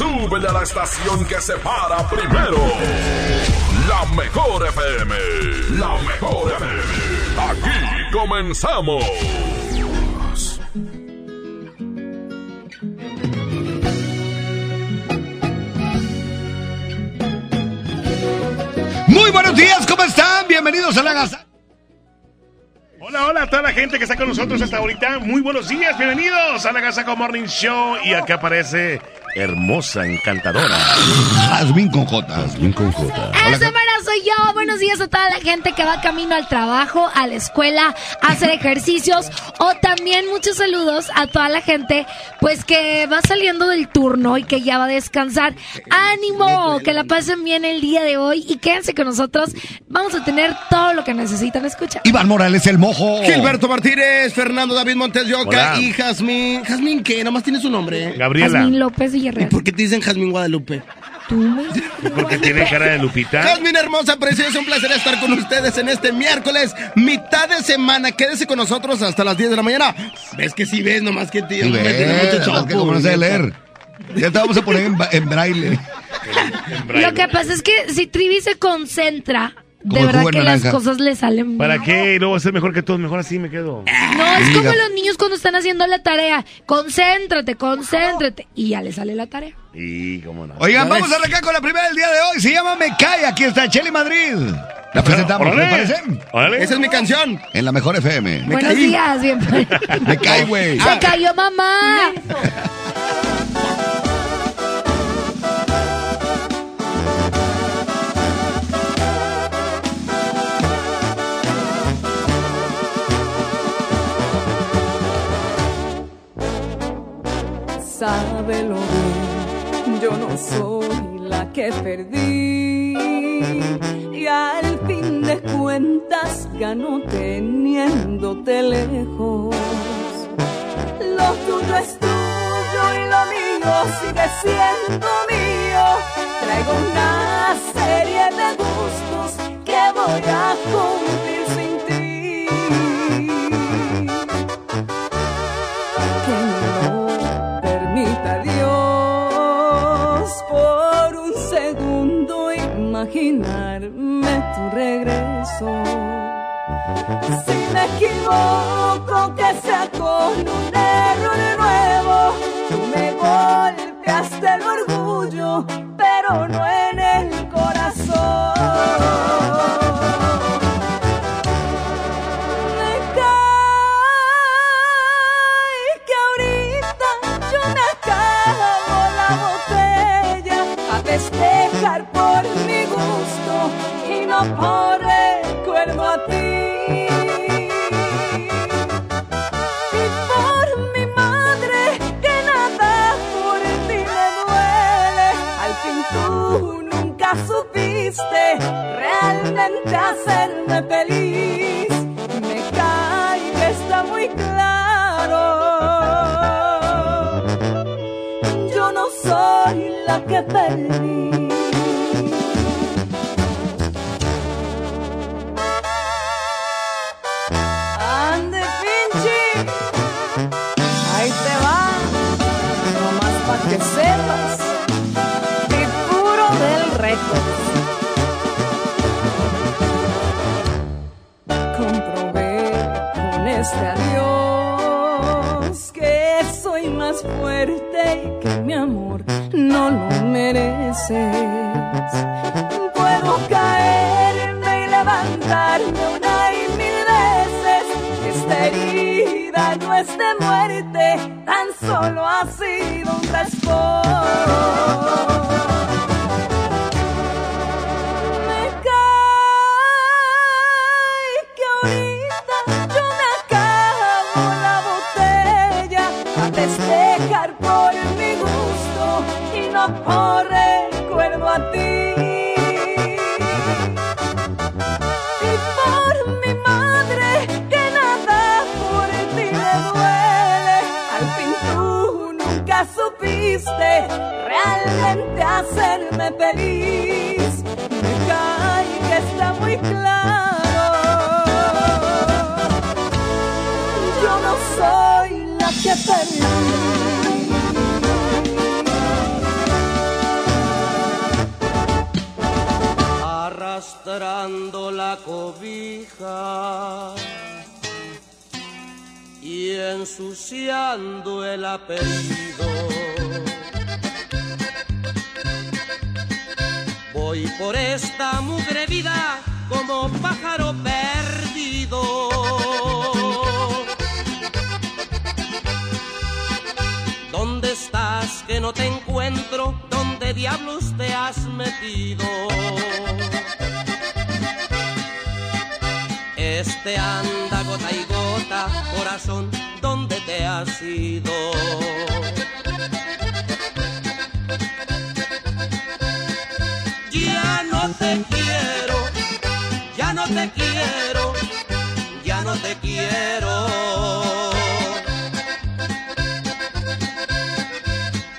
Súbele a la estación que se para primero. La mejor FM. La mejor FM. Aquí comenzamos. Muy buenos días, ¿cómo están? Bienvenidos a la Gaza. Hola, hola a toda la gente que está con nosotros hasta ahorita. Muy buenos días, bienvenidos a la Gazaco Morning Show. Y acá aparece hermosa, encantadora. Jazmín con J. Jazmín con J. Esa mera soy yo. Buenos días a toda la gente que va camino al trabajo, a la escuela, a hacer ejercicios. O también muchos saludos a toda la gente, pues que va saliendo del turno y que ya va a descansar. ¡Ánimo! Que la pasen bien el día de hoy y quédense con nosotros. Vamos a tener todo lo que necesitan escuchar. Iván Morales, el mojo. Gilberto Martínez, Fernando David Montes de Oca Hola. y Jazmín. ¿Jazmín qué? Nomás tiene su nombre. Gabriela, Jazmín López ¿Y por qué te dicen Jazmín Guadalupe? Tú me... porque tiene cara de Lupita. Jazmín hermosa, preciosa, un placer estar con ustedes en este miércoles, mitad de semana. Quédese con nosotros hasta las 10 de la mañana. ¿Ves que sí ves? Nomás que tío. Ves, tiene mucho que como no sé leer. Ya te vamos a poner en braille. Lo que pasa es que si Trivi se concentra, Como de verdad que las cosas le salen ¿Para bien. qué? Luego ser mejor que todos, mejor así me quedo. No, es como los niños cuando están haciendo la tarea. Concéntrate, concéntrate. Y ya le sale la tarea. Y cómo no. Oigan, vamos ves. a arrancar con la primera del día de hoy. Se llama Me Cae. Aquí está Cheli Madrid. La presentamos, ¿le Órale. parece? Órale. Esa es mi canción. En la mejor FM. Me Buenos caí. días, bienvenido. Me cae, güey. Se cayó mamá. Sábelo bien, yo no soy la que perdí. Y al fin de cuentas ganó teniéndote lejos. Lo tuyo es tuyo y lo mío sigue siendo mío. Traigo una serie de gustos que voy a cumplir imaginarme tu regreso. Si me equivoco, que sea con un error nuevo. Tú me golpeaste el orgullo, pero no en el por recuerdo a ti. Y por mi madre que nada por ti me duele. Al fin tú nunca supiste realmente hacerme feliz. Me cae que está muy claro. Yo no soy la que perdí. Que mi amor no lo mereces. Puedo caerme y levantarme una y mil veces. Esta herida no es de muerte, tan solo ha sido un raspón. Hacerme feliz. Me cae que está muy claro. Yo no soy la que perdí. arrastrando la cobija y ensuciando el apellido. Voy por esta mugre vida como pájaro perdido. ¿Dónde estás que no te encuentro? ¿Dónde diablos te has metido? Este anda gota y gota, corazón, ¿dónde te has ido? Te quiero, ya no te quiero, ya no te quiero.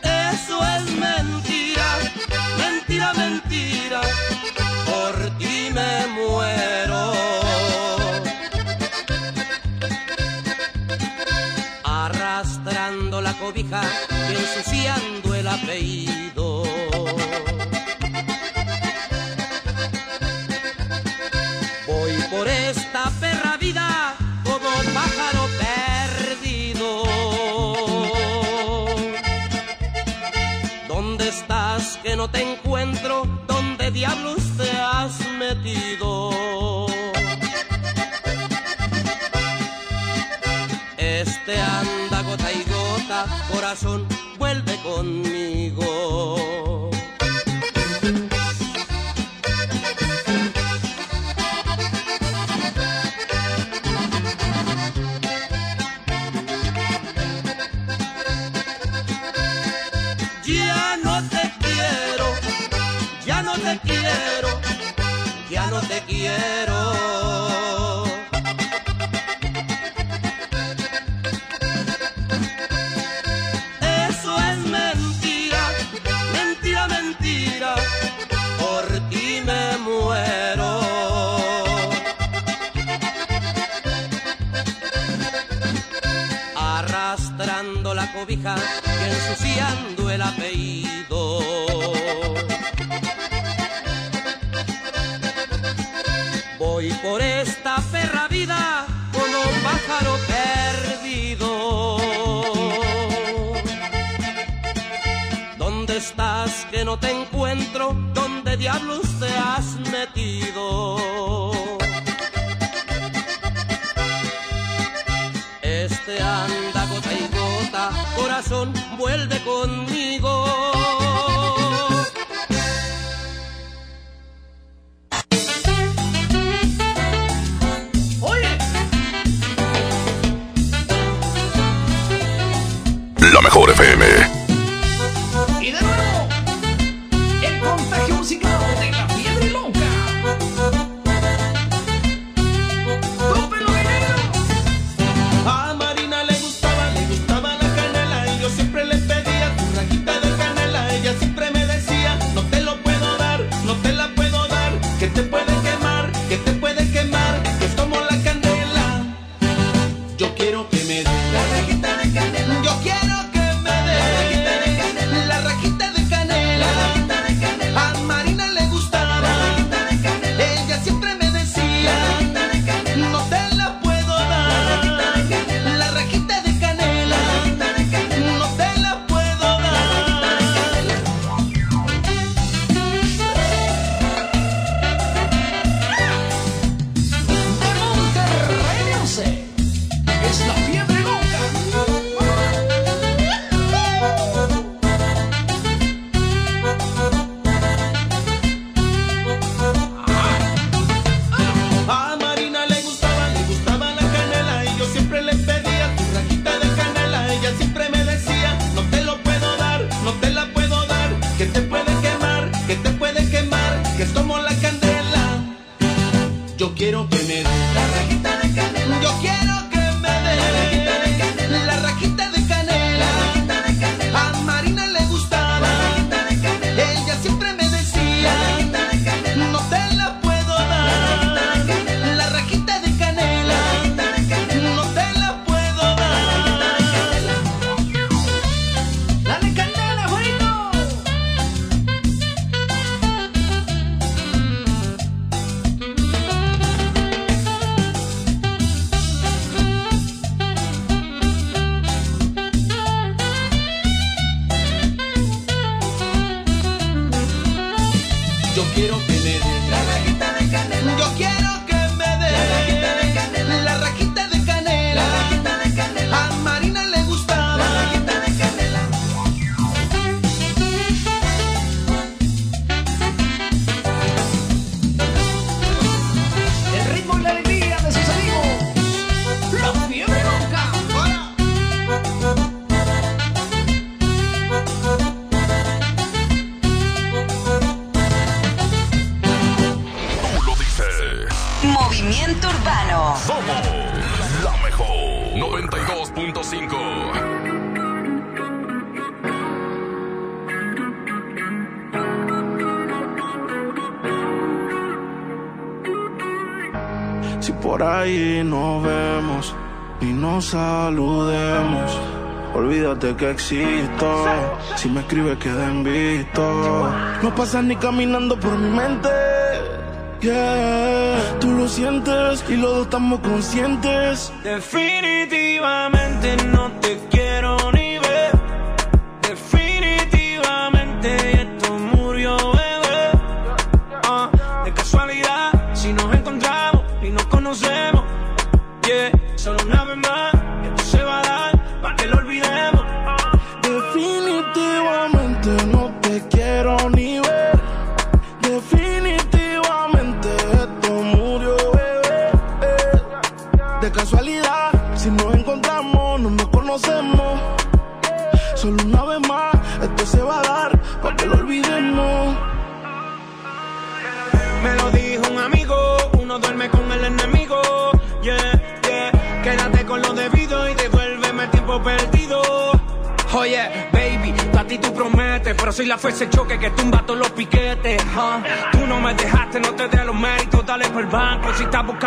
Eso es mentira, mentira, mentira, por ti me muero. Arrastrando la cobija vuelve conmigo. Ya no te quiero, ya no te quiero, ya no te quiero. ¿Dónde que existo. Si me escribes, queda en. No pasas ni caminando por mi mente. Yeah, tú lo sientes y los dos estamos conscientes. Definitivamente no te quiero ni.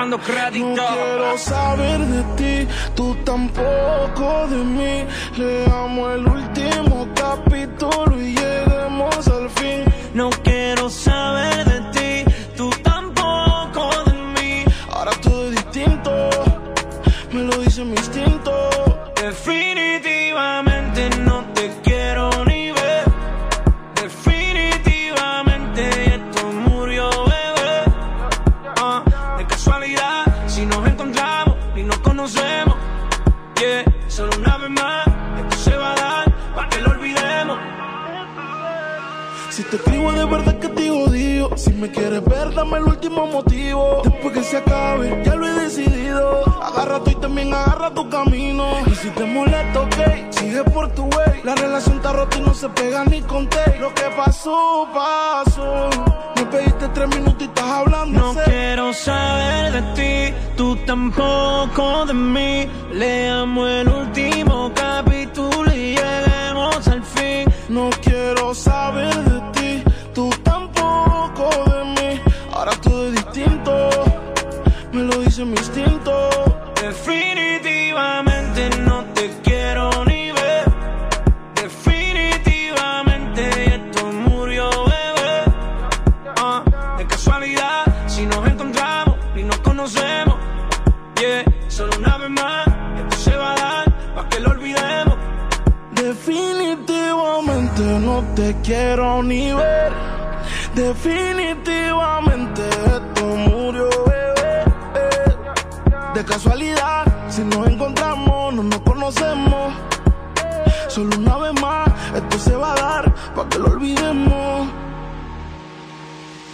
quando credi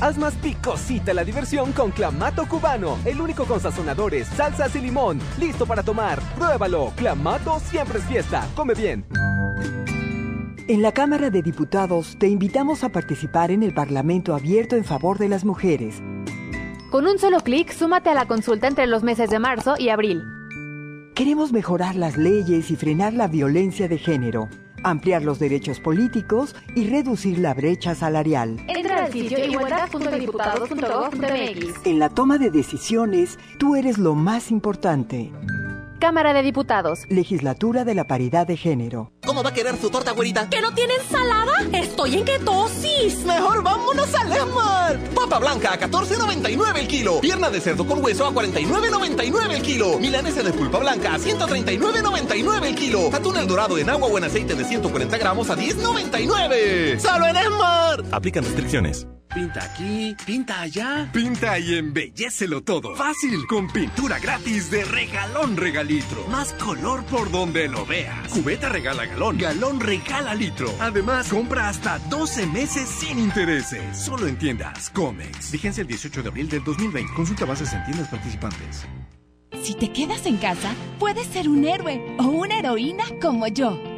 Haz más picosita la diversión con Clamato Cubano, el único con sazonadores, salsas y limón. Listo para tomar. Pruébalo. Clamato siempre es fiesta. Come bien. En la Cámara de Diputados te invitamos a participar en el Parlamento abierto en favor de las mujeres. Con un solo clic, súmate a la consulta entre los meses de marzo y abril. Queremos mejorar las leyes y frenar la violencia de género, ampliar los derechos políticos y reducir la brecha salarial. Entra al sitio igualdad.diputados.gov.mx. En la toma de decisiones, tú eres lo más importante. Cámara de Diputados. Legislatura de la Paridad de Género. ¿Cómo va a querer su torta, güerita? ¿Que no tiene ensalada? Estoy en ketosis. Mejor vámonos a Lemar. Papa blanca a 14.99 el kilo. Pierna de cerdo con hueso a 49.99 el kilo. Milanesa de pulpa blanca a 139.99 el kilo. Atún el dorado en agua o en aceite de 140 gramos a 10.99. ¡Solo en Esmar! Aplican restricciones. Pinta aquí, pinta allá. Pinta y embellecelo todo. Fácil, con pintura gratis de regalón regalitro. Más color por donde lo veas. Cubeta regala galón, galón regala litro. Además, compra hasta 12 meses sin intereses. Solo en tiendas Comex. Vigencia el 18 de abril del 2020. Consulta bases en tiendas participantes. Si te quedas en casa, puedes ser un héroe o una heroína como yo.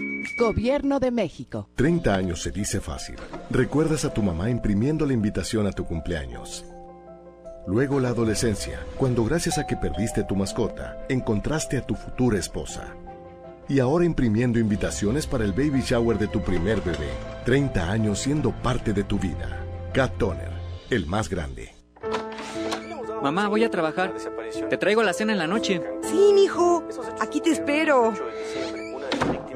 Gobierno de México. 30 años se dice fácil. Recuerdas a tu mamá imprimiendo la invitación a tu cumpleaños. Luego la adolescencia, cuando gracias a que perdiste tu mascota, encontraste a tu futura esposa. Y ahora imprimiendo invitaciones para el baby shower de tu primer bebé. 30 años siendo parte de tu vida. Cat Toner, el más grande. Mamá, voy a trabajar. Te traigo la cena en la noche. Sí, mijo. Aquí te espero.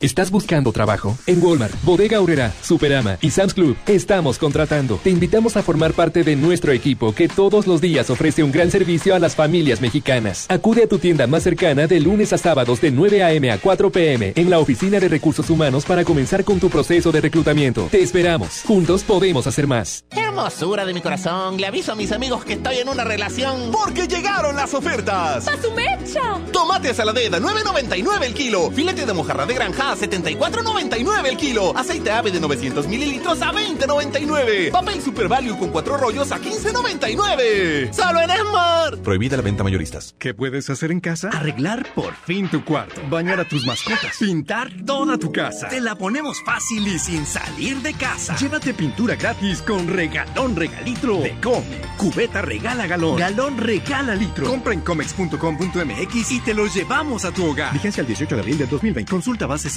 ¿Estás buscando trabajo? En Walmart, Bodega Aurrera, Superama y Sam's Club estamos contratando. Te invitamos a formar parte de nuestro equipo que todos los días ofrece un gran servicio a las familias mexicanas. Acude a tu tienda más cercana de lunes a sábados de 9 a.m. a 4 p.m. en la Oficina de Recursos Humanos para comenzar con tu proceso de reclutamiento. Te esperamos. Juntos podemos hacer más. Hermosura de mi corazón. Le aviso a mis amigos que estoy en una relación. Porque llegaron las ofertas. ¡A su mecha! Tomate saladera, 9.99 el kilo. Filete de mojarra de granja a 74.99 el kilo. Aceite ave de 900 mililitros a 20.99. Papel Super Value con cuatro rollos a 15.99. ¡Solo en Esmar! Prohibida la venta mayoristas. ¿Qué puedes hacer en casa? Arreglar por fin tu cuarto. Bañar a tus mascotas. Pintar toda tu casa. Te la ponemos fácil y sin salir de casa. Llévate pintura gratis con regalón regalitro de Comex. Cubeta regala galón. Galón regala litro. Compra en comex.com.mx y te lo llevamos a tu hogar. Vigencia el 18 de abril del 2020. Consulta bases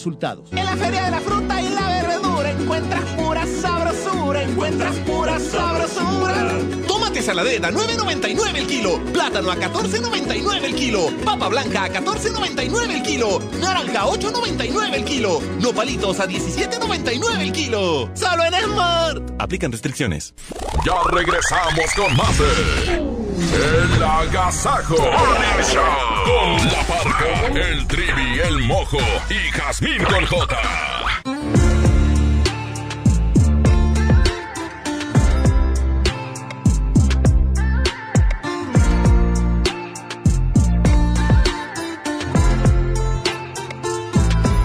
resultados. En la Feria de la Fruta y la Verdura encuentras pura sabrosura, encuentras pura sabrosura. Tómate Carne saladera a 9.99 el kilo. Plátano a 14.99 el kilo. Papa blanca a 14.99 el kilo. Naranja a 8.99 el kilo. Nopalitos a 17.99 el kilo. Solo en Smart. Aplican restricciones. Ya regresamos con más de El Agasajo. Morning Show. Con La Parca, el Trivi, el Mojo y Jazmín con J.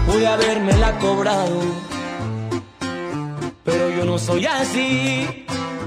Pude habérmela cobrado, pero yo no soy así,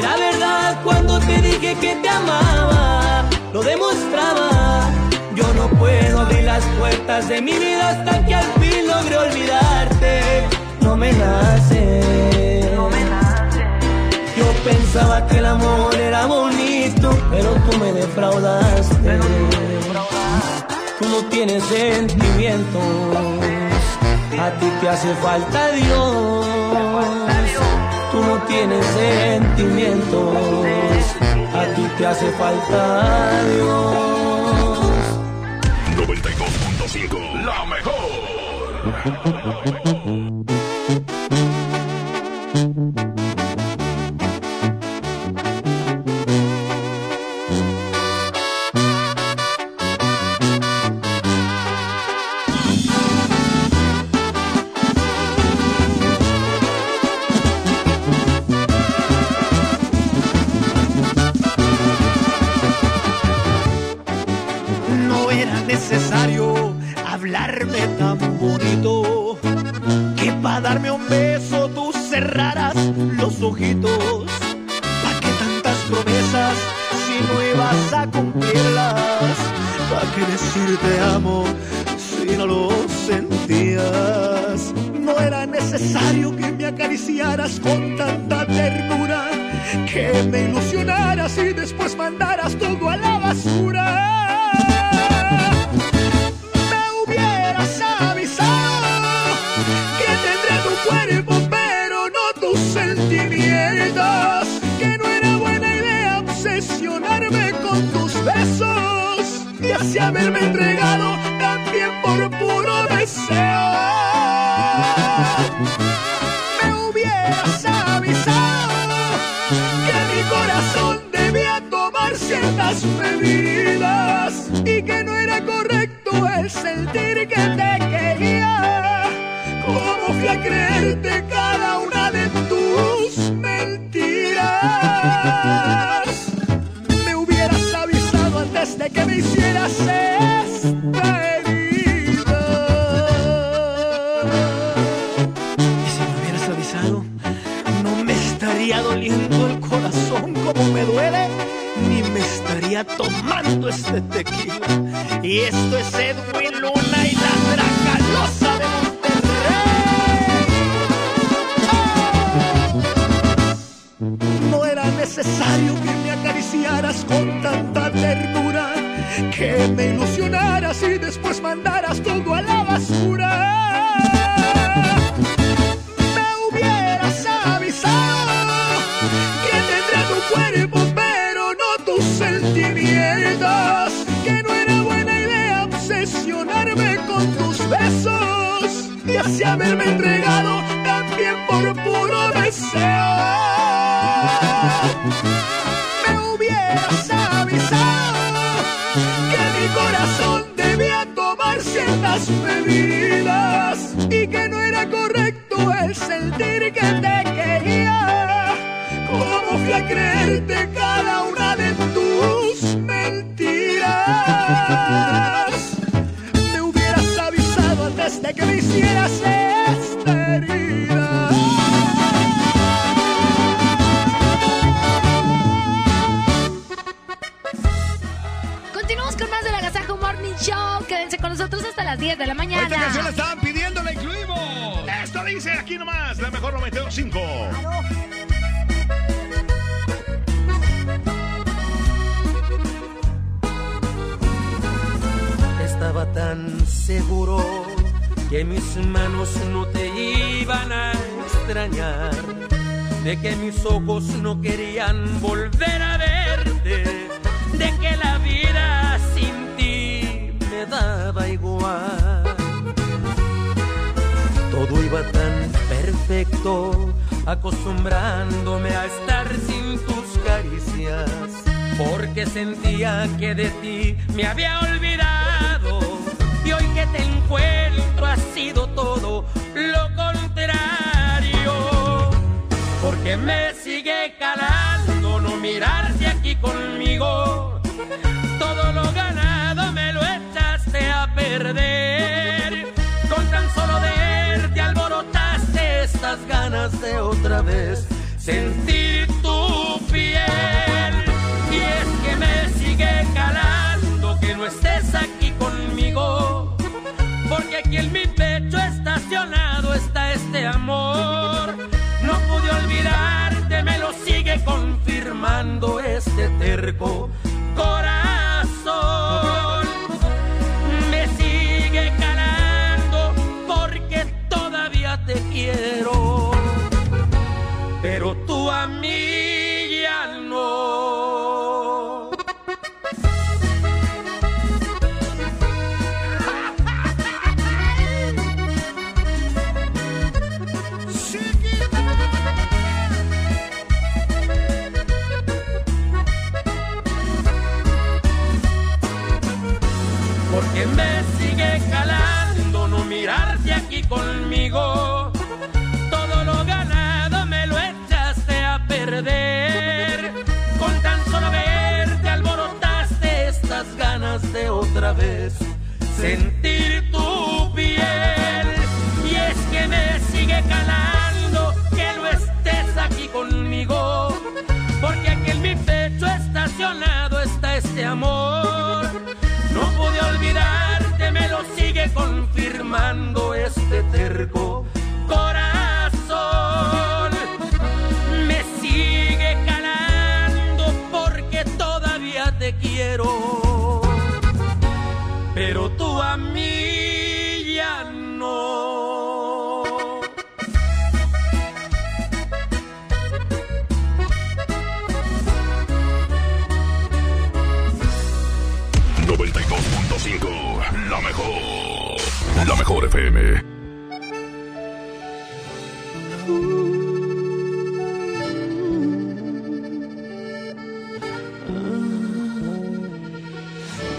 Tú, y era verdad cuando te dije que te amaba, lo demostraba. Yo no puedo abrir las puertas de mi vida hasta que al fin logre olvidarte. No me nace. Yo pensaba que el amor era bonito, pero tú me defraudaste. Tú no tienes sentimientos, a ti te hace falta Dios. Tú no tienes sentimientos, a ti te hace falta Dios. 92.5, la mejor.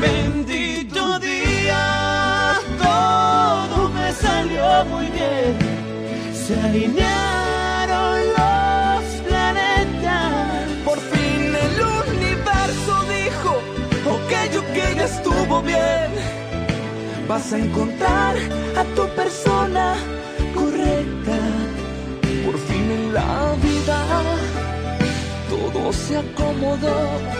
Bendito día todo me salió muy bien. Se alinearon los planetas. Por fin el universo dijo, ok, ok, ya estuvo bien. Vas a encontrar a tu persona correcta. Por fin en la vida todo se acomodó.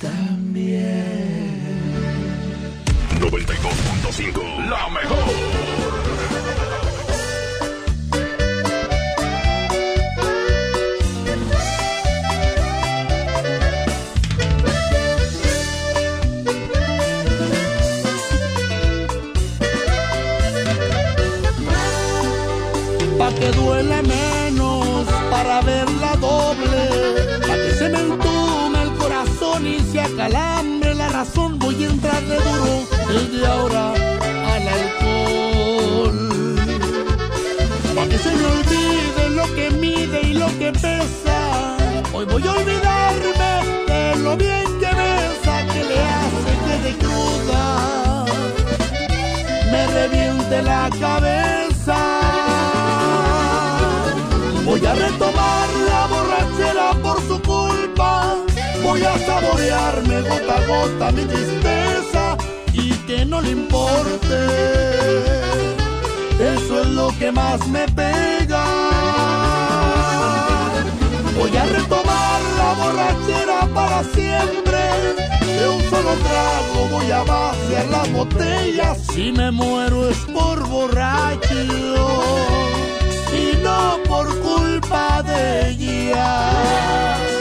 también. 92.5, la mejor. Que duele menos, y se acalambre la razón. Voy a entrarle duro desde ahora al alcohol. Pa' que se me olvide lo que mide y lo que pesa. Hoy voy a olvidarme de lo bien que besa, que le hace que de cruda me reviente la cabeza. Voy a saborearme gota a gota mi tristeza y que no le importe. Eso es lo que más me pega. Voy a retomar la borrachera para siempre. De un solo trago voy a vaciar las botellas. Si me muero es por borracho y no por culpa de ella.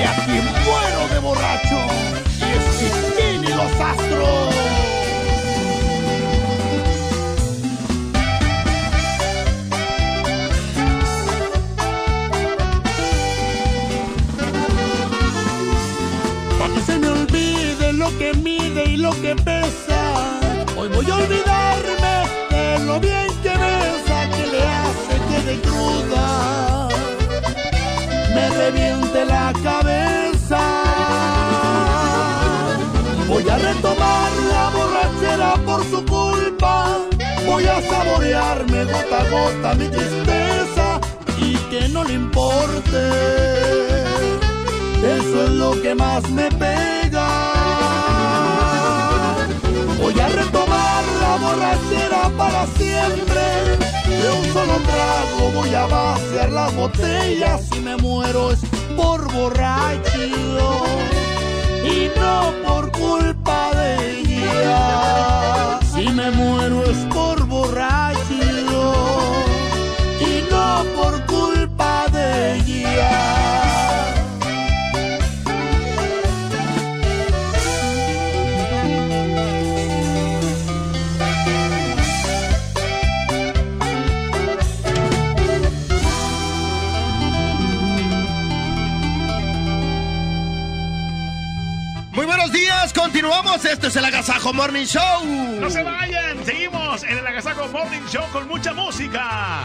Y aquí muero de borracho y es Cristín y los astros. Pa' que se me olvide lo que mide y lo que pesa. Hoy voy a olvidarme de lo bien que besa, que le hace que de cruda me reviente la cabeza. voy a saborearme gota a gota mi tristeza y que no le importe. Eso es lo que más me pega. Voy a retomar la borrachera para siempre. De un solo trago voy a vaciar las botellas y me muero es por borracho y no por culpa de ella. Si me muero es por continuamos. Esto es el Agasajo Morning Show. No se vayan, seguimos en el Agasajo Morning Show con mucha música.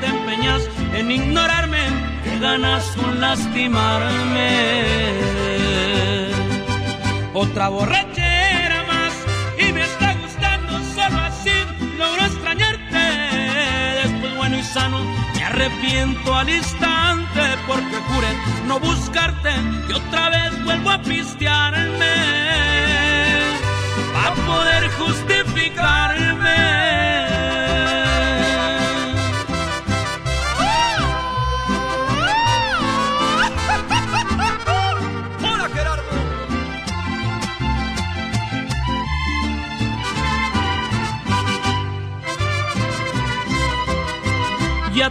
te empeñas en ignorarme, que ganas con lastimarme. Otra borrachera más y me está gustando solo así, logro extrañarte. Después bueno y sano, me arrepiento al instante porque juré no buscarte y otra vez vuelvo a pistearme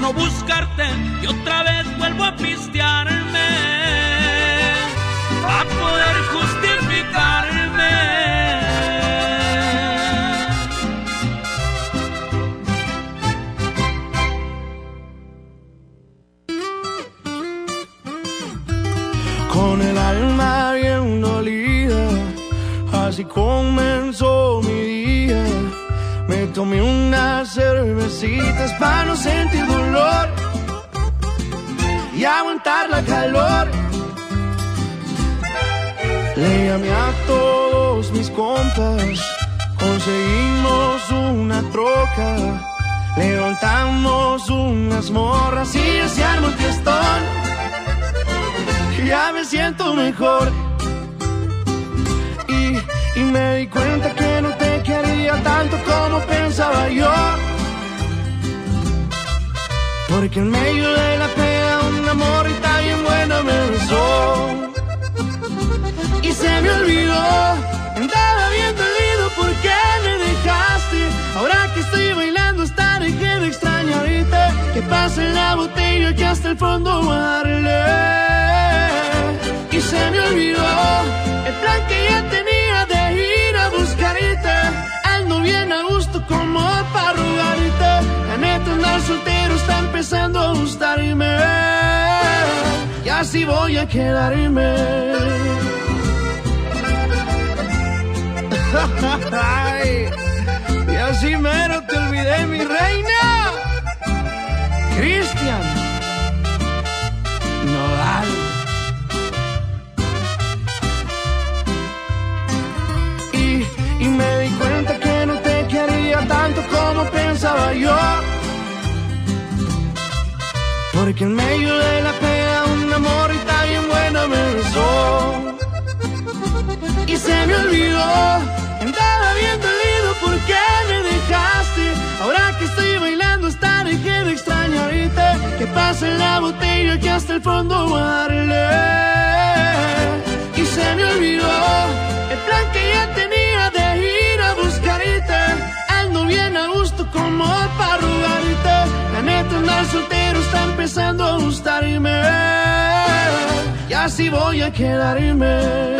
no buscarte y otra vez vuelvo a pistearme a poder justificarme. con el alma bien dolida. Así comenzó tomé unas cervecitas para no sentir dolor y aguantar la calor. Le llamé a todos mis compas, conseguimos una troca, levantamos unas morras y ya se armó el fiestón ya me siento mejor. Y, me di cuenta tanto como pensaba yo. Porque en medio de la pena un amor y tan bien buena me besó. Y se me olvidó, andaba bien dolido porque me dejaste. Ahora que estoy bailando estaré que me extrañarte. Que pase la botella que hasta el fondo voy a darle y se me olvidó el plan que ya tenía Bien a gusto como para rogarte. La neta andar soltero está empezando a gustarme. Y así voy a quedarme. Ay, y así mero te olvidé, mi reina. Cristian. como pensaba yo. Porque en medio de la pena un amor y está bien bueno me besó. Y se me olvidó, andaba bien dolido porque me dejaste. Ahora que estoy bailando hasta dejé de extrañarte. Que pase la botella que hasta el fondo guarde. Y se me olvidó el plan que como para rogarte. La neta, andar soltero está empezando a gustarme. Y así voy a quedarme.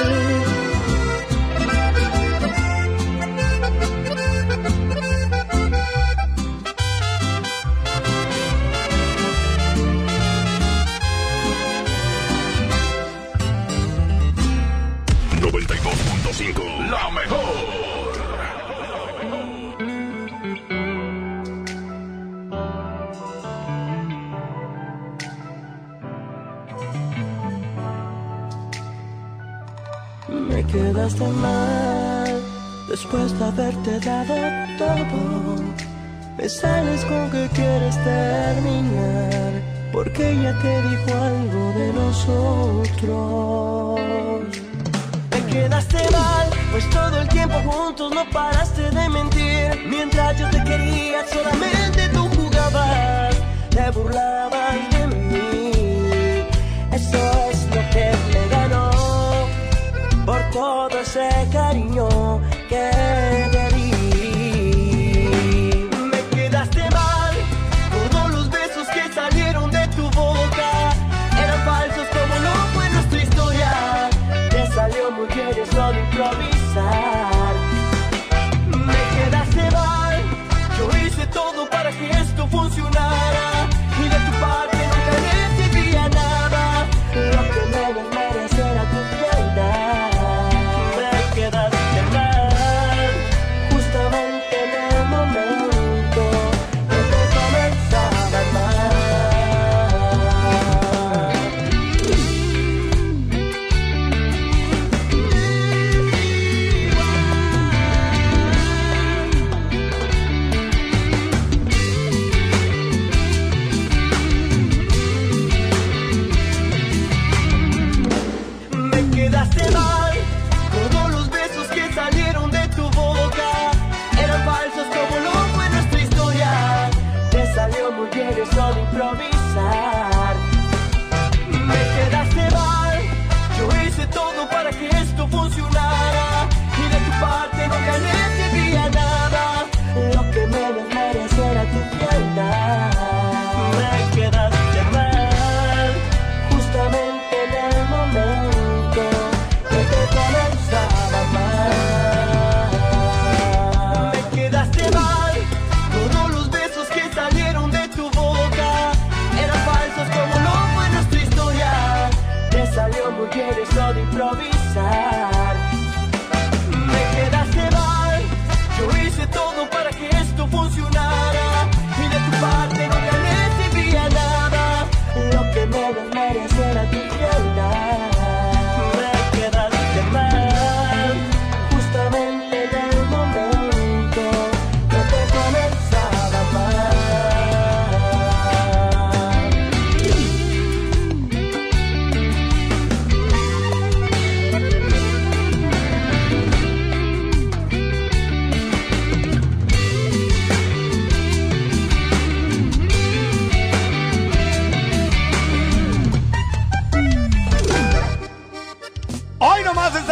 Quedaste mal después de haberte dado todo. Me sales con que quieres terminar porque ella te dijo algo de nosotros quedaste mal, pues todo el tiempo juntos no paraste de mentir. Mientras yo te quería, solamente tú jugabas, te burlabas por todo ese cariño que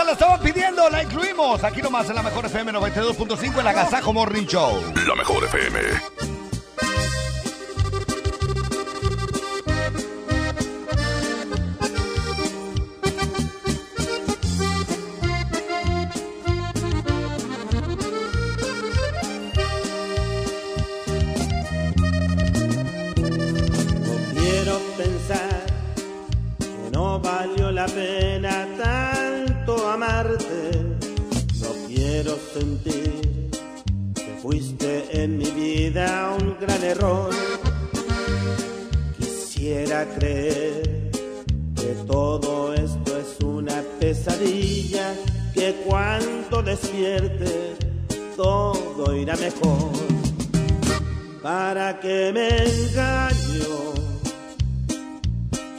la estaban pidiendo, la incluimos. Aquí nomás en la mejor FM 92.5 el Agasajo Morning Show. La mejor FM. Quiero pensar que no valió la pena sentir que fuiste en mi vida un gran error. Quisiera creer que todo esto es una pesadilla, que cuando despierte todo irá mejor. ¿Para que me engaño?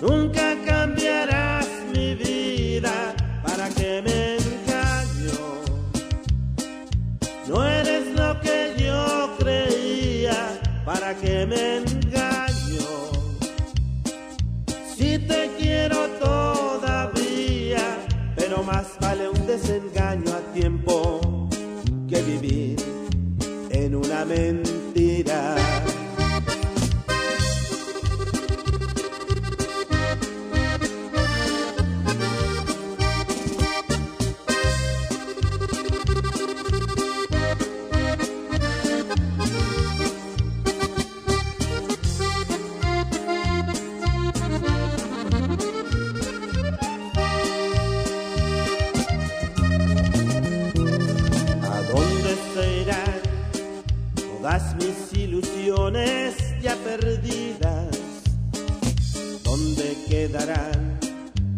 Nunca cambiarás mi vida para que me No eres lo que yo creía para que me engaño. Si te quiero todavía, pero más vale un desengaño a tiempo que vivir en una mentira. perdidas, ¿dónde quedarán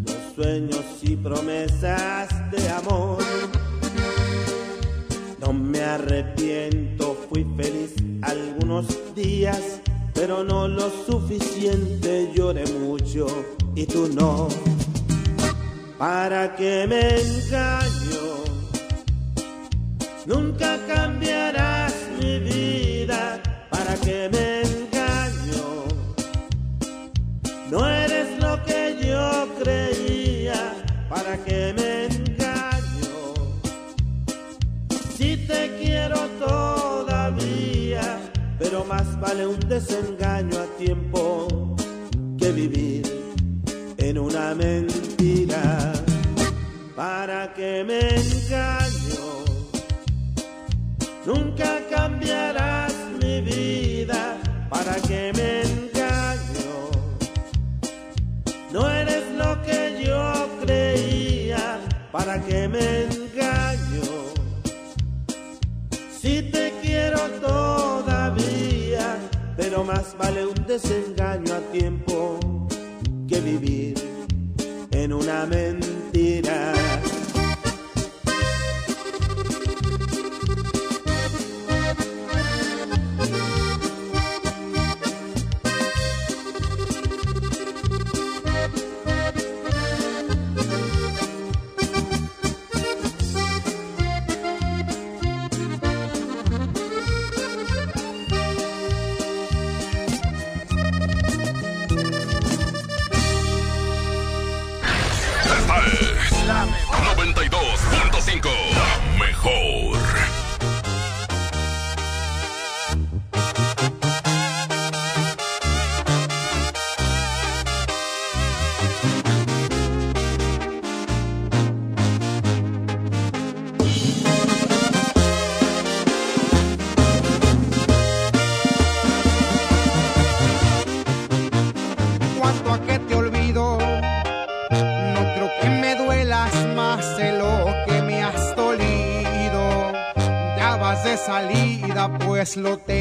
los sueños y promesas de amor? No me arrepiento, fui feliz algunos días, pero no lo suficiente, lloré mucho y tú no. ¿Para que me engaño? Nunca cambiarás mi vida para que me ¿Para que me engaño? Si te quiero todavía, pero más vale un desengaño a tiempo que vivir en una mentira. ¿Para que me engaño? Nunca cambiarás mi vida. ¿Para que me engaño? No eres ¿para qué me engaño? Si te quiero todavía, pero más vale un desengaño a tiempo que vivir en una mentira. lo te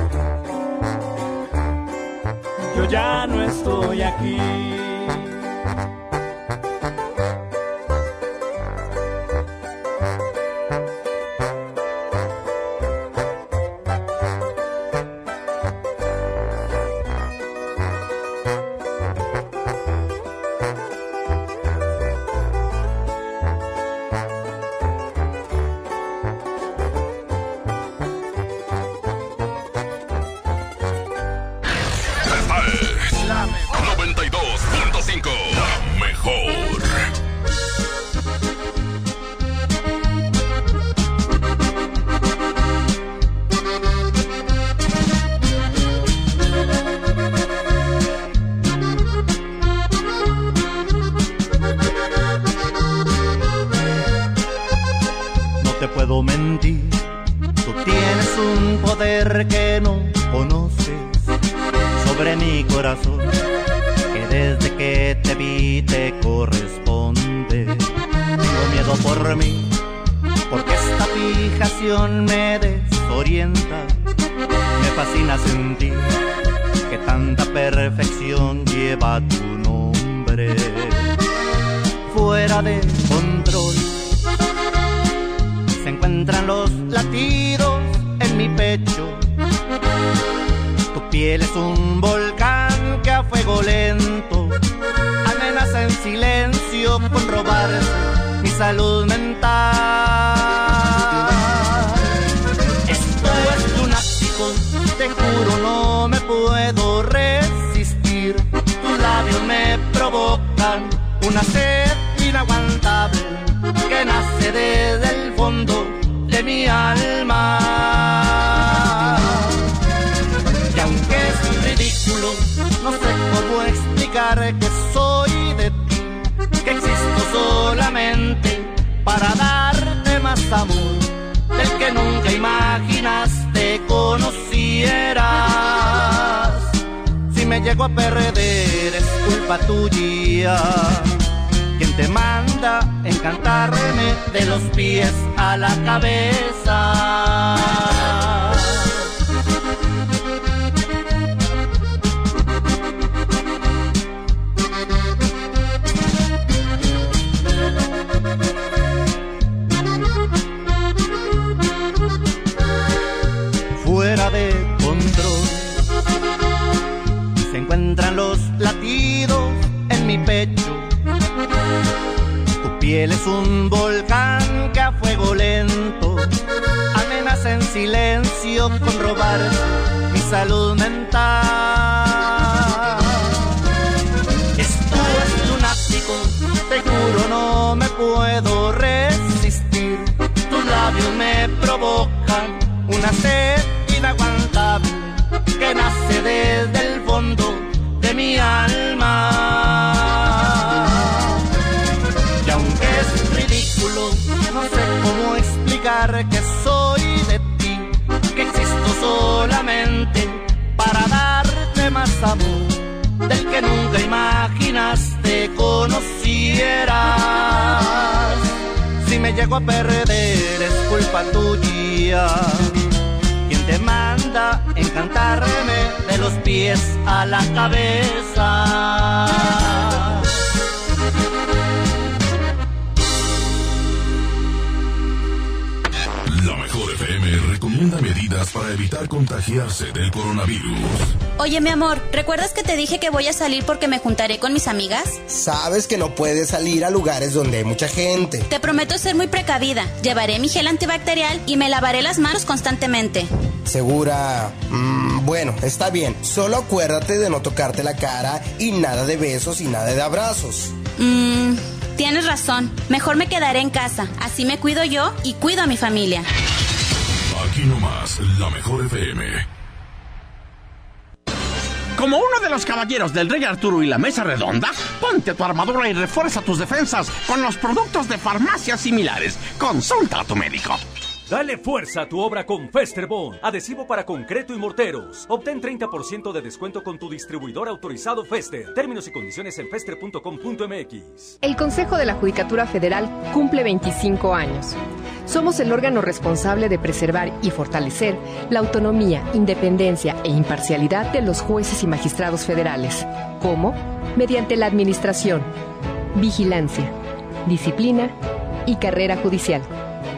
Yo ya no estoy aquí. Salir porque me juntaré con mis amigas? Sabes que no puedes salir a lugares donde hay mucha gente. Te prometo ser muy precavida. Llevaré mi gel antibacterial y me lavaré las manos constantemente. Segura. Mm, bueno, está bien. Solo acuérdate de no tocarte la cara y nada de besos y nada de abrazos. Mmm, tienes razón. Mejor me quedaré en casa. Así me cuido yo y cuido a mi familia. Aquí nomás, la mejor FM. Los caballeros del Rey Arturo y la Mesa Redonda, ponte tu armadura y refuerza tus defensas con los productos de farmacias similares. Consulta a tu médico. Dale fuerza a tu obra con Festerbond, adhesivo para concreto y morteros. Obtén 30% de descuento con tu distribuidor autorizado Fester. Términos y condiciones en fester.com.mx. El Consejo de la Judicatura Federal cumple 25 años. Somos el órgano responsable de preservar y fortalecer la autonomía, independencia e imparcialidad de los jueces y magistrados federales. ¿Cómo? Mediante la administración, vigilancia, disciplina y carrera judicial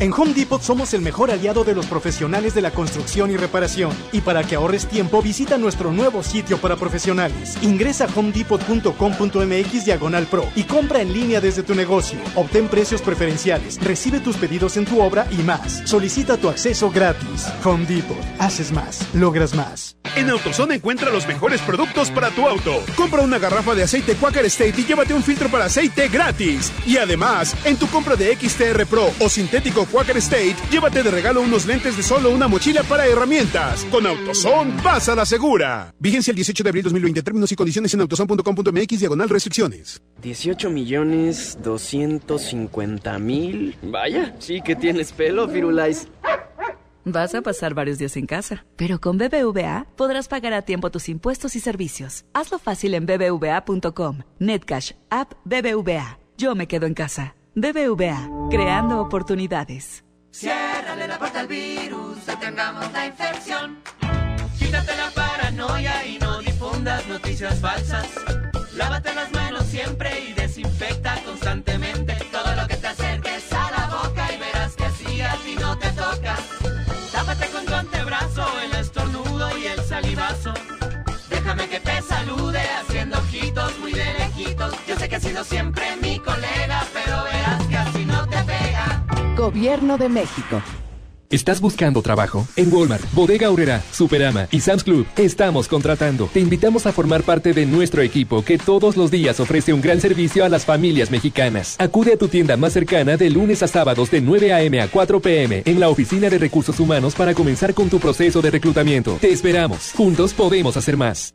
En Home Depot somos el mejor aliado de los profesionales de la construcción y reparación. Y para que ahorres tiempo, visita nuestro nuevo sitio para profesionales. Ingresa a homedepot.com.mx diagonal pro y compra en línea desde tu negocio. Obtén precios preferenciales, recibe tus pedidos en tu obra y más. Solicita tu acceso gratis. Home Depot. Haces más, logras más. En AutoZone encuentra los mejores productos para tu auto. Compra una garrafa de aceite Quaker State y llévate un filtro para aceite gratis. Y además, en tu compra de XTR Pro o sintético Quaker State, llévate de regalo unos lentes de solo una mochila para herramientas. Con AutoZone, vas a la segura. Vigencia el 18 de abril 2020. Términos y condiciones en autozone.com.mx diagonal restricciones. 18 millones 250 mil. Vaya, sí que tienes pelo, Firulais. Vas a pasar varios días en casa, pero con BBVA podrás pagar a tiempo tus impuestos y servicios. Hazlo fácil en bbva.com. Netcash, app BBVA. Yo me quedo en casa. BBVA, creando oportunidades. Ciérrale la puerta al virus, detengamos la infección. Quítate la paranoia y no difundas noticias falsas. Lávate las manos siempre y desinfecta constantemente todo lo que te acerques a la boca y verás que así a ti no te toca. Tápate con tu antebrazo el estornudo y el salivazo. Déjame que te salude haciendo ojitos muy de lejitos. Yo sé que has sido siempre mi colega, pero Gobierno de México. ¿Estás buscando trabajo? En Walmart, Bodega Aurrera, Superama y Sam's Club estamos contratando. Te invitamos a formar parte de nuestro equipo que todos los días ofrece un gran servicio a las familias mexicanas. Acude a tu tienda más cercana de lunes a sábados de 9 a.m. a 4 p.m. en la Oficina de Recursos Humanos para comenzar con tu proceso de reclutamiento. Te esperamos. Juntos podemos hacer más.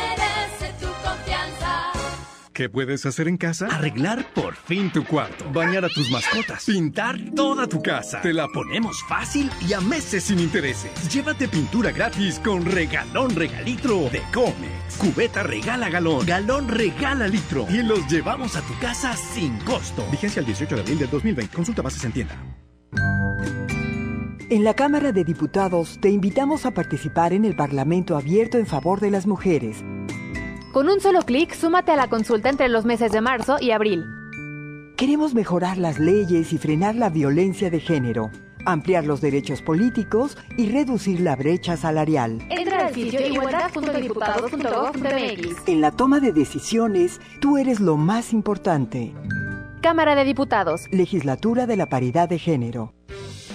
¿Qué puedes hacer en casa? Arreglar por fin tu cuarto. Bañar a tus mascotas. Pintar toda tu casa. Te la ponemos fácil y a meses sin intereses. Llévate pintura gratis con regalón regalitro de Comex. Cubeta regala galón. Galón regala litro. Y los llevamos a tu casa sin costo. Vigencia el 18 de abril del 2020. Consulta bases en tienda. En la Cámara de Diputados te invitamos a participar en el Parlamento abierto en favor de las mujeres. Con un solo clic, súmate a la consulta entre los meses de marzo y abril. Queremos mejorar las leyes y frenar la violencia de género, ampliar los derechos políticos y reducir la brecha salarial. Entra al sitio igualdad.diputados.gov.mx. En la toma de decisiones, tú eres lo más importante. Cámara de Diputados. Legislatura de la Paridad de Género.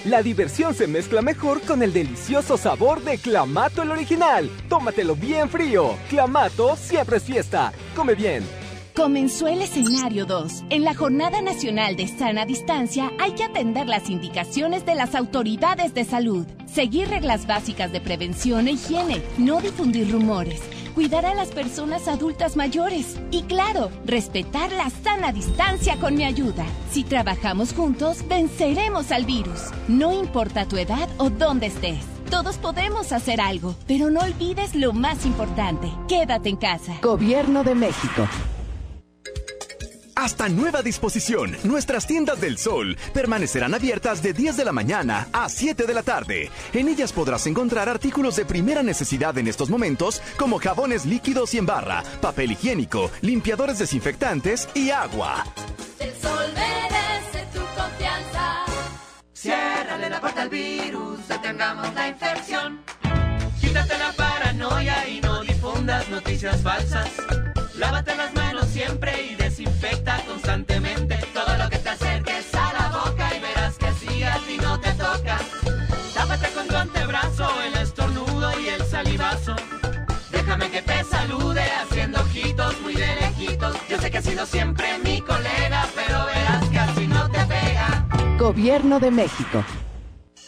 La diversión se mezcla mejor con el delicioso sabor de Clamato el original. Tómatelo bien frío. Clamato siempre es fiesta. Come bien. Comenzó el escenario 2. En la Jornada Nacional de Sana Distancia hay que atender las indicaciones de las autoridades de salud, seguir reglas básicas de prevención e higiene, no difundir rumores, cuidar a las personas adultas mayores y claro, respetar la sana distancia con mi ayuda. Si trabajamos juntos, venceremos al virus. No importa tu edad o dónde estés. Todos podemos hacer algo, pero no olvides lo más importante. Quédate en casa. Gobierno de México. Hasta nueva disposición, nuestras tiendas del sol permanecerán abiertas de 10 de la mañana a 7 de la tarde. En ellas podrás encontrar artículos de primera necesidad en estos momentos, como jabones líquidos y en barra, papel higiénico, limpiadores desinfectantes y agua. El sol merece tu confianza. Ciérrale la puerta al virus, detengamos la infección. Quítate la paranoia y no difundas noticias falsas. Lávate las manos siempre y desinfecta constantemente todo lo que te acerques a la boca y verás que a ti no te toca. Tápate con tu antebrazo el estornudo y el salivazo. Déjame que te salude haciendo ojitos muy de lejitos. Yo sé que has sido siempre mi colega, pero verás que así no te pega. Gobierno de México.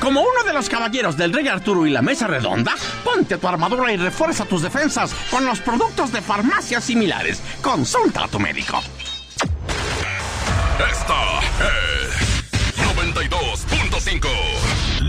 Como uno de los caballeros del Rey Arturo y la Mesa Redonda, ponte tu armadura y refuerza tus defensas con los productos de farmacias similares. Consulta a tu médico. Esta es 92.5.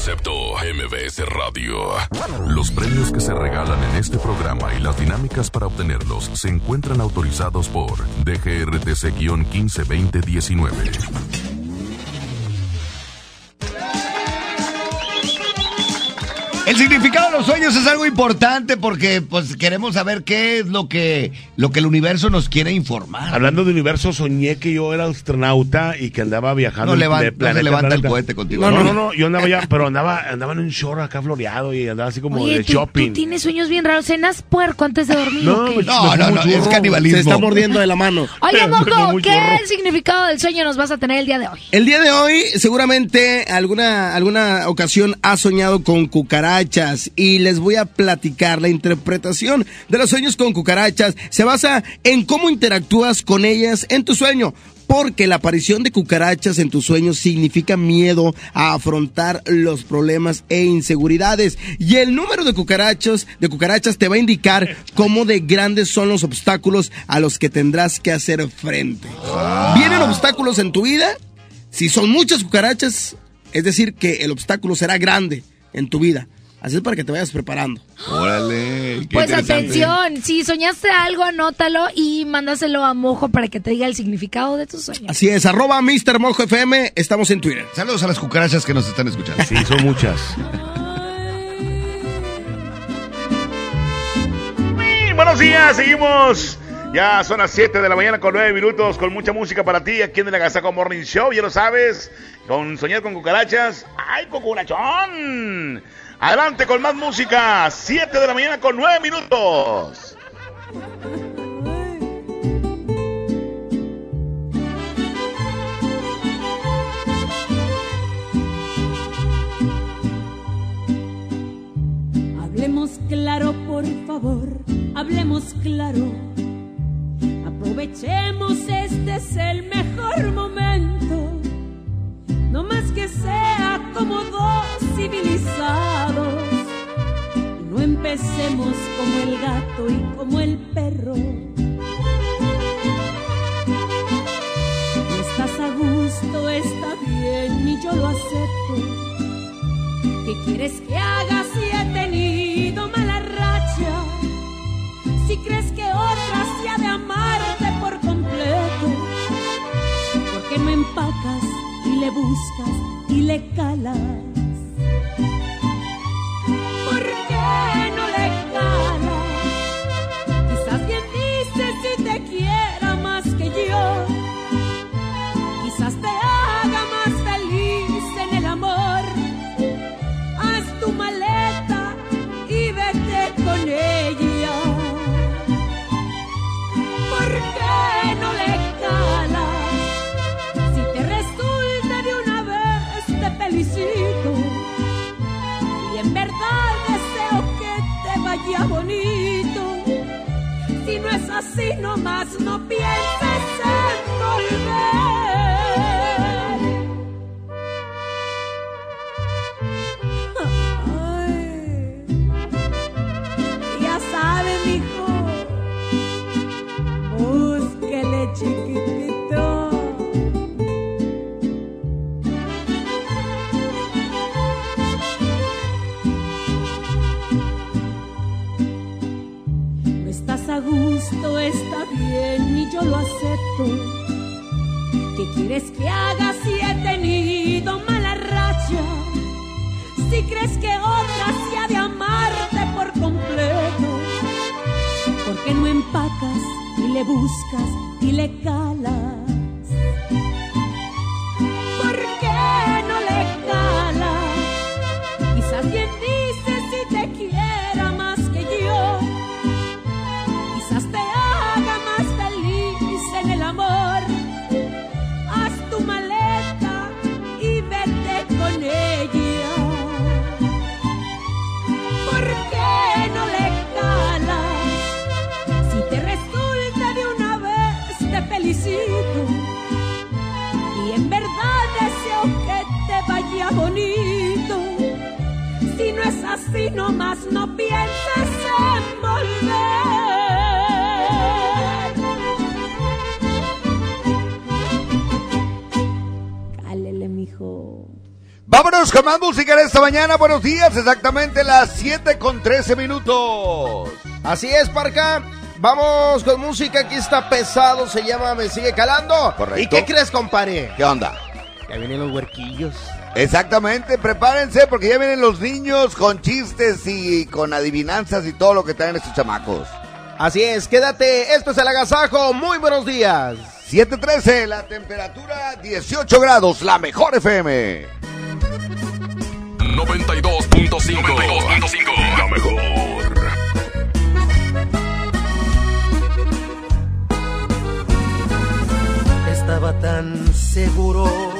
Concepto MBS Radio. Los premios que se regalan en este programa y las dinámicas para obtenerlos se encuentran autorizados por DGRTC-152019. El significado de los sueños es algo importante porque pues queremos saber qué es lo que, lo que el universo nos quiere informar. Hablando de universo, soñé que yo era astronauta y que andaba viajando No, levan- de no planeta se en levanta el planeta. cohete contigo, No, no, ¿no? no, no, yo andaba ya, pero andaba, andaba en un short acá floreado y andaba así como Oye, de tú, shopping. tú tienes sueños bien raros. ¿Cenas puerco antes de dormir No, No, no, no, es canibalismo. Se está mordiendo de la mano. Oye, Moco, ¿qué churro. significado del sueño nos vas a tener el día de hoy? El día de hoy, seguramente alguna, alguna ocasión has soñado con cucarachas cucarachas y les voy a platicar la interpretación de los sueños con cucarachas. Se basa en cómo interactúas con ellas en tu sueño. Porque la aparición de cucarachas en tus sueños significa miedo a afrontar los problemas e inseguridades. Y el número de cucarachas, de cucarachas te va a indicar cómo de grandes son los obstáculos a los que tendrás que hacer frente. ¿Vienen obstáculos en tu vida? Si son muchas cucarachas, es decir, que el obstáculo será grande en tu vida. Así es para que te vayas preparando. Órale. qué Pues atención, si soñaste algo, anótalo y mándaselo a Mojo para que te diga el significado de tus sueños. Así es, arroba Mr. Mojo FM, estamos en Twitter. Saludos a las cucarachas que nos están escuchando. Sí, son muchas. Buenos días, seguimos. Ya son las 7 de la mañana con 9 minutos, con mucha música para ti aquí en el Agasaco Morning Show, ya lo sabes, con Soñar con Cucarachas. ¡Ay, cucarachón! Adelante con más música, 7 de la mañana con 9 minutos. Hablemos claro, por favor, hablemos claro. Aprovechemos, este es el mejor momento. No más que sea como dos civilizados. Y no empecemos como el gato y como el perro. No estás a gusto, está bien y yo lo acepto. ¿Qué quieres que haga si he tenido mala racha? Si crees que otra se ha de amarte por completo, ¿por qué no empacas le buscas y le calas? ¿Por qué no le calas? Quizás bien dices si te quiera más que yo. Quizás te Si no es así, nomás no pienses en volver. Bien y yo lo acepto. ¿Qué quieres que haga si he tenido mala racha? Si crees que otra se ha de amarte por completo, ¿por qué no empacas y le buscas y le calas? Así, nomás no pienses en volver. Cálele, mijo. Vámonos con más música en esta mañana. Buenos días, exactamente las 7 con 13 minutos. Así es, Parca. Vamos con música, aquí está pesado, se llama Me Sigue Calando. Correcto. ¿Y qué crees, compadre? ¿Qué onda? Ya vienen los huerquillos. Exactamente, prepárense porque ya vienen los niños con chistes y con adivinanzas y todo lo que traen estos chamacos. Así es, quédate, esto es el agasajo, muy buenos días. 7.13, la temperatura 18 grados, la mejor FM. 92.5. 92.5. La mejor. Estaba tan seguro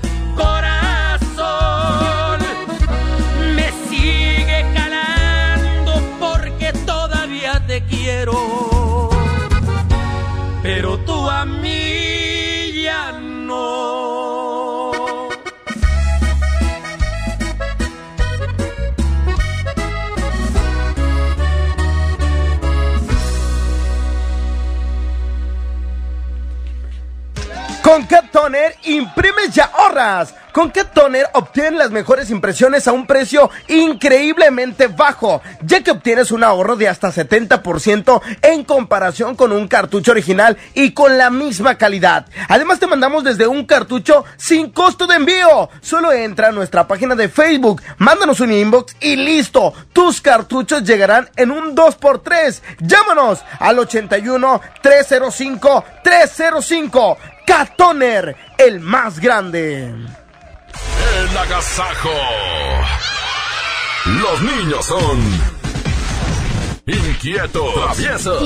Toner imprimes y ahorras. Con Cat Toner obtienes las mejores impresiones a un precio increíblemente bajo, ya que obtienes un ahorro de hasta 70% en comparación con un cartucho original y con la misma calidad. Además te mandamos desde un cartucho sin costo de envío. Solo entra a nuestra página de Facebook, mándanos un inbox y listo. Tus cartuchos llegarán en un 2x3. Llámanos al 81 305 305. Catoner, el más grande. El agasajo. Los niños son inquietos, traviesos.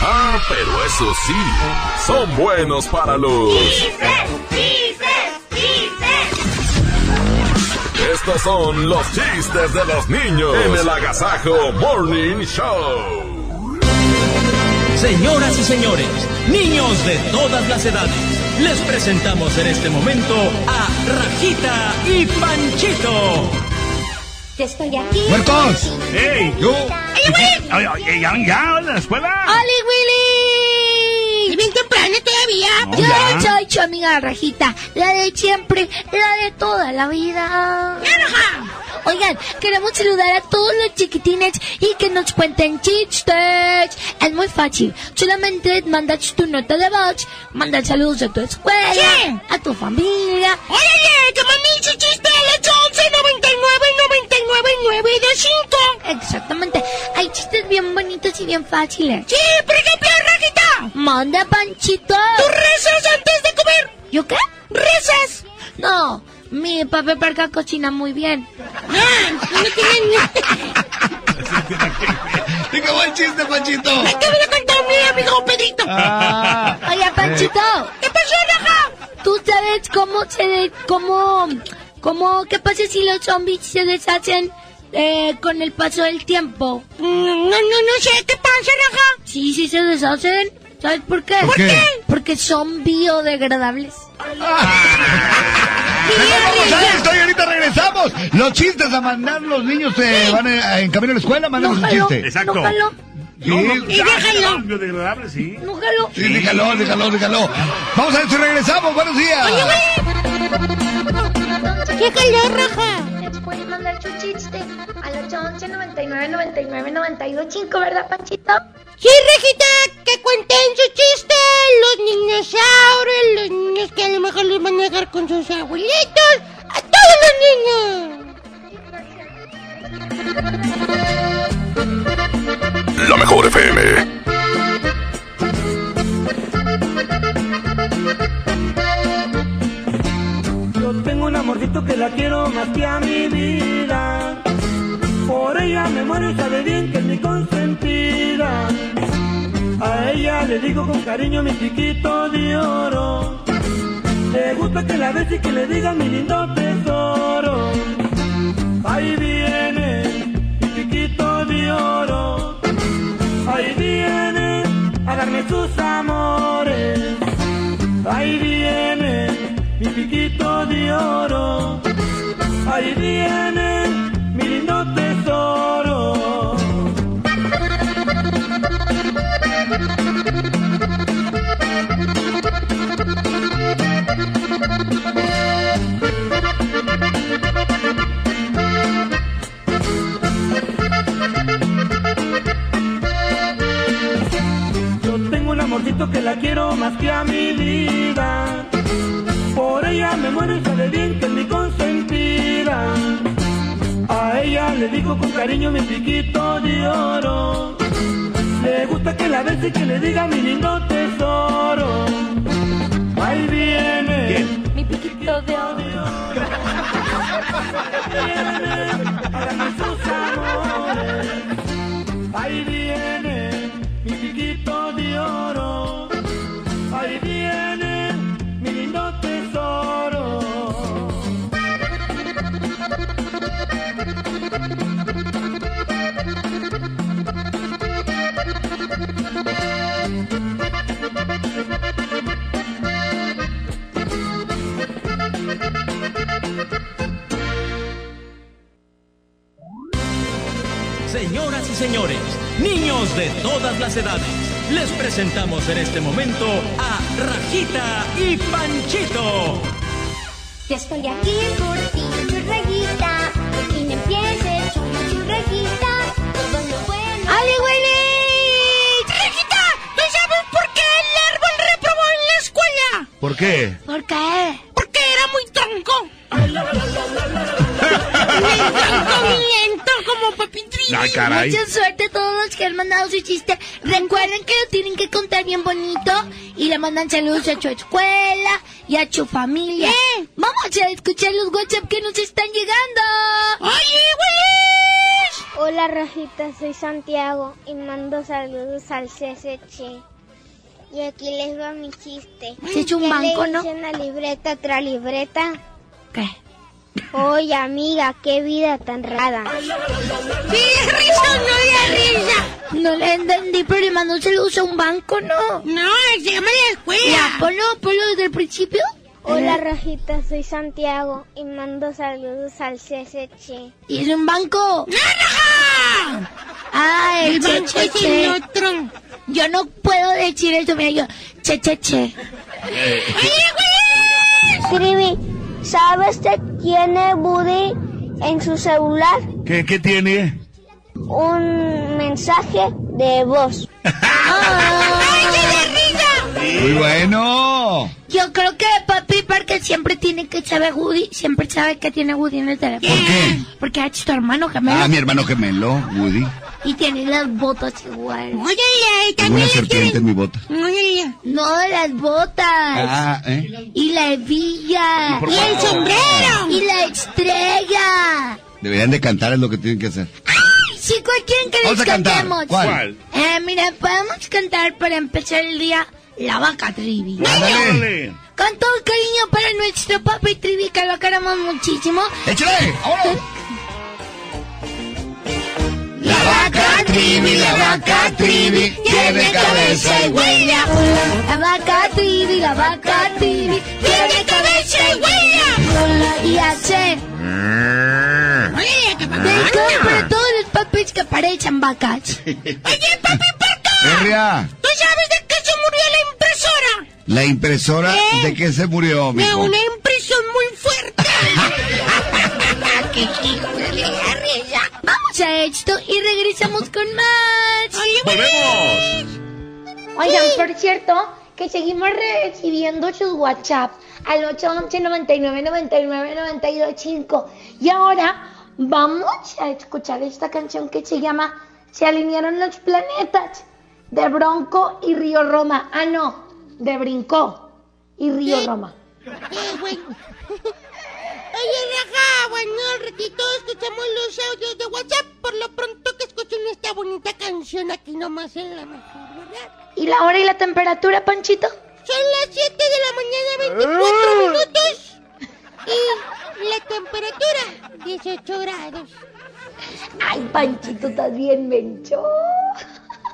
Ah, pero eso sí, son buenos para los. Estos son los chistes de los niños en el Agasajo Morning Show. Señoras y señores, niños de todas las edades, les presentamos en este momento a Rajita y Panchito. Yo estoy aquí. ¡Huercos! ¡Ey! ¡Yo! ¡Ay, Oye, ¿Ya, ya, a la escuela? ¡Oli, Willy! ¿Y bien temprano todavía? No, Yo ya. soy tu amiga Rajita, la de siempre, la de toda la vida. Oigan, queremos saludar a todos los chiquitines y que nos cuenten chistes. Es muy fácil. Solamente mandas tu nota de voz, mandas saludos a tu escuela, a tu familia. ¡Órale! ¡Que mami su chiste a las 11, 99, 99, 9 de 5! Exactamente. Hay chistes bien bonitos y bien fáciles. Sí, por ejemplo, Rajita. Manda, Panchito. ¿Tú rezas antes de comer? ¿Yo qué? ¿Rezas? No, mi papá Parca cocina muy bien. no ¡Y qué buen chiste, Panchito! Me acaba de contar mi amigo Pedrito. Ah. Oye, Panchito. ¿Qué pasó, Raja? ¿Tú sabes cómo se... cómo... cómo... qué pasa si los zombies se deshacen eh, con el paso del tiempo? No, no, no sé. ¿Qué pasa, Raja? Sí, sí se deshacen. ¿Sabes por qué? ¿Por qué? Porque son biodegradables. Mejor vamos a esto y ahorita regresamos. Los chistes a mandar los niños eh, van eh, en camino a la escuela, mandamos un chiste. Exacto. No. Sí, Y déjalo. Biodegradable, sí. No sí, déjalo, déjalo, déjalo. Vamos a esto y regresamos. Buenos días. ¿Qué jaló, raja? Les puedes mandar su chiste al 811 99 99 92 5, ¿verdad, Panchito? Sí, Rejita, que cuenten su chiste. Los niños ahora, los niños que a lo mejor los van a dejar con sus abuelitos. A todos los niños. La mejor FM. Tengo un amorcito que la quiero más que a mi vida. Por ella me muero y sabe bien que es mi consentida. A ella le digo con cariño mi chiquito de oro. Le gusta que la bese y que le diga mi lindo tesoro. Ahí viene mi chiquito de oro. Ahí viene a darme sus amores. Ahí viene mi piquito de oro. Ahí viene mi lindo tesoro. Yo tengo un amorcito que la quiero más que a mi vida. Por ella me muero y sabe bien que es mi consentida. A ella le digo con cariño mi piquito de oro. Le gusta que la bese y que le diga mi lindo tesoro. Ahí viene Mi piquito de oro. darme sus amores. Ahí viene mi piquito de oro. Señoras y señores, niños de todas las edades, les presentamos en este momento a Rajita y Panchito. Ya estoy aquí por ti, tu rayita. Y me empieces, chu, chu, rayita. Todo lo bueno. ¡Ale, güey! ¡Rejita! ¿Tú sabes por qué el árbol reprobó en la escuela? ¿Por qué? ¿Por qué? Porque era muy tronco. Bien tronco, bien caray. Mucha suerte a todos los que han mandado su chiste. Recuerden que lo tienen que contar bien bonito y le mandan saludos a su escuela y a su familia. Vamos a escuchar los WhatsApp que nos están llegando. ¡Oye, güey! Hola, Rajita, soy Santiago y mando saludos al CSC. Y aquí les va mi chiste. Se echó un ¿Qué banco, le ¿no? una libreta otra libreta? ¿Qué? Oye, amiga, qué vida tan rara. ¡Sí, risa, no de risa! No le entendí, pero le mandó saludos a un banco, ¿no? No, se llama la escuela. Ya, ponlo, ponlo desde el principio. Hola, Rajita, soy Santiago y mando saludos al CSC. ¿Y es un banco? Ah, el, El che, banco che, es che. el otro. Yo no puedo decir eso, mira, yo, che, che, che. Trivi, ¿sabes qué tiene Buddy en su celular? ¿Qué, qué tiene? Un mensaje de voz. ¡Ay, qué de risa! Muy bueno. Yo creo que papi Parker siempre tiene que saber Woody, siempre sabe que tiene Woody en el teléfono. ¿Por qué? Porque es tu hermano gemelo. Ah, mi hermano gemelo, Woody. Y tiene las botas igual. Oye, Tengo una serpiente en mi bota. No, las botas. Ah, ¿eh? Y la hebilla. ¿Y Y el sombrero. Y la estrella. Deberían de cantar, es lo que tienen que hacer. Sí, ¿cuál quieren que les cantemos? ¿Cuál? Eh, mira, podemos cantar para empezar el día La Vaca Trivi. Con todo el cariño para nuestro papi Trivi, que lo queremos muchísimo. ¡Échale! ¡Vámonos! La vaca Trivi, la vaca Trivi, tiene cabeza y huella. La vaca Trivi, la vaca Trivi, tiene cabeza y huella. Oye, que papi para todos los papis que parecen vacas. Oye, papi. Herria, ¿Tú sabes de la impresora ¿Eh? de qué se murió, De mijo. una impresión muy fuerte. ¡Qué hijo de la risa! Vamos a esto y regresamos con más. ¡Volvemos! Oigan, por cierto, que seguimos recibiendo sus WhatsApp al 811 99 99 92 5. Y ahora vamos a escuchar esta canción que se llama Se alinearon los planetas de Bronco y Río Roma. Ah, no, de Brincó y Río Roma. Eh, bueno. Oye, Raja, bueno, al ratito escuchamos los audios de WhatsApp. Por lo pronto que escuchen esta bonita canción aquí nomás en la mejor, ¿verdad? ¿Y la hora y la temperatura, Panchito? Son las 7 de la mañana, 24 minutos. Y la temperatura, 18 grados. Ay, Panchito, estás bien mencho.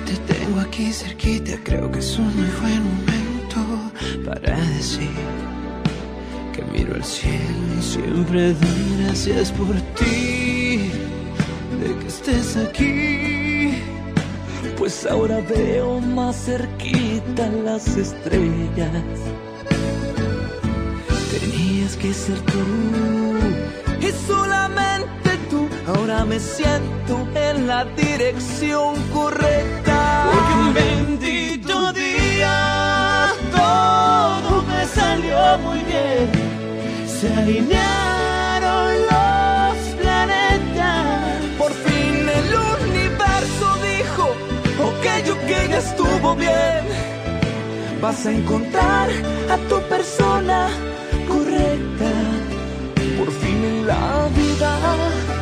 Te tengo aquí cerquita, creo que es un muy buen momento para decir que miro al cielo y siempre doy gracias por ti, de que estés aquí. Pues ahora veo más cerquita las estrellas. Tenías que ser tú y solamente. Ahora me siento en la dirección correcta. Porque un bendito día todo me salió muy bien. Se alinearon los planetas. Por fin el universo dijo, ok, ok, ya estuvo bien. Vas a encontrar a tu persona correcta. Por fin en la vida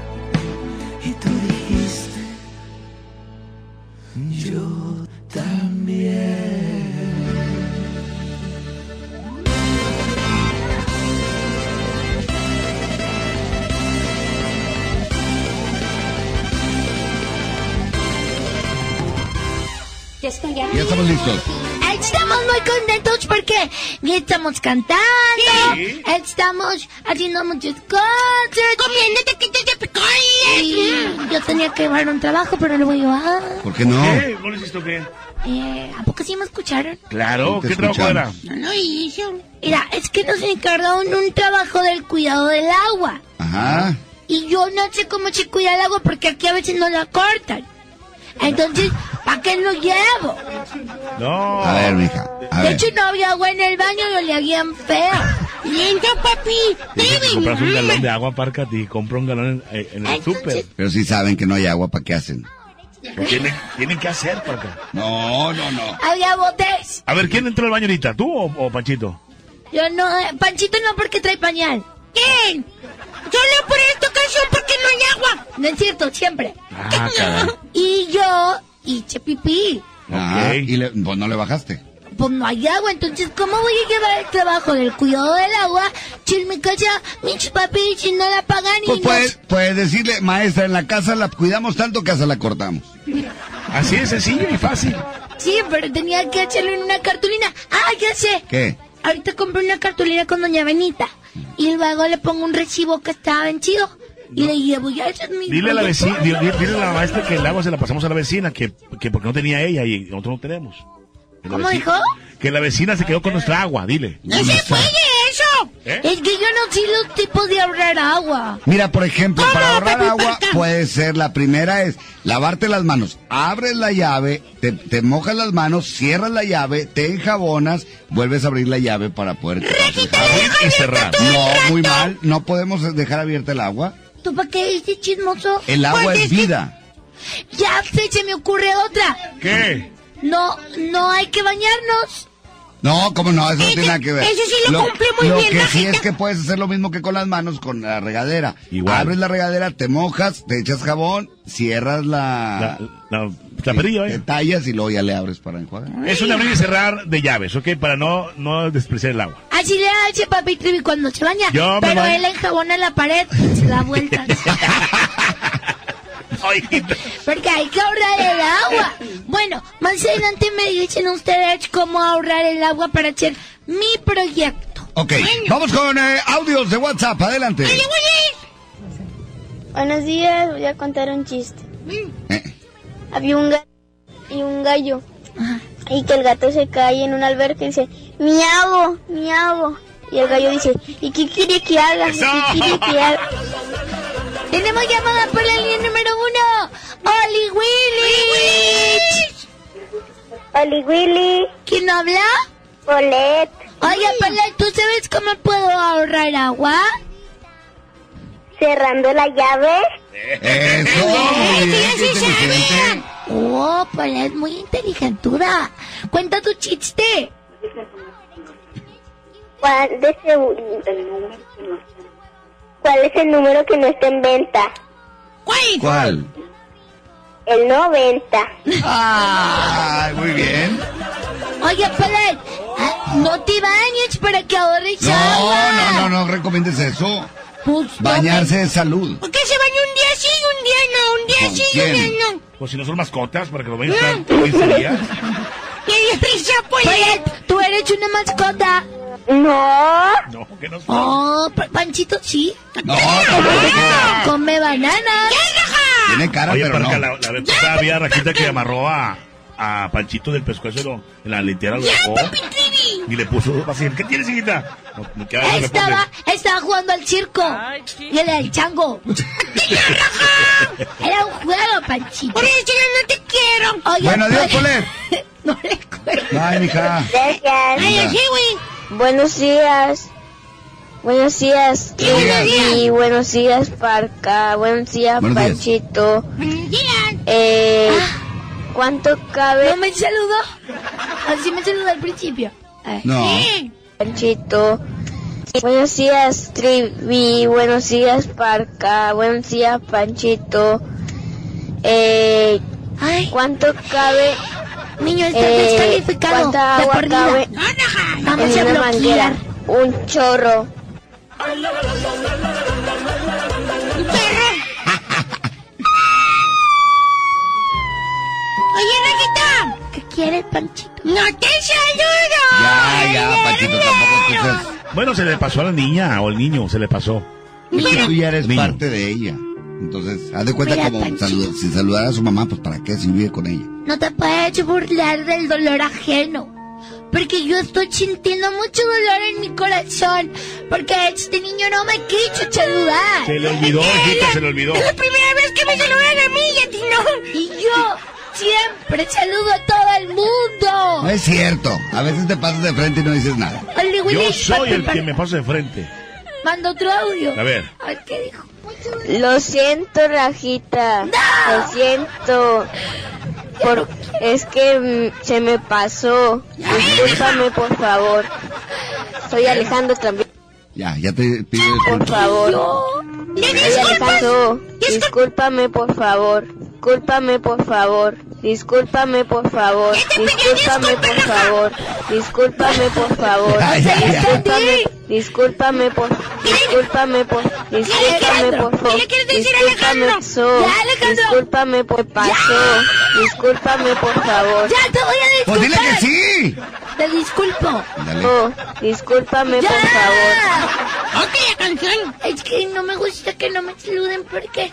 Yo también. Ya estamos listos. Estamos muy contentos porque estamos cantando, Sí. estamos haciendo muchas cosas. Comiendo taquitos de yo tenía que llevar un trabajo, pero lo voy a llevar. ¿Por qué no? ¿Qué? ¿No lo hiciste o qué? Eh, ¿A poco sí me escucharon? Claro, Te ¿qué trabajo era? No lo hizo. Mira, es que nos encargaron un trabajo del cuidado del agua. Ajá. Y yo no sé cómo se cuida el agua porque aquí a veces no la cortan. Entonces, ¿para qué lo llevo? No. A ver, mija. A de ver. hecho, no había agua en el baño y olía bien feo. Lindo, papi. Dice que compras un galón de agua, párcate y compra un galón en, en el súper. Pero si saben que no hay agua, ¿para qué hacen? Pues tienen, tienen que hacer, parca. No, no, no. Había botes. A ver, ¿quién entró al baño ahorita? ¿Tú o, o Panchito? Yo no, eh, Panchito no porque trae pañal. ¿Quién? Solo por esta ocasión porque no hay agua. No es cierto, siempre. Ah. Y yo hice pipí. Ah, y le- pues no le bajaste. Pues no hay agua, entonces ¿cómo voy a llevar el trabajo del cuidado del agua si en mi casa mis papis si no la pagan y Pues no- puedes, puedes decirle, maestra, en la casa la cuidamos tanto que hasta la cortamos. Así de sencillo y fácil. Sí, pero tenía que hacerlo en una cartulina. Ah, ya sé. ¿Qué? Ahorita compré una cartulina con doña Benita. Y luego le pongo un recibo que estaba vencido. Y le llevo ya ese es mi Dile a la vecina, dile, dile a la maestra que el agua se la pasamos a la vecina, que, que porque no tenía ella y nosotros no tenemos. ¿Cómo vecina- dijo? Que la vecina se quedó con nuestra agua, dile. ¡No se puede eso! ¿Eh? Es que yo no sé los tipos de ahorrar agua. Mira, por ejemplo, ¿Cómo, para ahorrar agua Parca? puede ser, la primera es lavarte las manos, abres la llave, te, te mojas las manos, cierras la llave, te enjabonas, vuelves a abrir la llave para poder... Abrir y cerrar. No, muy mal, no podemos dejar abierta el agua. ¿Tú para qué dices chismoso? El agua Pues es que- vida. Ya sé, se me ocurre otra. ¿Qué? No, no hay que bañarnos. No, cómo no, eso no tiene nada que ver. ese sí lo cumple muy lo bien, que sí es que puedes hacer lo mismo que con las manos con la regadera. Abres la regadera, te mojas, te echas jabón, cierras la... La, la perilla, Te ¿eh? tallas y luego ya le abres para enjuagar. Es un abrir y cerrar de llaves, ¿ok? Para no, no despreciar el agua. Así le hace papi Trivi cuando se baña. Yo me pero baño. él enjabona la pared y se da vueltas. Porque hay que ahorrar el agua. Bueno, más adelante me dicen ustedes cómo ahorrar el agua para hacer mi proyecto. Ok, vamos con eh, audios de WhatsApp, adelante. Buenos días, voy a contar un chiste. Había un gato y un gallo. Y que el gato se cae en una alberca y dice, miau, miau. Y el gallo dice, ¿y qué quiere que haga? ¿Y ¿Qué quiere que haga? Tenemos llamada por la línea número uno. ¡Oli Willy! ¡Oli Willy! ¿Quién habla? Polet. Oye, Polet, ¿tú sabes cómo puedo ahorrar agua? Cerrando la llave. Eso, qué inteligente. Oh, Polet, muy inteligentuda. Cuenta tu chiste. ¿Cuál, de ¿Cuál es el número que no está en venta? ¿Cuál? El 90. Ay, muy bien. Oye, Polet, ah, no te bañes para que ahorres No, agua. no, no, no recomiendes eso. Pues, Bañarse es salud. ¿Por qué se baña un día sí y un día no? Un día ¿Con sí y un día no. Pues si no son mascotas, para que lo vayan a estar 15 días. ¡Qué risa, Polet, Polet! tú eres una mascota. No. No, que no Oh, Pa- Panchito sí. No. Come banana. Tiene cara, Oye, pero no. la, la vez pasada había Rajita que amarró a, a Panchito del pescuezo y lo- en la lintera lo dejó. Y le puso así, ¿qué tienes, hijita? No, me queda de Estaba, estaba jugando al circo. Y era el chango. Era un juego, Panchito. Por eso yo no te quiero. Oye, Bueno, adiós, Polet. Polet. Bye, mija. Gracias. Ay, así, güey. Buenos días. Buenos días, Buenos días. Trivi. Buenos días, Parca. Buenos días, Buenos días. Panchito. Eh, ¿Cuánto cabe? ¿No me saludó? Así me saludó al principio. Eh. No. Panchito. Buenos días, Trivi. Buenos días, Parca. Buenos días, Panchito. Eh, ¿Cuánto cabe? Niño, está Eh, descalificado. ¿Cuánta de agua por vida. cabe Vamos en a una bloquear. manguera? Un chorro. Oye, Rajita. ¿Qué quieres, Panchito? ¡No te saludo! Ya, ya, Panchito, tampoco tú seas- Bueno, se le pasó a la niña o al niño, se le pasó. Es que tú ya eres Niño. parte de ella. Entonces, haz de cuenta Mira, como saluda- si saludara a su mamá, pues para qué, si vive con ella. No te puedes burlar del dolor ajeno. Porque yo estoy sintiendo mucho dolor en mi corazón. Porque este niño no me quiso saludar. Se le olvidó, hijita, se le olvidó. Es la primera vez que me saludan a mí y a ti no. Y yo siempre saludo a todo el mundo. No es cierto. A veces te pasas de frente y no dices nada. Willy, Yo soy el que me pasa de frente. Manda otro audio. A ver. A ver qué dijo. Lo siento, Rajita. Lo siento. Por- es que mm, se me pasó. Discúlpame, por favor. Soy Alejandro también, Ya, ya te pido por favor. Soy Alejandro. Discúlpame, por favor. Discúlpame, por favor. Discúlpame, por favor. Discúlpame, por favor. Discúlpame, por favor. Discúlpame, discúlpame, por Discúlpame, por Discúlpame, por favor. ¿Qué le quieres decir, Discúlpame, pasó. Discúlpame, por pasó. Discúlpame, por favor. Ya te voy a disculpar. Pues dile que sí. Te disculpo. Oh, discúlpame, por favor. Ok, canción. Es que no me gusta que no me saluden porque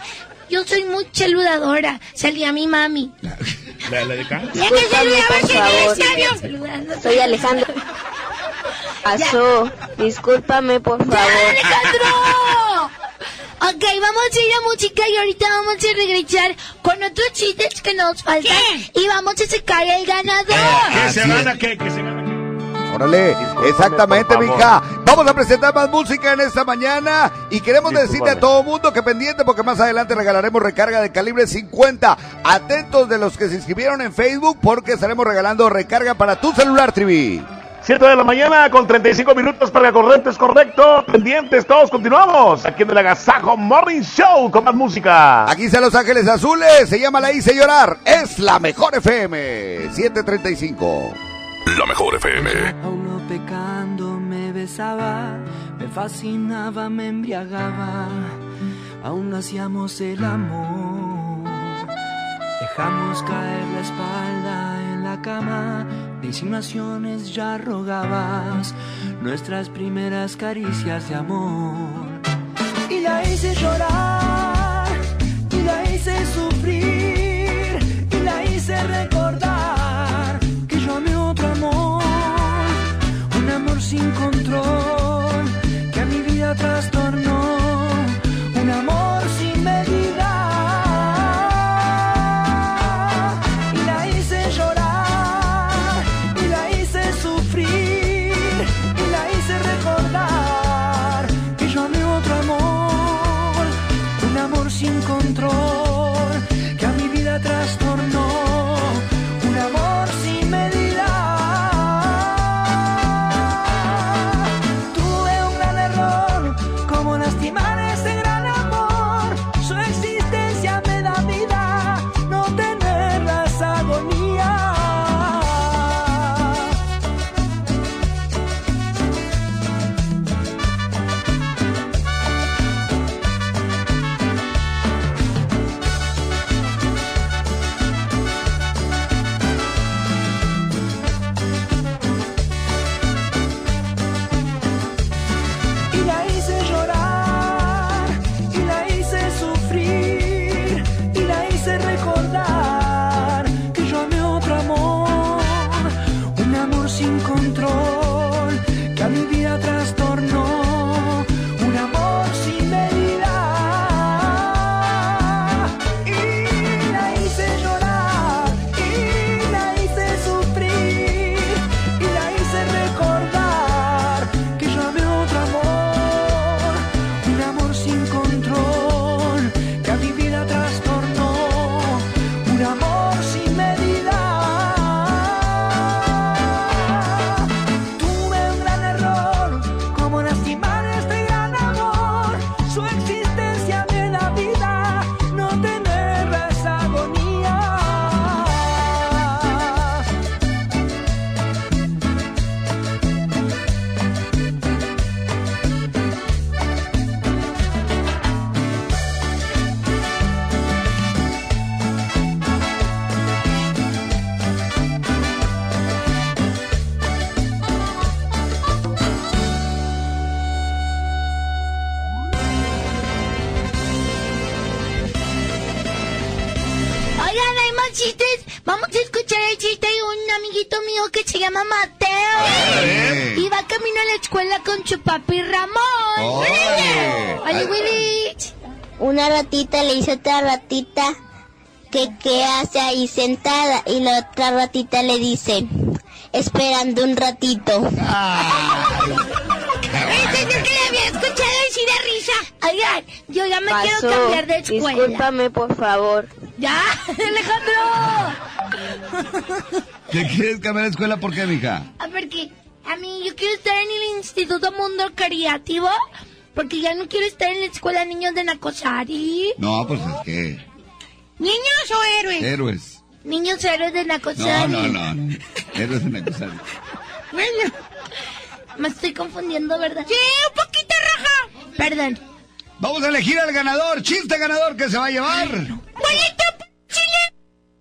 yo soy muy saludadora. Salía mi mami. ¿La, la de acá? Ya que saludaba en el. Soy Alejandro. Pasó. Discúlpame, por ¡Ya, favor. Alejandro! Ok, vamos a ir a música y ahorita vamos a regresar con otros chistes que nos faltan y vamos a sacar el ganador. ¿Qué se Así gana qué? ¿Qué se gana qué? Órale, exactamente, mija. Vamos a presentar más música en esta mañana y queremos decirle a todo mundo que pendiente porque más adelante regalaremos recarga de calibre 50. Atentos de los que se inscribieron en Facebook porque estaremos regalando recarga para tu celular, Trivi. 7 de la mañana con 35 minutos para corrientes correcto. Pendientes, todos continuamos. Aquí en el Agasajo Morning Show con más música. Aquí está Los Ángeles Azules, se llama La Hice Llorar. Es la mejor FM. 735. La mejor FM. No pecando me besaba, me fascinaba, me embriagaba, aún hacíamos el amor. Dejamos caer la espalda en la cama, de insinuaciones ya rogabas nuestras primeras caricias de amor. Y la hice llorar, y la hice sufrir, y la hice recordar chistes. Vamos a escuchar el chiste de un amiguito mío que se llama Mateo. Y va camino a la escuela con su papi Ramón. Hola, Willy. Una ratita le dice a otra ratita que qué hace ahí sentada y la otra ratita le dice, esperando un ratito. Es el que le había escuchado decir de risa. Oigan, yo ya me quiero cambiar de escuela. Discúlpame, por favor. ¡Ya, Alejandro! ¿Te quieres cambiar de escuela? ¿Por qué, mija? A ver, que a mí yo quiero estar en el Instituto Mundo Creativo porque ya no quiero estar en la escuela de niños de Nacosari. No, pues es que... ¿Niños o héroes? Héroes. Niños héroes de Nacosari. no, no, no. Héroes en acusar. Bueno, me estoy confundiendo, ¿verdad? Sí, un poquito raja. Perdón. Vamos a elegir al ganador, chiste ganador que se va a llevar. ¡Bonito chile!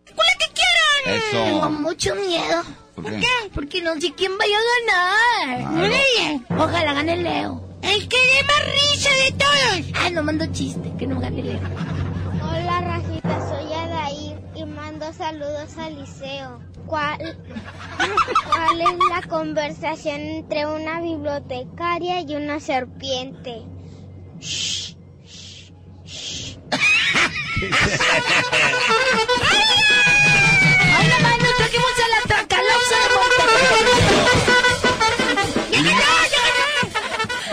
¡Escuela que quieran! Eso. Tengo mucho miedo. ¿Por qué? Porque no sé quién vaya a ganar. Claro. Nadie. Ojalá gane Leo. El que dé más risa de todos. Ah, no mando chiste, que no gane Leo. Hola Rajita, soy y saludos al liceo. ¿Cuál, ¿Cuál es la conversación entre una bibliotecaria y una serpiente? ¡Ay, nomás nos trajimos a la tracalosa de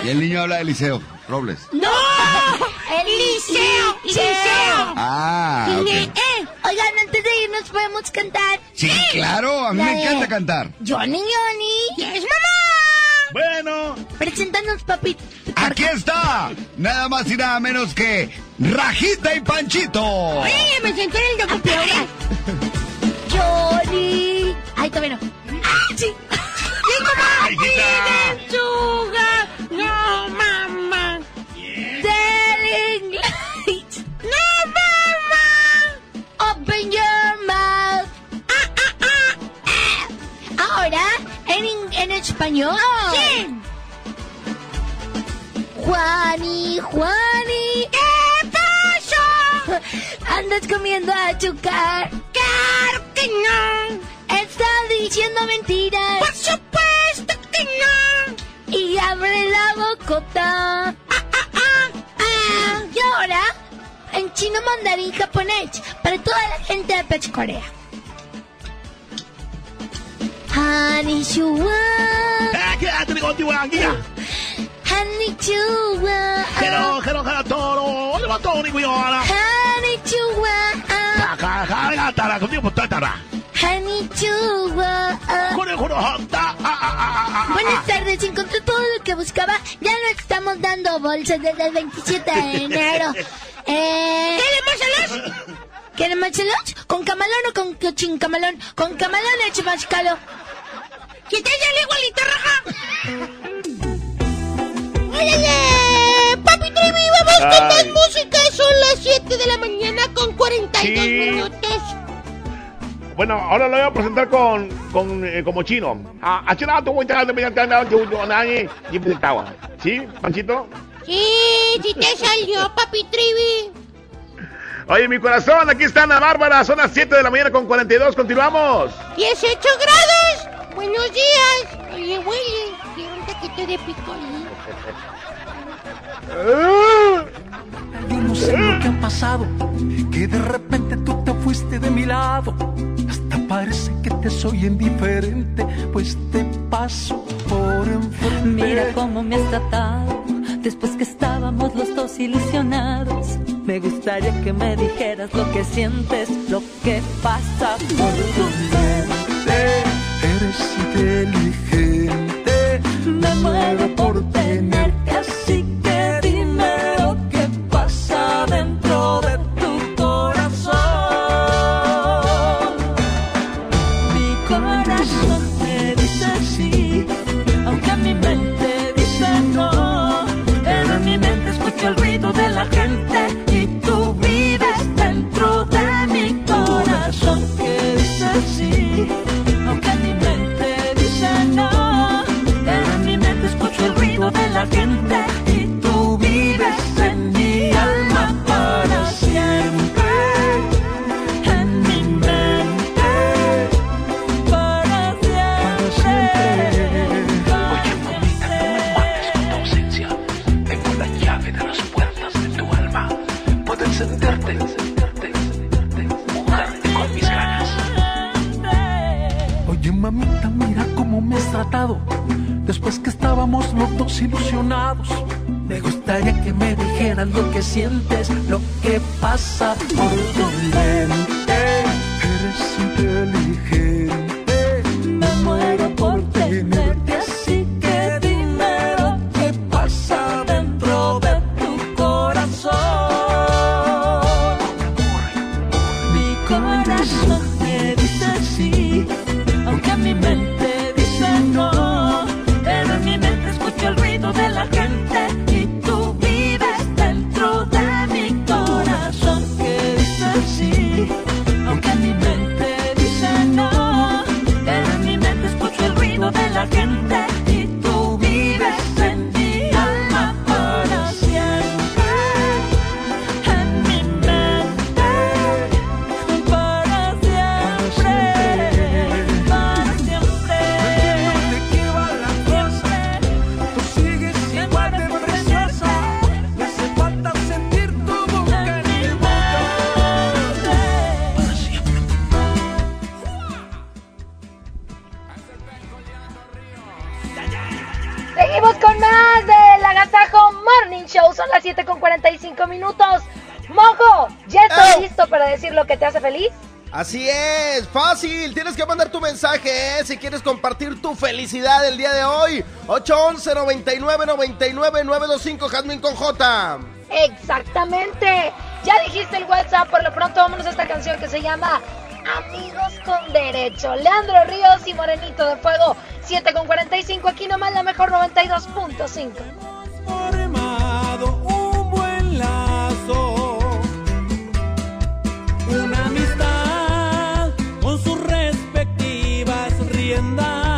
Y el niño habla de Liceo, Robles. ¡No! ¡El liceo! ¡Liceo! Ah, ok. Eh, Oigan, antes de irnos podemos cantar. Sí, claro, a mí La me de encanta cantar. Johnny Johnny. ¡Yes, mamá! Bueno. Preséntanos, papi. Aquí está, nada más y nada menos que Rajita y Panchito. Oye, me senté en el doctor. Johnny. Ay, todavía no. ¡Ah, sí! ¡Sí, mamá! ¡Lechuga! ¡No, mamá! Telling lights. ¡No, mamá! Open your mouth. Ah, ah, ah, ah. Ahora, en, in- en español. Sí. Juani, Juani. ¿Qué pasó? ¿Andas comiendo azúcar? ¡Claro que no! ¿Estás diciendo mentiras? ¡Por supuesto que no! Y abre la bocota. Ah, ah. Y ahora, en chino mandarín japonés, para toda la gente de Pech Corea. Contigo aquí. Hanishua. Hello, hello, hello, toro. Ahora. Hanishua. Acá, Buenas tardes, encontré todo lo que buscaba. Ya no estamos dando bolsas desde el 27 de enero. Eh... ¿Queremos lunch? ¿Queremos lunch? ¿Con camalón o con sin camalón? Con camalón hecho más calo. ¿Que te sale igualito, raja? ¡Órale! ¡Papi Trivi, vamos con más música! Son las 7 de la mañana con 42 Sí. minutos. Bueno, ahora lo voy a presentar con, con eh, como chino. Ah. ¿Sí, Panchito? Sí, sí te salió, papi Trivi. Oye, mi corazón, aquí está Ana Bárbara, son las 7 de la mañana con 42, continuamos. 18 grados. Buenos días. Oye, Willy, quiero un taquito de picolín. Yo no sé lo que ha pasado, que de repente tú te fuiste de mi lado. Parece que te soy indiferente, pues te paso por enfrente. Mira cómo me has tratado después que estábamos los dos ilusionados. Me gustaría que me dijeras lo que sientes, lo que pasa por tu mente. Eres inteligente, Me muero por tenerte después que estábamos los dos ilusionados. Me gustaría que me dijeras lo que sientes, lo que pasa por tu mente. Eres inteligente. feliz? Así es, fácil. Tienes que mandar tu mensaje ¿eh? si quieres compartir tu felicidad el día de hoy. 811 99 99 925 Jasmine con J. Exactamente. Ya dijiste el WhatsApp, por lo pronto vámonos a esta canción que se llama Amigos con Derecho. Leandro Ríos y Morenito de Fuego, 7 con 45. Aquí nomás la mejor 92.5. tiendas.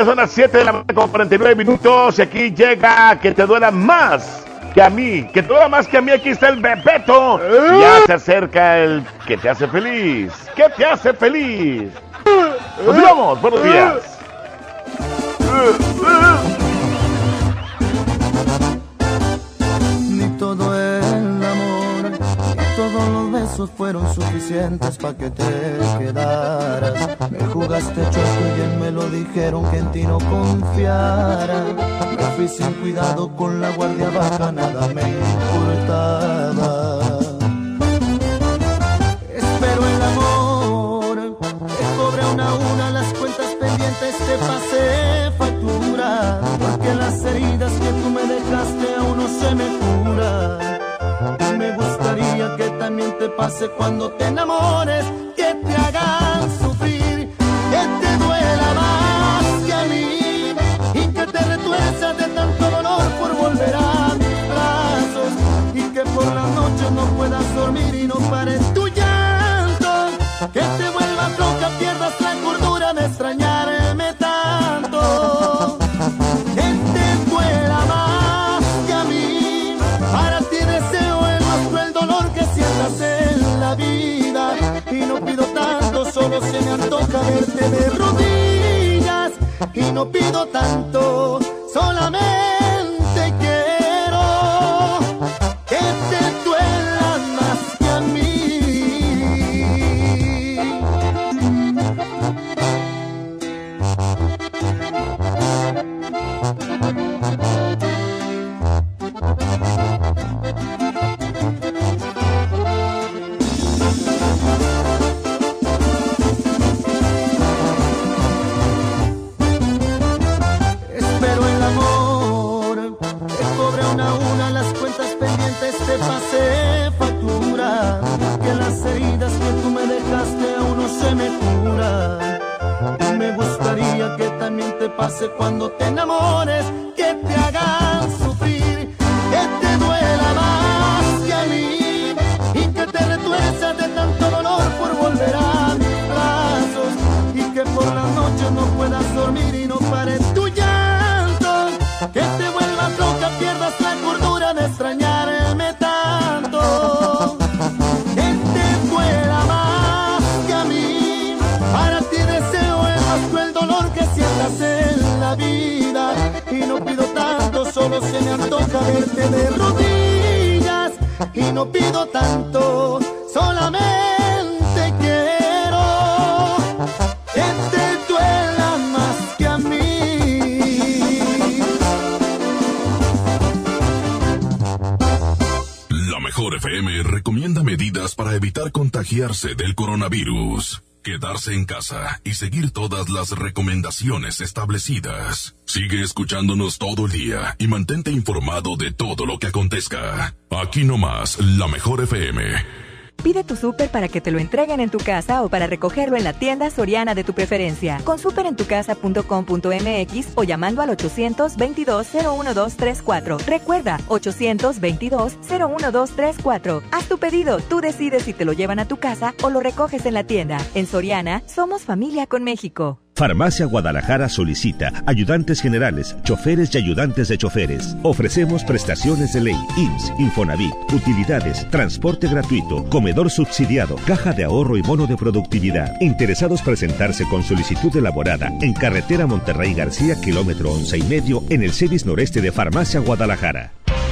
Ya son las 7 de la mañana con 49 minutos. Y aquí llega que te duela más que a mí. Que te duela más que a mí. Aquí está el Bebeto. Ya se acerca el que te hace feliz. ¿Qué te hace feliz? Continuamos. Buenos días. Ni todo el amor, ni todos los besos fueron suficientes para que te quedaras. Me jugaste chueco y dijeron que en ti no confiara. Me fui sin cuidado con la guardia baja, nada me no pido tanto, En casa y seguir todas las recomendaciones establecidas. Sigue escuchándonos todo el día y mantente informado de todo lo que acontezca. Aquí nomás, la mejor FM. Pide tu súper para que te lo entreguen en tu casa o para recogerlo en la tienda soriana de tu preferencia. Con superentucasa.com.mx o llamando al 822-01234. Recuerda, 822-01234. Pedido, tú decides si te lo llevan a tu casa o lo recoges en la tienda. En Soriana, somos familia con México. Farmacia Guadalajara solicita ayudantes generales, choferes y ayudantes de choferes. Ofrecemos prestaciones de ley, IMSS, Infonavit, utilidades, transporte gratuito, comedor subsidiado, caja de ahorro y bono de productividad. Interesados presentarse con solicitud elaborada en carretera Monterrey García, kilómetro once y medio, en el CEDIS noreste de Farmacia Guadalajara.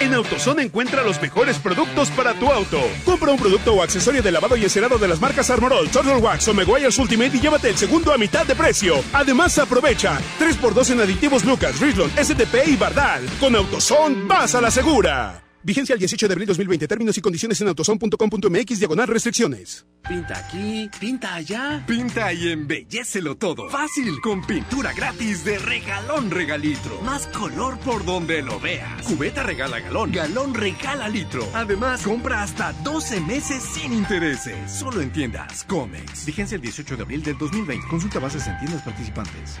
En AutoZone encuentra los mejores productos para tu auto. Compra un producto o accesorio de lavado y encerado de las marcas Armorol, Turtle Wax o Meguiar's Ultimate y llévate el segundo a mitad de precio. Además, aprovecha 3x2 en aditivos Lucas, Richland, STP y Bardal. Con AutoZone, vas a la segura. Vigencia el 18 de abril 2020. Términos y condiciones en autoson.com.mx diagonal restricciones. Pinta aquí, pinta allá. Pinta y embellecelo todo. Fácil, con pintura gratis de regalón regalitro. Más color por donde lo veas. Cubeta regala galón, galón regala litro. Además, compra hasta 12 meses sin intereses. Solo en tiendas Comex. Vigencia el 18 de abril del 2020. Consulta bases en tiendas participantes.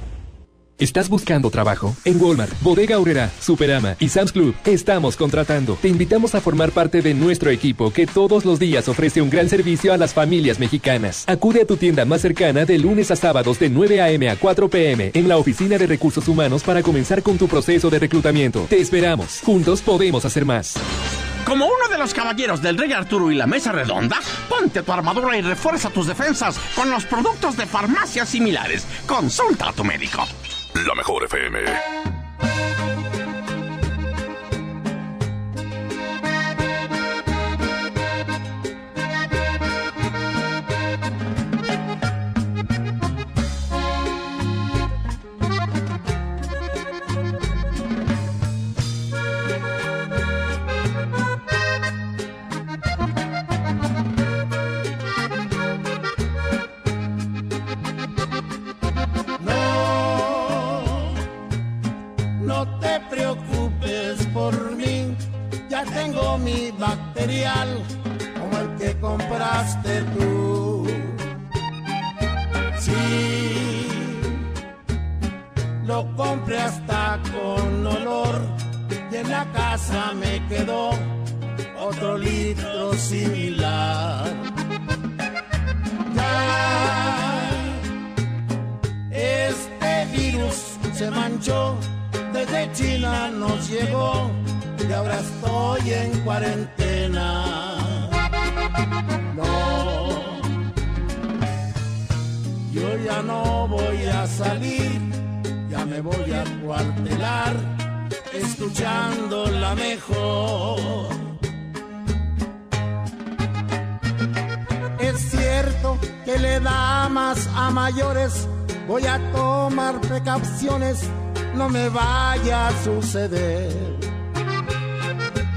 ¿Estás buscando trabajo? En Walmart, Bodega Aurrera, Superama y Sam's Club estamos contratando. Te invitamos a formar parte de nuestro equipo que todos los días ofrece un gran servicio a las familias mexicanas. Acude a tu tienda más cercana de lunes a sábados de 9 a.m. a 4 p.m. en la Oficina de Recursos Humanos para comenzar con tu proceso de reclutamiento. Te esperamos. Juntos podemos hacer más. Como uno de los caballeros del Rey Arturo y la Mesa Redonda, ponte tu armadura y refuerza tus defensas con los productos de farmacias similares. Consulta a tu médico. La mejor FM. Como el que compraste tú. Sí, lo compré hasta con olor y en la casa me quedó otro litro similar. Ya este virus se manchó, desde China nos llegó y ahora estoy en cuarentena. No, yo ya no voy a salir, ya me voy a cuartelar, escuchando la mejor. Es cierto que le da más a mayores Voy a tomar precauciones, no me vaya a suceder.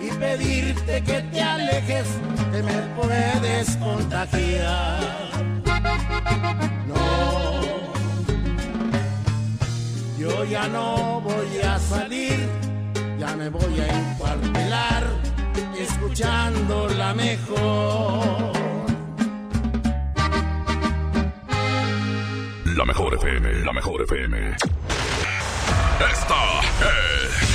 Y pedirte que te alejes, que me puedes contagiar. No, yo ya no voy a salir, ya me voy a encuartelar, escuchando la mejor. La mejor FM, la mejor FM. Esta es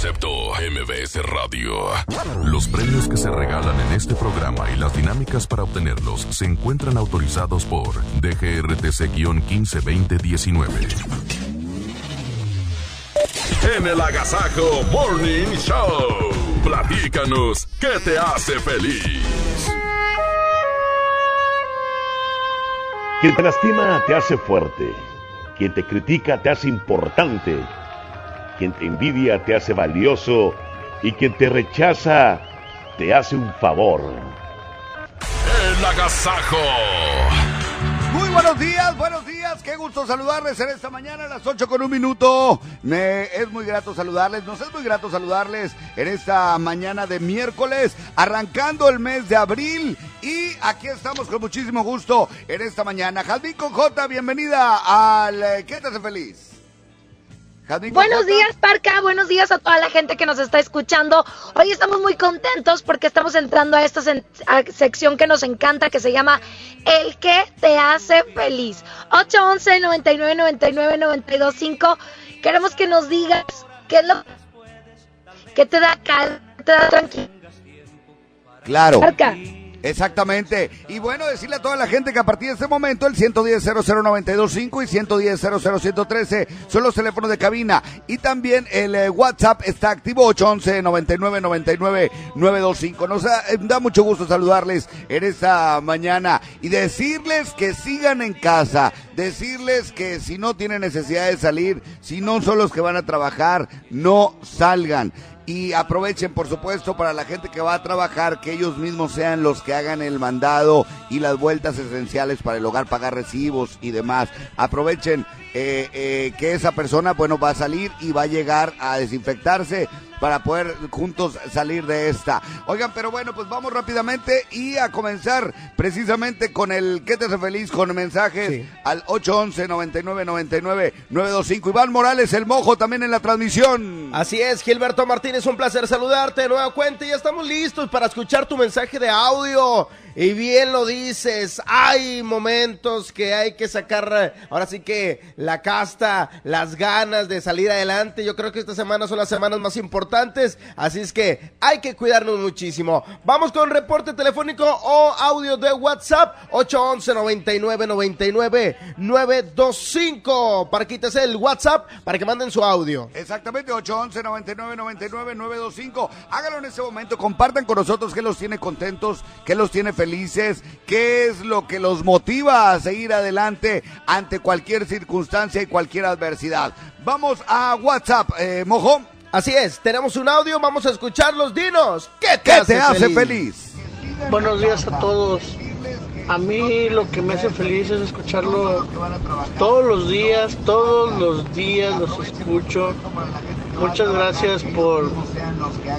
Concepto MBS Radio. Los premios que se regalan en este programa y las dinámicas para obtenerlos se encuentran autorizados por DGRTC-152019. En el Agasajo Morning Show. Platícanos qué te hace feliz. Quien te lastima te hace fuerte. Quien te critica te hace importante. Quien te envidia te hace valioso. Y quien te rechaza te hace un favor. El Agasajo. Muy buenos días, buenos días, qué gusto saludarles en esta mañana a las 8 con un minuto. Me es muy grato saludarles, nos es muy grato saludarles en esta mañana de miércoles, arrancando el mes de abril. Y aquí estamos con muchísimo gusto en esta mañana. Con J, bienvenida al eh, ¿Qué te hace feliz? Buenos días, Parca. Buenos días a toda la gente que nos está escuchando. Hoy estamos muy contentos porque estamos entrando a esta sección que nos encanta, que se llama El que te hace feliz. 811 99 99 925 Queremos que nos digas qué es lo que te da calma, te da tranquilidad. Claro. Parca. Exactamente. Y bueno, decirle a toda la gente que a partir de este momento el 110 00925 y 110 00113 son los teléfonos de cabina. Y también el eh, WhatsApp está activo 811 99 99 925. Nos da, eh, da mucho gusto saludarles en esta mañana y decirles que sigan en casa. Decirles que si no tienen necesidad de salir, si no son los que van a trabajar, no salgan. Y aprovechen, por supuesto, para la gente que va a trabajar, que ellos mismos sean los que hagan el mandado y las vueltas esenciales para el hogar, pagar recibos y demás. Aprovechen eh, eh, que esa persona, bueno, va a salir y va a llegar a desinfectarse para poder juntos salir de esta. Oigan, pero bueno, pues vamos rápidamente y a comenzar precisamente con el ¿Qué te hace feliz? Con mensajes al 811 99 99 925. Iván Morales, el mojo también en la transmisión. Así es, Gilberto Martínez, un placer saludarte de nueva cuenta. Ya estamos listos para escuchar tu mensaje de audio. Y bien lo dices, hay momentos que hay que sacar, ahora sí que la casta, las ganas de salir adelante. Yo creo que esta semana son las semanas más importantes, así es que hay que cuidarnos muchísimo. Vamos con reporte telefónico o audio de WhatsApp 811 99 99 925 para quitarse el WhatsApp para que manden su audio. Exactamente, 811 99 99 925. Háganlo en este momento, compartan con nosotros qué los tiene contentos, qué los tiene felices felices? ¿Qué es lo que los motiva a seguir adelante ante cualquier circunstancia y cualquier adversidad? Vamos a WhatsApp, eh, Mojo. Así es, tenemos un audio, vamos a escucharlos. Dinos, ¿qué te, ¿Qué hace, te hace feliz? feliz? Buenos días a todos. A mí lo que me hace feliz es escucharlo todos los días, todos los días los escucho. Muchas gracias por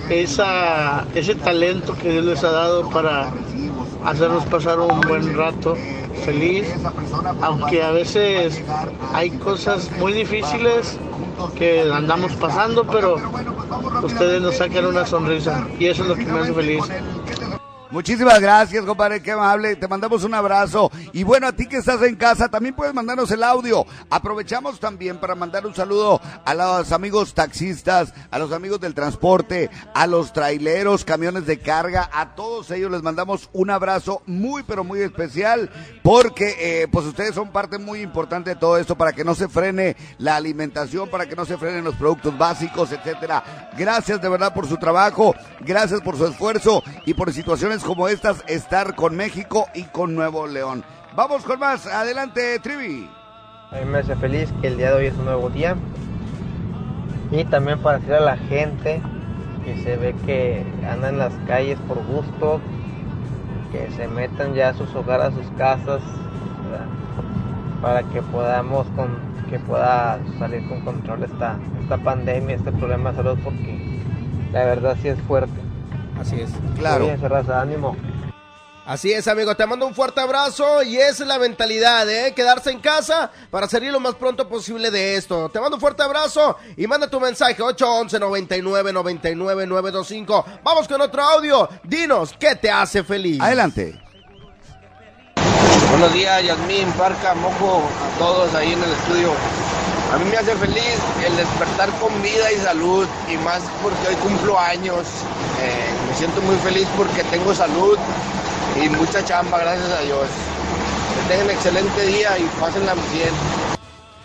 esa, ese talento que Dios les ha dado para hacernos pasar un buen rato feliz, aunque a veces hay cosas muy difíciles que andamos pasando, pero ustedes nos sacan una sonrisa y eso es lo que me hace feliz. Muchísimas gracias, compadre, qué amable. Te mandamos un abrazo. Y bueno, a ti que estás en casa, también puedes mandarnos el audio. Aprovechamos también para mandar un saludo a los amigos taxistas, a los amigos del transporte, a los traileros, camiones de carga, a todos ellos les mandamos un abrazo muy, pero muy especial, porque eh, pues ustedes son parte muy importante de todo esto para que no se frene la alimentación, para que no se frenen los productos básicos, etcétera. Gracias de verdad por su trabajo, gracias por su esfuerzo y por situaciones como estas, estar con México y con Nuevo León. Vamos con más, adelante, Trivi. A mí me hace feliz que el día de hoy es un nuevo día. Y también para decir a la gente que se ve que anda en las calles por gusto, que se metan ya a sus hogares, a sus casas, para que podamos con, que pueda salir con control esta, esta pandemia, este problema de salud, porque la verdad sí es fuerte. Así es. Claro. raza, ánimo. Así es, amigo, te mando un fuerte abrazo y esa es la mentalidad, ¿eh? Quedarse en casa para salir lo más pronto posible de esto. Te mando un fuerte abrazo y manda tu mensaje 811 99 99 925. Vamos con otro audio. Dinos, ¿qué te hace feliz? Adelante. Buenos días, Yasmín, Parca, Mojo, a todos ahí en el estudio. A mí me hace feliz el despertar con vida y salud y más porque hoy cumplo años. Eh, me siento muy feliz porque tengo salud y mucha chamba, gracias a Dios. Que tengan un excelente día y pásenla bien.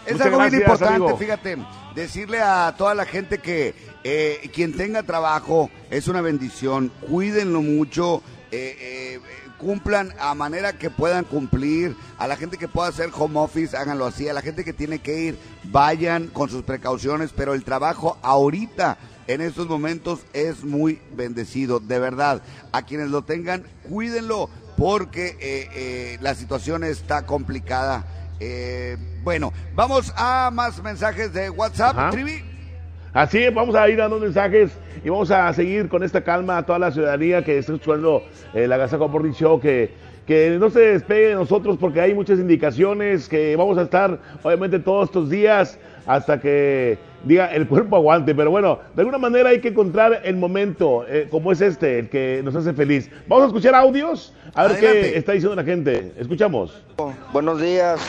Es Muchas algo bien importante, amigo. fíjate, decirle a toda la gente que eh, quien tenga trabajo es una bendición, cuídenlo mucho, eh, eh, cumplan a manera que puedan cumplir, a la gente que pueda hacer home office, háganlo así, a la gente que tiene que ir, vayan con sus precauciones, pero el trabajo ahorita, en estos momentos, es muy bendecido, de verdad, a quienes lo tengan, cuídenlo, porque eh, eh, la situación está complicada. Eh, bueno, vamos a más mensajes de WhatsApp. Ajá. Trivi. Así es, vamos a ir dando mensajes y vamos a seguir con esta calma a toda la ciudadanía que está escuchando la Gazaco Morning Show, que, que no se despegue de nosotros porque hay muchas indicaciones que vamos a estar obviamente todos estos días hasta que diga el cuerpo aguante, pero bueno, de alguna manera hay que encontrar el momento eh, como es este, el que nos hace feliz. Vamos a escuchar audios, a ver Adelante. qué está diciendo la gente. Escuchamos. Buenos días.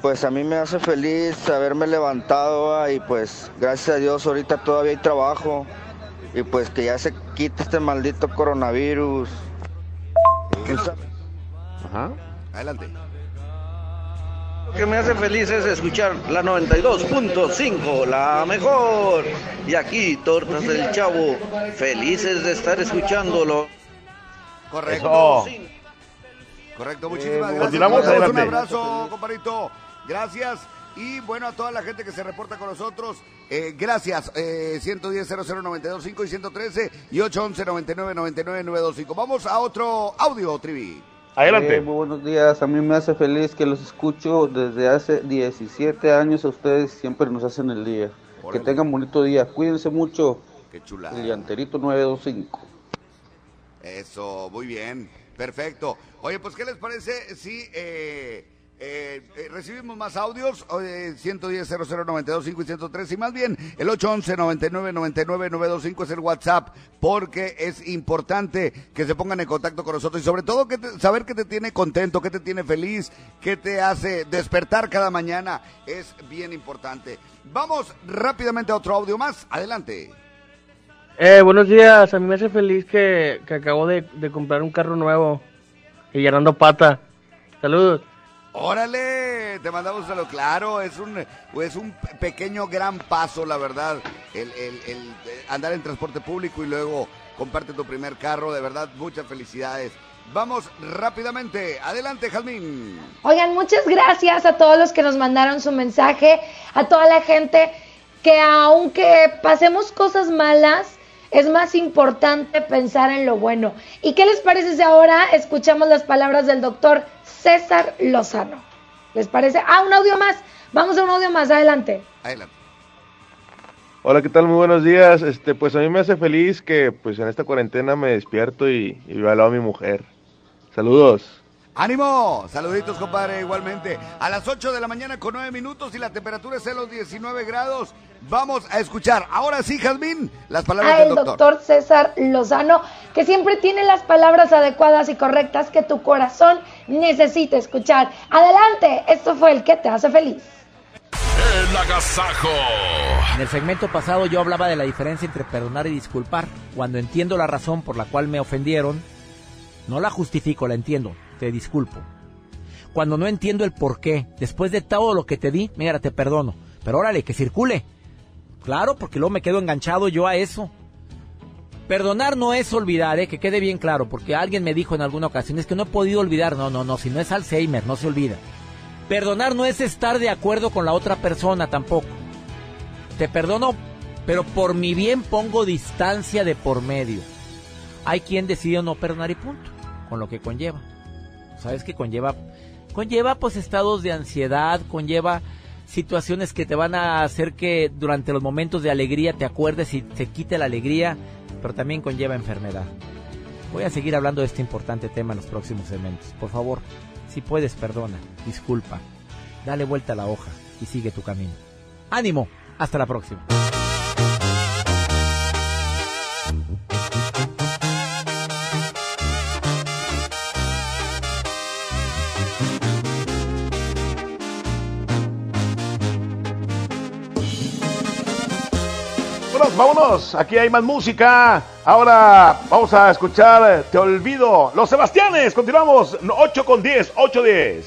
Pues a mí me hace feliz haberme levantado ah, y pues gracias a Dios ahorita todavía hay trabajo y pues que ya se quite este maldito coronavirus. Ajá. Adelante. Lo que me hace feliz es escuchar la 92.5, la mejor. Y aquí, Tortas del Chavo, felices de estar escuchándolo. Correcto. Correcto, muchísimas gracias. continuamos, Un abrazo, compadrito. Gracias. Y bueno, a toda la gente que se reporta con nosotros, eh, gracias. Eh, 110 00925 y 113 y 811 99 99 925. Vamos a otro audio, Trivi. Adelante. Eh, muy buenos días, a mí me hace feliz que los escucho desde hace 17 años, a ustedes siempre nos hacen el día. Que tengan bonito día, cuídense mucho. Qué chula. El llanterito 925. Eso, muy bien. Perfecto. Oye, pues, ¿qué les parece si eh, eh, eh, recibimos más audios? Eh, 110 00925 y 103 y más bien el 811 99 99 925 es el WhatsApp porque es importante que se pongan en contacto con nosotros y sobre todo que te- saber qué te tiene contento, qué te tiene feliz, qué te hace despertar cada mañana es bien importante. Vamos rápidamente a otro audio más. Adelante. Eh, buenos días, a mí me hace feliz que, que acabo de, de comprar un carro nuevo y llenando pata. Saludos. Órale, te mandamos a lo claro, es un, es un pequeño gran paso, la verdad, el, el- eh, andar en transporte público y luego comparte tu primer carro, de verdad, muchas felicidades. Vamos rápidamente. Adelante, Jazmín. Oigan, muchas gracias a todos los que nos mandaron su mensaje, a toda la gente que aunque pasemos cosas malas, es más importante pensar en lo bueno. ¿Y qué les parece si ahora escuchamos las palabras del doctor César Lozano? ¿Les parece? Ah, un audio más. Vamos a un audio más. Adelante. Adelante. Hola, ¿qué tal? Muy buenos días. Este, pues a mí me hace feliz que pues en esta cuarentena me despierto y, y veo al lado a mi mujer. Saludos. ¡Ánimo! Saluditos, compadre, igualmente. A las 8 de la mañana con 9 minutos y la temperatura es de los 19 grados. Vamos a escuchar, ahora sí, Jazmín, las palabras a del el doctor. doctor César Lozano, que siempre tiene las palabras adecuadas y correctas que tu corazón necesita escuchar. Adelante, esto fue el que te hace feliz. El agasajo. En el segmento pasado yo hablaba de la diferencia entre perdonar y disculpar. Cuando entiendo la razón por la cual me ofendieron, no la justifico, la entiendo, te disculpo. Cuando no entiendo el por qué, después de todo lo que te di, mira, te perdono. Pero órale, que circule. Claro, porque luego me quedo enganchado yo a eso. Perdonar no es olvidar, ¿eh? que quede bien claro, porque alguien me dijo en alguna ocasión, es que no he podido olvidar. No, no, no, si no es Alzheimer, no se olvida. Perdonar no es estar de acuerdo con la otra persona tampoco. Te perdono, pero por mi bien pongo distancia de por medio. Hay quien decide no perdonar y punto, con lo que conlleva. ¿Sabes qué conlleva? Conlleva pues estados de ansiedad, conlleva situaciones que te van a hacer que durante los momentos de alegría te acuerdes y te quite la alegría, pero también conlleva enfermedad. Voy a seguir hablando de este importante tema en los próximos segmentos. Por favor, si puedes, perdona, disculpa, dale vuelta a la hoja y sigue tu camino. ¡Ánimo! Hasta la próxima. Vámonos. Aquí hay más música. Ahora vamos a escuchar Te Olvido. Los Sebastianes. Continuamos. 8 con 10. 8 10.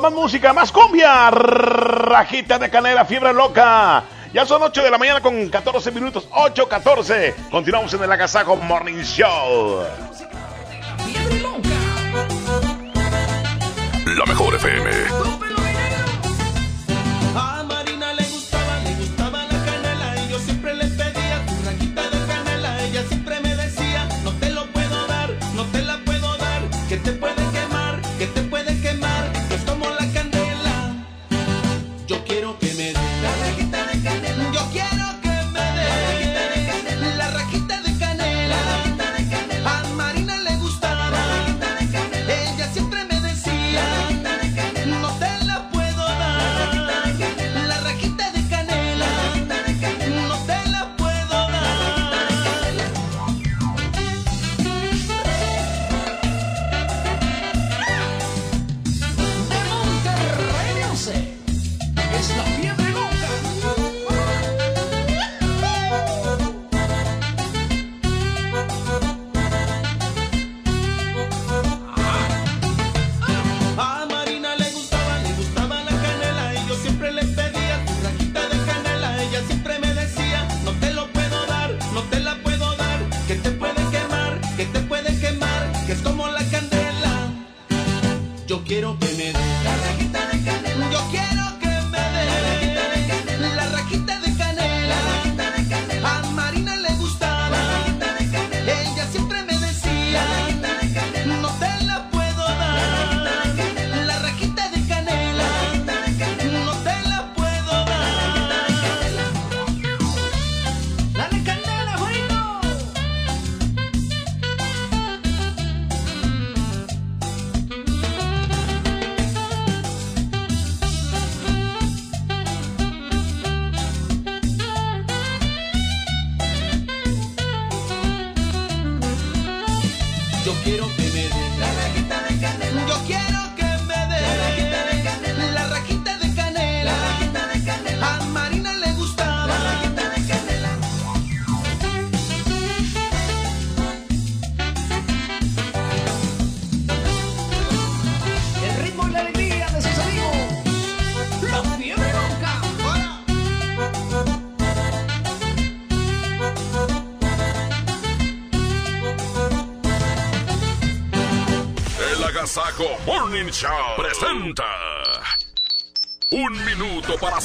Más música, más cumbia. Rajita de canela, fiebre loca. Ya son 8 de la mañana con 14 minutos. 8.14. Continuamos en el Agasajo Morning Show.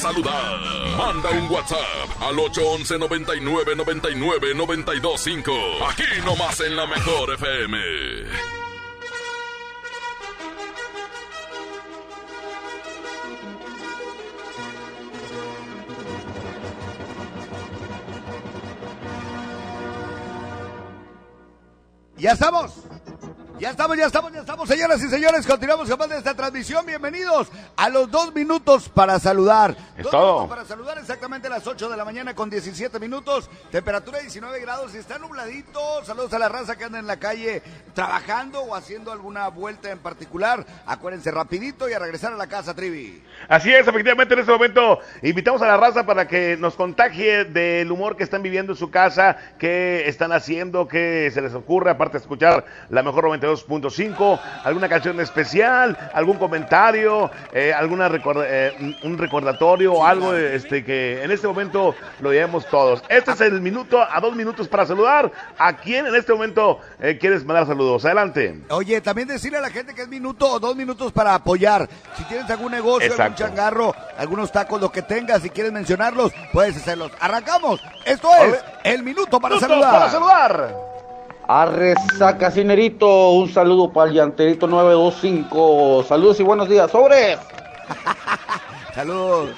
Saludar. Manda un WhatsApp al 811 99 99 925. Aquí nomás en la mejor FM. Ya estamos. Ya estamos, ya estamos, ya estamos, señoras y señores. Continuamos con más de esta transmisión. Bienvenidos a los dos minutos para saludar. Todo. Exactamente a las 8 de la mañana con 17 minutos. Temperatura 19 grados y está nubladito. Saludos a la raza que anda en la calle trabajando o haciendo alguna vuelta en particular. Acuérdense rapidito y a regresar a la casa, Trivi. Así es, efectivamente, en este momento invitamos a la raza para que nos contagie del humor que están viviendo en su casa, qué están haciendo, qué se les ocurre, aparte de escuchar la mejor 92.5, alguna canción especial, algún comentario, eh, alguna recorda- eh, un recordatorio o algo este, que en este momento lo llevemos todos. Este es el minuto a dos minutos para saludar. ¿A quién en este momento eh, quieres mandar saludos? Adelante. Oye, también decirle a la gente que es minuto o dos minutos para apoyar. Si tienes algún negocio, algún changarro, algunos tacos, lo que tengas, si quieres mencionarlos, puedes hacerlos. Arrancamos. Esto es el minuto para Minuto saludar. para saludar. Arre, saca cinerito, un saludo para el llanterito 925. Saludos y buenos días, sobre. Saludos.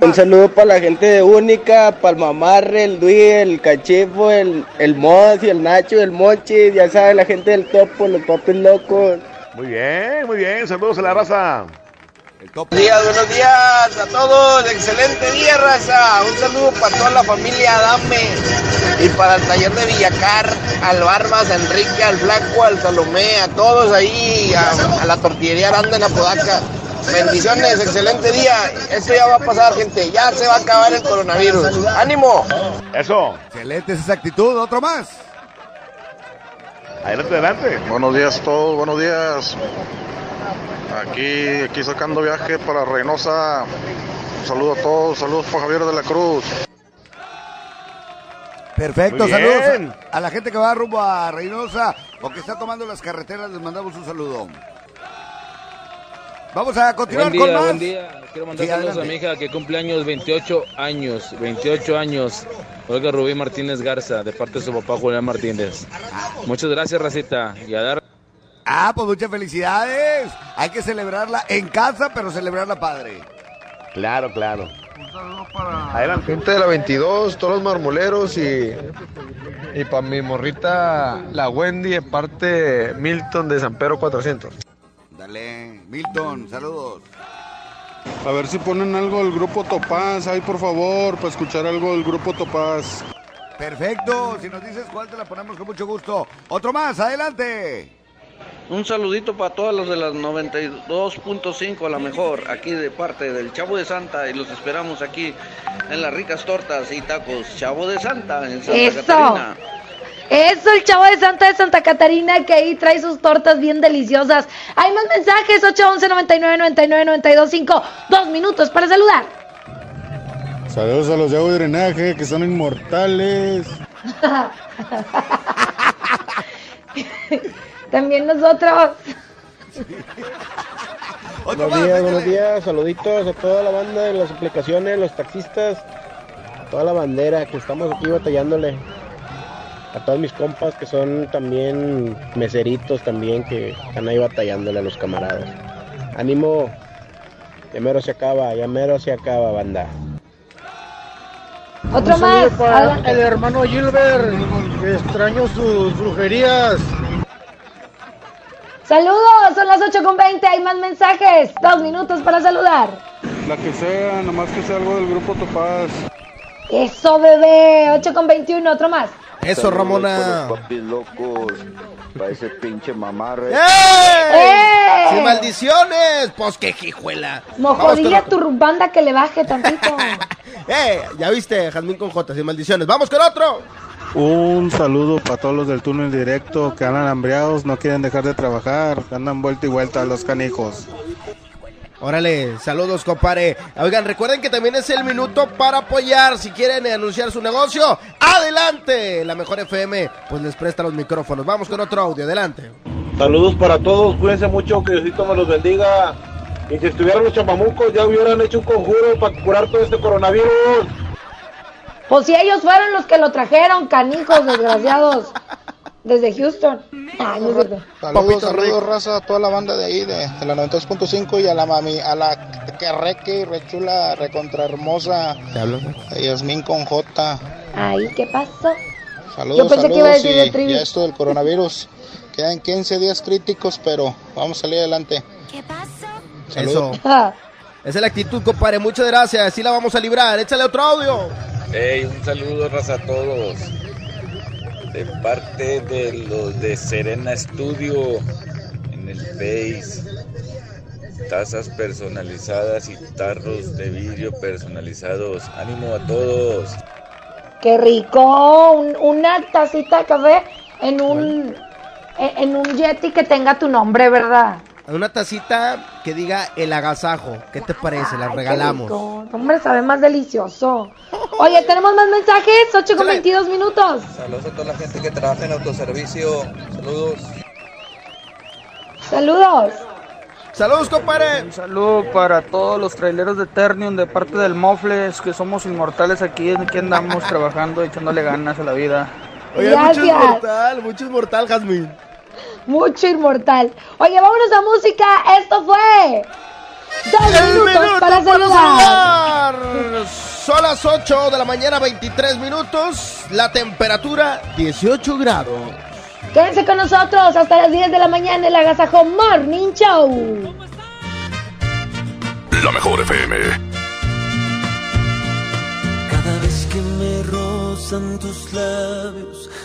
Un saludo para la gente de Única, para el Mamarre, el Dui, el Cachifo, el, el Moz y el Nacho, el Mochi, ya sabe la gente del Topo, los papis locos. Muy bien, muy bien. Saludos a la raza. Buenos días, buenos días a todos. Excelente día, raza. Un saludo para toda la familia Adame y para el taller de Villacar, al Barbas, a Enrique, al Flaco, al Salomé, a todos ahí, a, a la tortillería Aranda en Apodaca. Bendiciones, excelente día. Esto ya va a pasar, gente. Ya se va a acabar el coronavirus. ¡Ánimo! Eso. Excelente es esa actitud. Otro más. Adelante, adelante. Buenos días a todos, buenos días. Aquí, aquí sacando viaje para Reynosa. Un saludo a todos, saludos para Javier de la Cruz. Perfecto, saludos a, a la gente que va rumbo a Reynosa o que está tomando las carreteras, les mandamos un saludo. Vamos a continuar Buen día, con más. buen día. Quiero mandar Sí, saludos a mi hija que cumple años, 28 años, 28 años. Olga Rubí Martínez Garza, de parte de su papá Julián Martínez. Muchas gracias, Racita. Y a dar Ah, pues muchas felicidades. Hay que celebrarla en casa, pero celebrarla padre. Claro, claro. Adelante. Gente de la 22, todos los marmoleros y, y para mi morrita, la Wendy, de parte Milton de San Pedro 400. Dale, Milton, saludos. A ver si ponen algo del grupo Topaz, ahí por favor, para escuchar algo del grupo Topaz. Perfecto, si nos dices cuál te la ponemos con mucho gusto. Otro más, adelante. Un saludito para todos los de las 92.5, a la mejor, aquí de parte del Chavo de Santa, y los esperamos aquí en las ricas tortas y tacos Chavo de Santa, en Santa Eso. Catarina. Eso, el chavo de Santa de Santa Catarina que ahí trae sus tortas bien deliciosas. Hay más mensajes, 811 99 99 925 Dos minutos para saludar. Saludos a los de agua y drenaje, que son inmortales. También nosotros. Buenos días, buenos días, saluditos a toda la banda de las aplicaciones, los taxistas, a toda la bandera que estamos aquí batallándole, a todos mis compas que son también meseritos también que están ahí batallándole a los camaradas. Ánimo, ya mero se acaba, ya mero se acaba, banda. Otro más. para el hermano Gilbert, que extraño sus brujerías. Saludos, son las 8 con 20. Hay más mensajes. Dos minutos para saludar. La que sea, nomás que sea algo del grupo Topaz. Eso, bebé. 8 con 21. Otro más. Eso, Ramona. Para los papis locos, para ese pinche mamarre. ¡Eh! ¡Sin maldiciones! Pues qué jijuela. Mojodilla Vamos con- tu banda que le baje tantito. ¡Eh! Ya viste, Jazmín con J, sin maldiciones. ¡Vamos con otro! Un saludo para todos los del túnel directo que andan hambriados, no quieren dejar de trabajar, andan vuelta y vuelta a los canijos. Órale, saludos, compadre. Oigan, recuerden que también es el minuto para apoyar. Si quieren anunciar su negocio, adelante. La mejor FM, pues les presta los micrófonos. Vamos con otro audio, adelante. Saludos para todos, cuídense mucho, que Diosito me los bendiga. Y si estuvieran los chapamucos, ya hubieran hecho un conjuro para curar todo este coronavirus. Pues si ellos fueron los que lo trajeron, canijos desgraciados. Desde Houston. Ay, no cierto. Saludos, saludos, raza, a toda la banda de ahí, de, de la 92.5 y a la mami, a la que reque, rechula, recontra hermosa, ¿Te hablo? Yasmín con J. Ay, ¿qué pasó? Saludos, Yo pensé que iba a saludos decir de y Trivi. ya esto del coronavirus. Quedan 15 días críticos, pero vamos a salir adelante. Eso. Ah. Esa es la actitud, compadre. Muchas gracias. Así la vamos a librar. Échale otro audio. Hey, un saludo, raza, a todos. De parte de los de Serena Studio en el Face. Tazas personalizadas y tarros de vidrio personalizados. Ánimo a todos. Qué rico. Un- una tacita de café en un, en, en un Yeti que tenga tu nombre, ¿verdad? Una tacita que diga el agasajo. ¿Qué te parece? La Ay, regalamos. rico. Hombre, sabe más delicioso. Oye, tenemos más mensajes. 8 con 22 minutos. Saludos a toda la gente que trabaja en autoservicio. Saludos. Saludos. Saludos, compadre. Un saludo para todos los traileros de Ternium de parte del Mofles, que somos inmortales aquí, aquí andamos trabajando, echándole ganas a la vida. Oye, mucho Gracias. inmortal, mucho inmortal, Jazmín. Mucho inmortal. Oye, vámonos a música. Esto fue. Dos El minutos minuto para saludar. Son las 8 de la mañana, 23 minutos. La temperatura, 18 grados. Quédense con nosotros hasta las 10 de la mañana en el Agasajo Morning Show. La mejor FM. Cada vez que me rozan tus labios,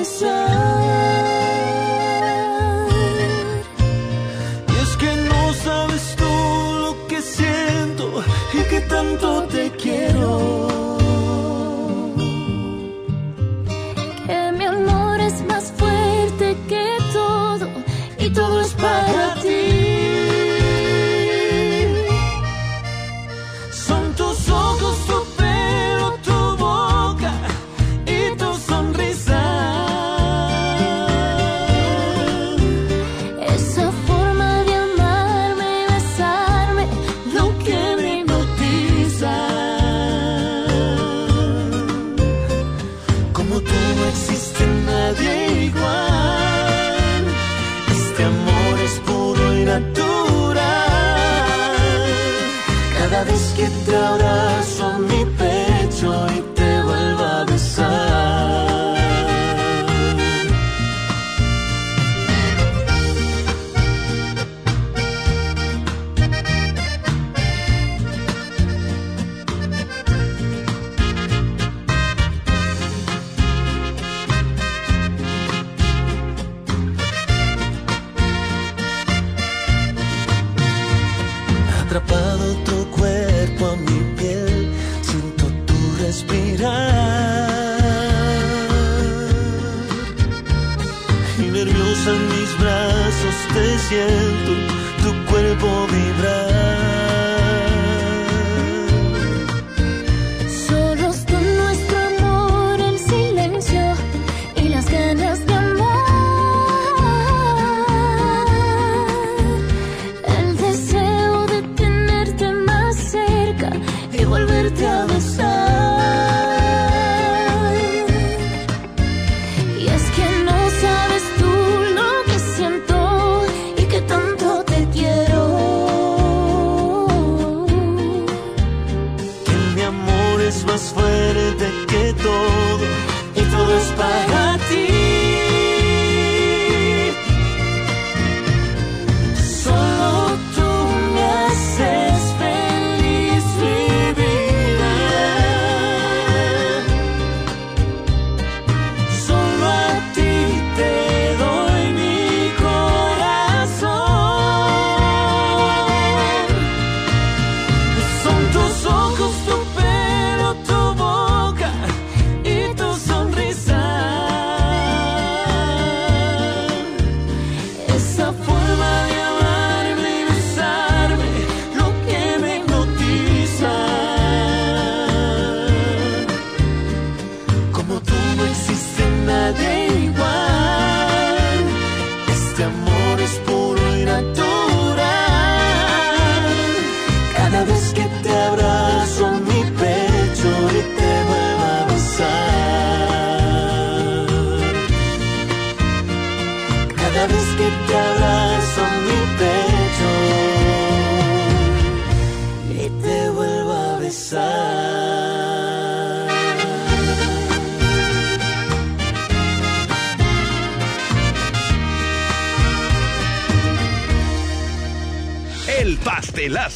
Y es que no sabes tú lo que siento y que tanto te quiero. Que mi amor es más fuerte que todo y todo es para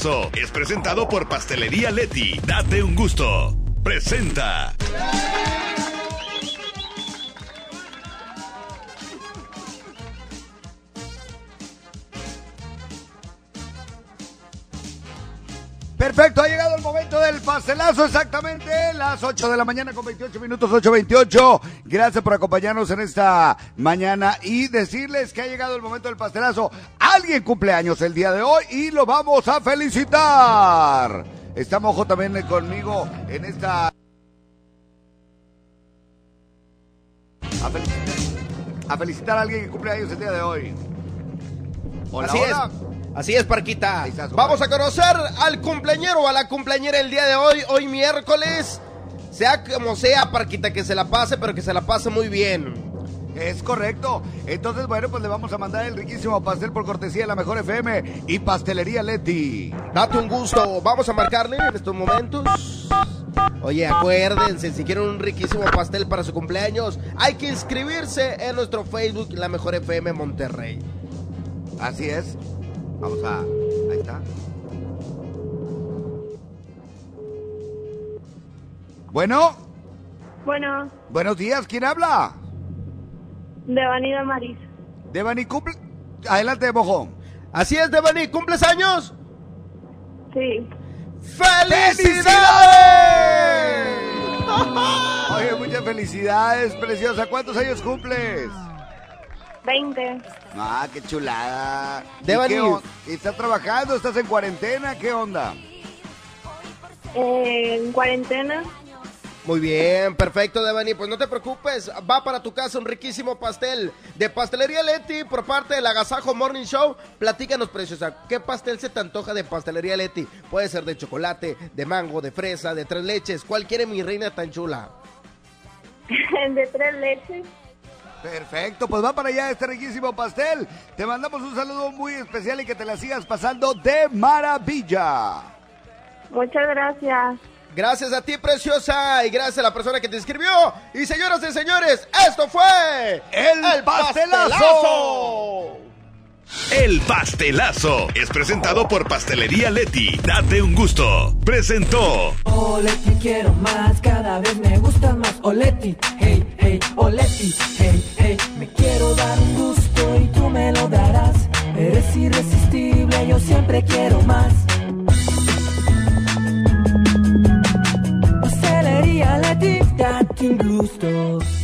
es presentado por Pastelería Leti. Date un gusto. Presenta. 8 de la mañana con 28 minutos, 8.28. Gracias por acompañarnos en esta mañana y decirles que ha llegado el momento del pastelazo. Alguien cumpleaños el día de hoy y lo vamos a felicitar. Está Mojo también conmigo en esta... A felicitar, a felicitar a alguien que cumple años el día de hoy. Hola, Así hola. es. Así es, Parquita. Vamos a conocer al cumpleañero o a la cumpleañera el día de hoy, hoy miércoles. Sea como sea, Parquita, que se la pase, pero que se la pase muy bien. Es correcto. Entonces, bueno, pues le vamos a mandar el riquísimo pastel por cortesía de la mejor FM y Pastelería Leti. Date un gusto. Vamos a marcarle en estos momentos. Oye, acuérdense, si quieren un riquísimo pastel para su cumpleaños, hay que inscribirse en nuestro Facebook La Mejor FM Monterrey. Así es. Vamos a. Ahí está. Bueno, Bueno, buenos días. ¿Quién habla? Devani de Maris. Devani, cumple. Adelante, mojón. Así es, Devani, ¿cumples años? Sí. ¡Felicidades! Oye, muchas felicidades, preciosa. ¿Cuántos años cumples? 20. Ah, qué chulada. ¿Y Devani. qué on- ¿Estás trabajando? ¿Estás en cuarentena? ¿Qué onda? Eh, en cuarentena. Muy bien, perfecto, Devani. Pues no te preocupes, va para tu casa un riquísimo pastel de Pastelería Leti por parte del Agasajo Morning Show. Platícanos, preciosa, ¿qué pastel se te antoja de Pastelería Leti? Puede ser de chocolate, de mango, de fresa, de tres leches. ¿Cuál quiere mi reina tan chula? de tres leches. Perfecto, pues va para allá este riquísimo pastel. Te mandamos un saludo muy especial y que te la sigas pasando de maravilla. Muchas gracias. Gracias a ti, preciosa, y gracias a la persona que te escribió. Y señoras y señores, esto fue El, pastelazo. El pastelazo es presentado por Pastelería Leti. Date un gusto. Presentó Oleti quiero más, cada vez me gusta más Oleti, hey, hey, Oleti, hey, hey Me quiero dar un gusto y tú me lo darás Eres irresistible, yo siempre quiero más Leti, date un gusto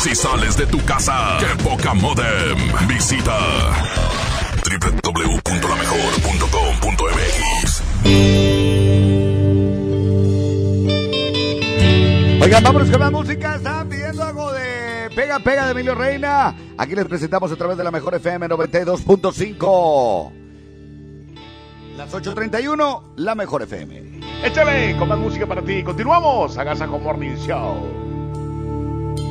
Si sales de tu casa, qué poca modem. Visita www.lamejor.com.mx. Oigan, vámonos con la música. Estaban pidiendo algo de Pega Pega de Emilio Reina. Aquí les presentamos a través de la mejor FM 92.5. Las 8.31, la mejor FM. Échale con más música para ti. Continuamos. Agasajo Morning Show.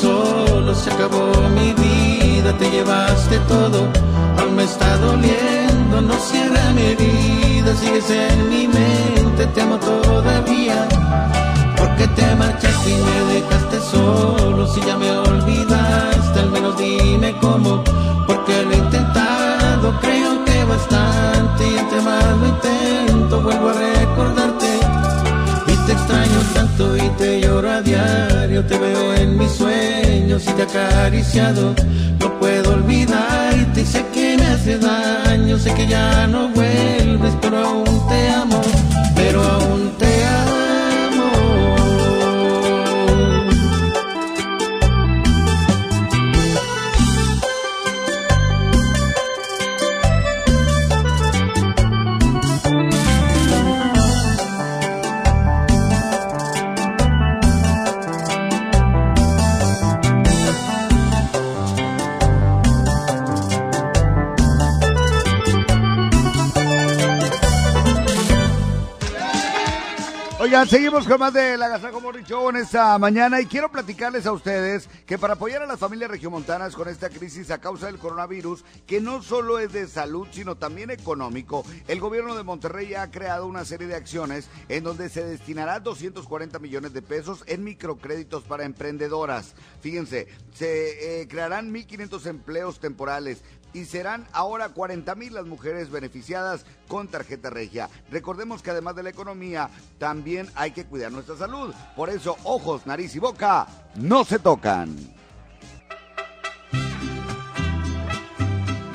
Solo, se acabó mi vida, te llevaste todo, aún me está doliendo, no cierra mi herida, sigues en mi mente, te amo todavía. Porque te marchaste y me dejaste solo, si ya me olvidaste, al menos dime cómo, porque lo he intentado, creo que bastante, y entre más lo intento, vuelvo a recordarte. Y te extraño tanto y te lloro a diario, te veo en mis sueños y te he acariciado. No puedo olvidarte y sé que me hace daño, sé que ya no vuelves, pero aún te amo, pero aún Seguimos con más de la Gazaco Morning Show en esta mañana y quiero platicarles a ustedes que para apoyar a las familias regiomontanas con esta crisis a causa del coronavirus, que no solo es de salud, sino también económico, el gobierno de Monterrey ha creado una serie de acciones en donde se destinará 240 millones de pesos en microcréditos para emprendedoras. Fíjense, se eh, crearán 1.500 empleos temporales, y serán ahora 40 mil las mujeres beneficiadas con tarjeta regia. Recordemos que además de la economía, también hay que cuidar nuestra salud. Por eso, ojos, nariz y boca no se tocan.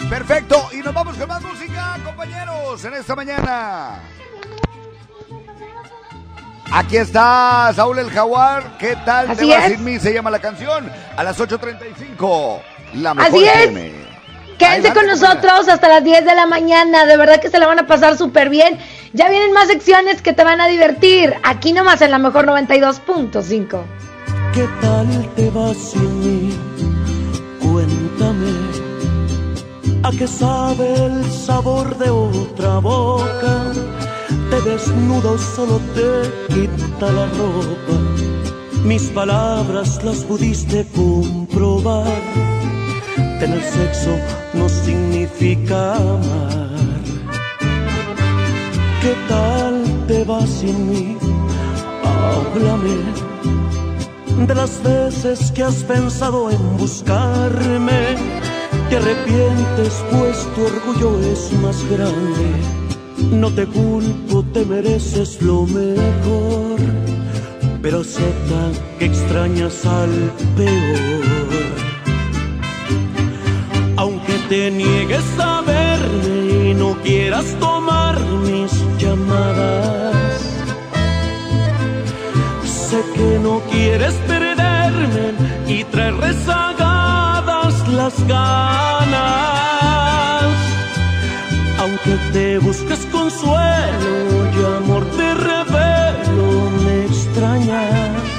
Perfecto, y nos vamos con más música, compañeros, en esta mañana. Aquí está Saúl el Jaguar. ¿Qué tal? Así Te vas es. sin mí, se llama la canción. A las 8.35. La mejor Así es. Quédense con nosotros hasta las 10 de la mañana. De verdad que se la van a pasar súper bien. Ya vienen más secciones que te van a divertir. Aquí nomás en la mejor 92.5. ¿Qué tal te vas sin mí? Cuéntame. ¿A qué sabe el sabor de otra boca? Te desnudo, solo te quita la ropa. Mis palabras las pudiste comprobar. Tener sexo no significa amar. ¿Qué tal te vas sin mí? Háblame de las veces que has pensado en buscarme. Te arrepientes pues tu orgullo es más grande. No te culpo, te mereces lo mejor. Pero acepta que extrañas al peor. Te niegues a verme y no quieras tomar mis llamadas. Sé que no quieres perderme y traer rezagadas las ganas. Aunque te busques consuelo y amor te revelo, me extrañas.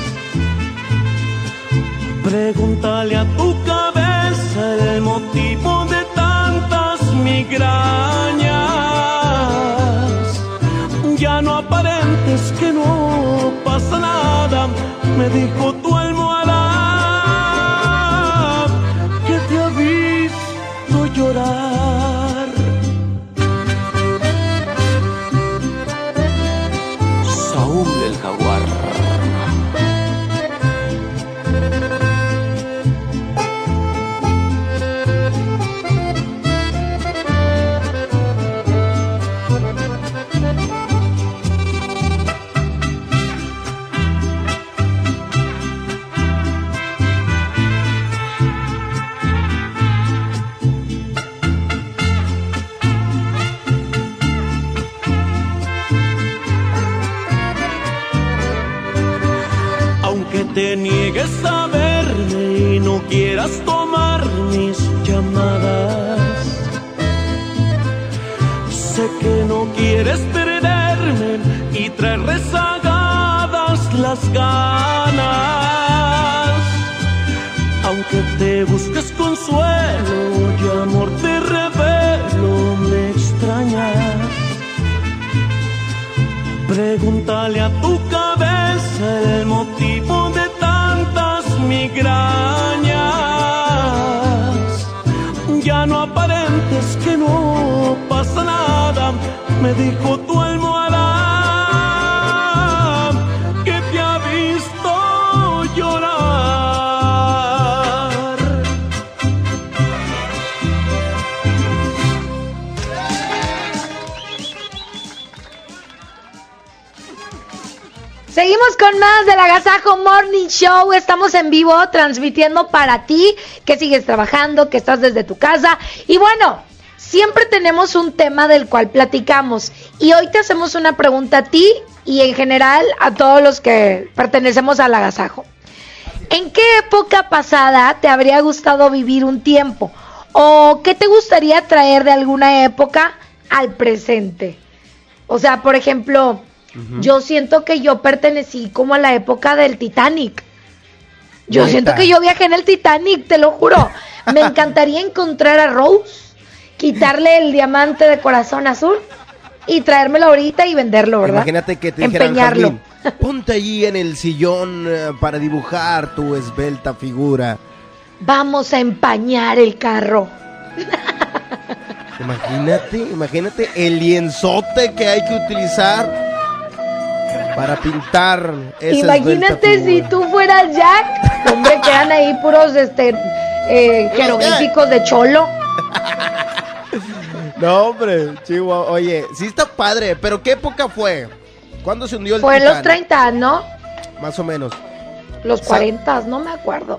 Pregúntale a tu cabeza el motivo de migrañas. Ya no aparentes que no pasa nada, me dijo Aunque te niegues a verme y no quieras tomar mis llamadas. Sé que no quieres perderme y traer rezagadas las ganas. Aunque te busques consuelo y amor te revelo, me extrañas. Pregúntale a tu me dijo tu almohada que te ha visto llorar. Seguimos con más del Agasajo Morning Show. Estamos en vivo transmitiendo para ti que sigues trabajando, que estás desde tu casa. Y bueno, siempre tenemos un tema del cual platicamos. Y hoy te hacemos una pregunta a ti y en general a todos los que pertenecemos al Agasajo. ¿En qué época pasada te habría gustado vivir un tiempo? ¿O qué te gustaría traer de alguna época al presente? O sea, por ejemplo, yo siento que yo pertenecí como a la época del Titanic. Yo siento que yo viajé en el Titanic, te lo juro. Me encantaría encontrar a Rose, quitarle el diamante de corazón azul y traérmelo ahorita y venderlo, ¿verdad? Imagínate que te dijeran, Empeñarlo. Jazmín, ponte allí en el sillón eh, para dibujar tu esbelta figura. Vamos a empañar el carro. Imagínate, imagínate el lienzote que hay que utilizar para pintar esa Imagínate si tú fueras Jack. Hombre, quedan ahí puros este eh, jeroglíficos de cholo. No, hombre, Chihuahua. Oye, sí está padre, pero ¿qué época fue? ¿Cuándo se hundió el Fue en los Titanic? 30, ¿no? Más o menos. Los Sa- 40, no me acuerdo.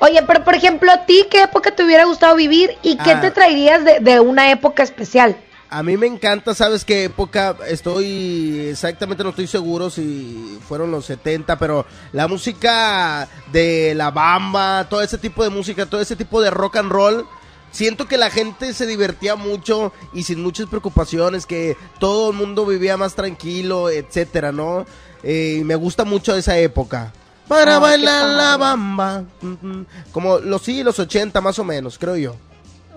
Oye, pero por ejemplo, ¿a ti qué época te hubiera gustado vivir y qué Ah. te traerías de, de una época especial? A mí me encanta, ¿sabes qué época? Estoy exactamente, no estoy seguro si fueron los 70, pero la música de la bamba, todo ese tipo de música, todo ese tipo de rock and roll, siento que la gente se divertía mucho y sin muchas preocupaciones, que todo el mundo vivía más tranquilo, etcétera, ¿no? Eh, y me gusta mucho esa época. Para Ah, bailar la bamba. Como los sí, los 80 más o menos, creo yo.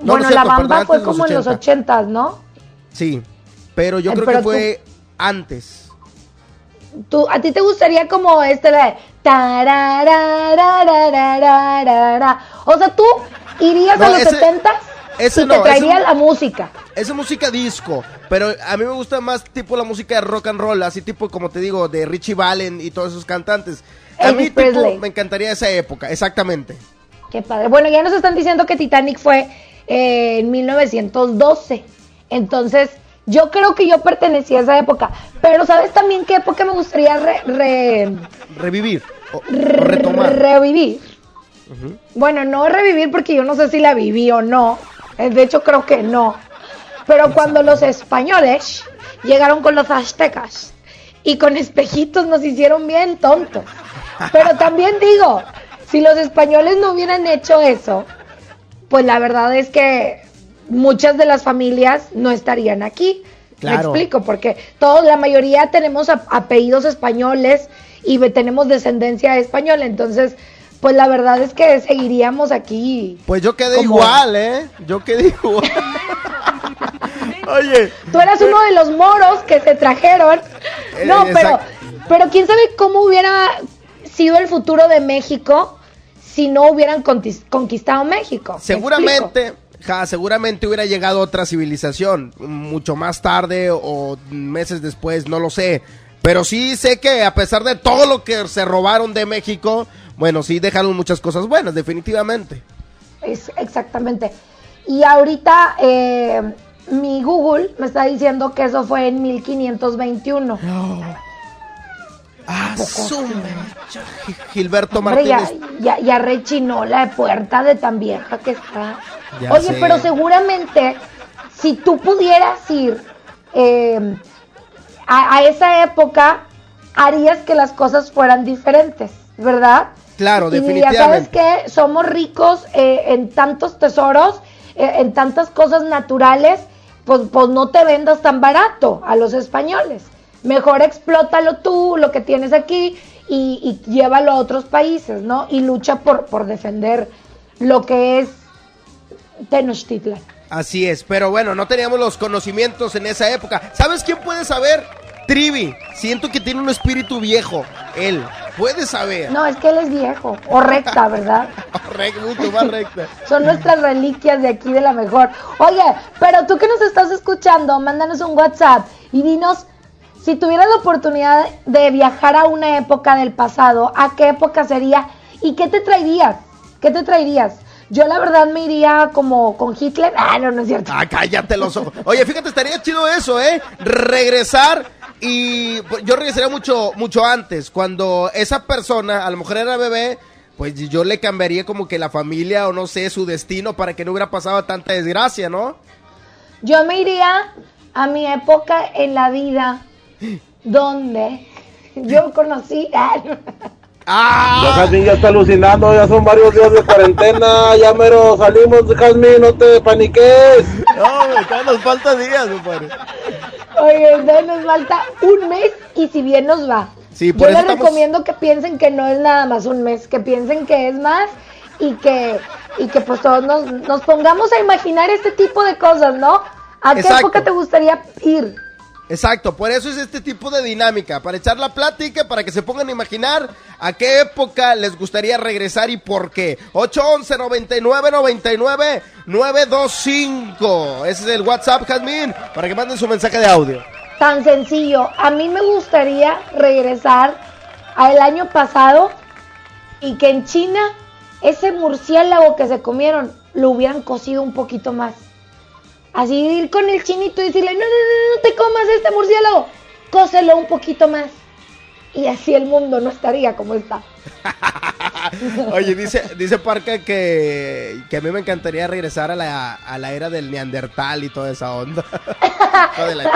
No, no bueno, la cierto, bamba fue como en los 80, ¿no? Sí, pero yo Ay, creo pero que fue antes. Tú, ¿A ti te gustaría como este de? O sea, tú irías No, a los ese- 70 ese y no, te traerías ese- la música. Esa música disco, pero a mí me gusta más tipo la música de rock and roll, así tipo como te digo, de Richie Valen y todos esos cantantes. A Elvis mí tipo, me encantaría esa época, exactamente. Qué padre. Bueno, ya nos están diciendo que Titanic fue eh, en 1912. Entonces, yo creo que yo pertenecía a esa época. Pero ¿sabes también qué época me gustaría re- re- Revivir o, o retomar. revivir? Bueno, no revivir porque yo no sé si la viví o no. Eh, De hecho, creo que no. Pero cuando los españoles llegaron con los aztecas y con espejitos nos hicieron bien tontos. Pero también digo, si los españoles no hubieran hecho eso, pues la verdad es que muchas de las familias no estarían aquí. Claro. Me explico, porque todos, la mayoría tenemos ap- apellidos españoles y tenemos descendencia española, entonces, pues la verdad es que seguiríamos aquí. Pues yo quedé Como- igual, ¿eh? Yo quedé igual. Oye, Tú eras uno de los moros que se trajeron. Eh, No, pero, pero quién sabe cómo hubiera sido el futuro de México si no hubieran conquistado México. Seguramente, ja, seguramente hubiera llegado otra civilización, mucho más tarde o meses después, no lo sé. Pero sí sé que a pesar de todo lo que se robaron de México, bueno, sí dejaron muchas cosas buenas, definitivamente. Es, exactamente. Y ahorita eh, mi Google me está diciendo que eso fue en 1521. Ah, su mecha. Gilberto Hombre, ya, Martínez. ya, ya rechinó la puerta de tan vieja que está. Ya Oye, sé. pero seguramente si tú pudieras ir eh, a, a esa época, harías que las cosas fueran diferentes, ¿verdad? Claro, Y dirías, ¿sabes definitivamente. qué? Somos ricos eh, en tantos tesoros, eh, en tantas cosas naturales, pues, pues no te vendas tan barato a los españoles. Mejor explótalo tú, lo que tienes aquí, y, y llévalo a otros países, ¿no? Y lucha por, por defender lo que es Tenochtitlan. Así es, pero bueno, no teníamos los conocimientos en esa época. ¿Sabes quién puede saber? Trivi. Siento que tiene un espíritu viejo. Él. Puede saber. No, es que él es viejo, o recta, ¿verdad? Recta, mucho más recta. Son nuestras reliquias de aquí de la mejor. Oye, pero tú que nos estás escuchando, mándanos un WhatsApp y dinos si tuvieras la oportunidad de viajar a una época del pasado, ¿a qué época sería? ¿Y qué te traerías? ¿Qué te traerías? Yo la verdad me iría como con Hitler. Ah, no, no es cierto. Ah, cállate los ojos. Oye, fíjate, estaría chido eso, ¿eh? Regresar y pues, yo regresaría mucho, mucho antes. Cuando esa persona, a lo mejor era bebé, pues yo le cambiaría como que la familia o no sé, su destino para que no hubiera pasado tanta desgracia, ¿no? Yo me iría a mi época en la vida donde yo conocí... Ah, Ya Jazmín ya está alucinando, ya son varios días de cuarentena, ya mero salimos, Jazmín, no te paniques. No, todavía nos falta días, compadre. Oye, entonces nos falta un mes y si bien nos va. Sí, por Yo les estamos- recomiendo que piensen que no es nada más un mes, que piensen que es más y que, y que pues todos nos, nos pongamos a imaginar este tipo de cosas, ¿no? ¿A qué Exacto. época te gustaría ir? Exacto, por eso es este tipo de dinámica, para echar la plática, para que se pongan a imaginar a qué época les gustaría regresar y por qué. 811 99 99 925. Ese es el WhatsApp, Jazmín, para que manden su mensaje de audio. Tan sencillo. A mí me gustaría regresar al año pasado y que en China ese murciélago que se comieron lo hubieran cocido un poquito más. Así ir con el chinito y decirle, no, no, no, no te comas este murciélago, cócelo un poquito más. Y así el mundo no estaría como está. Oye, dice, dice Parca que, que a mí me encantaría regresar a la, a la era del Neandertal y toda esa onda. De la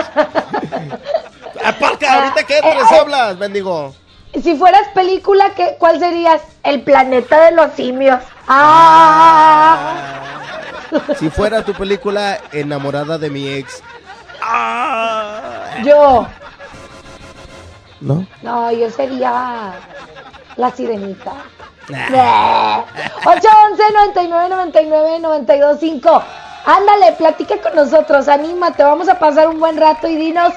Ah, Parca, ahorita qué Eh, tres eh. hablas, bendigo. Si fueras película, ¿qué, ¿cuál serías? El planeta de los simios. Ah. Si fuera tu película enamorada de mi ex. Yo. ¿No? No, yo sería la sirenita. 811 99 99 925 Ándale, platica con nosotros, anímate, vamos a pasar un buen rato y dinos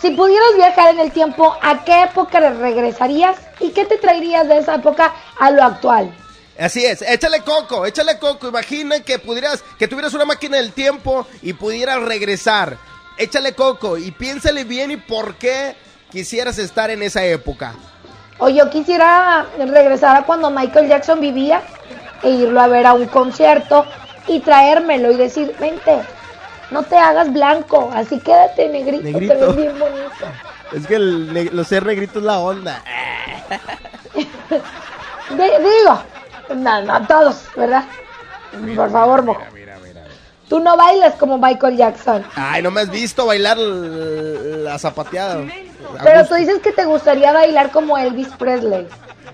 si pudieras viajar en el tiempo, ¿a qué época regresarías y qué te traerías de esa época a lo actual? Así es, échale coco, échale coco. Imagina que pudieras, que tuvieras una máquina del tiempo y pudieras regresar. Échale coco y piénsale bien y por qué quisieras estar en esa época. O yo quisiera regresar a cuando Michael Jackson vivía e irlo a ver a un concierto y traérmelo y decir, vente, no te hagas blanco, así quédate negrito, Negrito. te ves bien bonito. Es que el, los ser negrito es la onda. Digo, no, no todos, ¿verdad? Por favor, mojo. Tú no bailas como Michael Jackson, Ay, no me has visto bailar la zapateada. A pero tú dices que te gustaría bailar como Elvis Presley.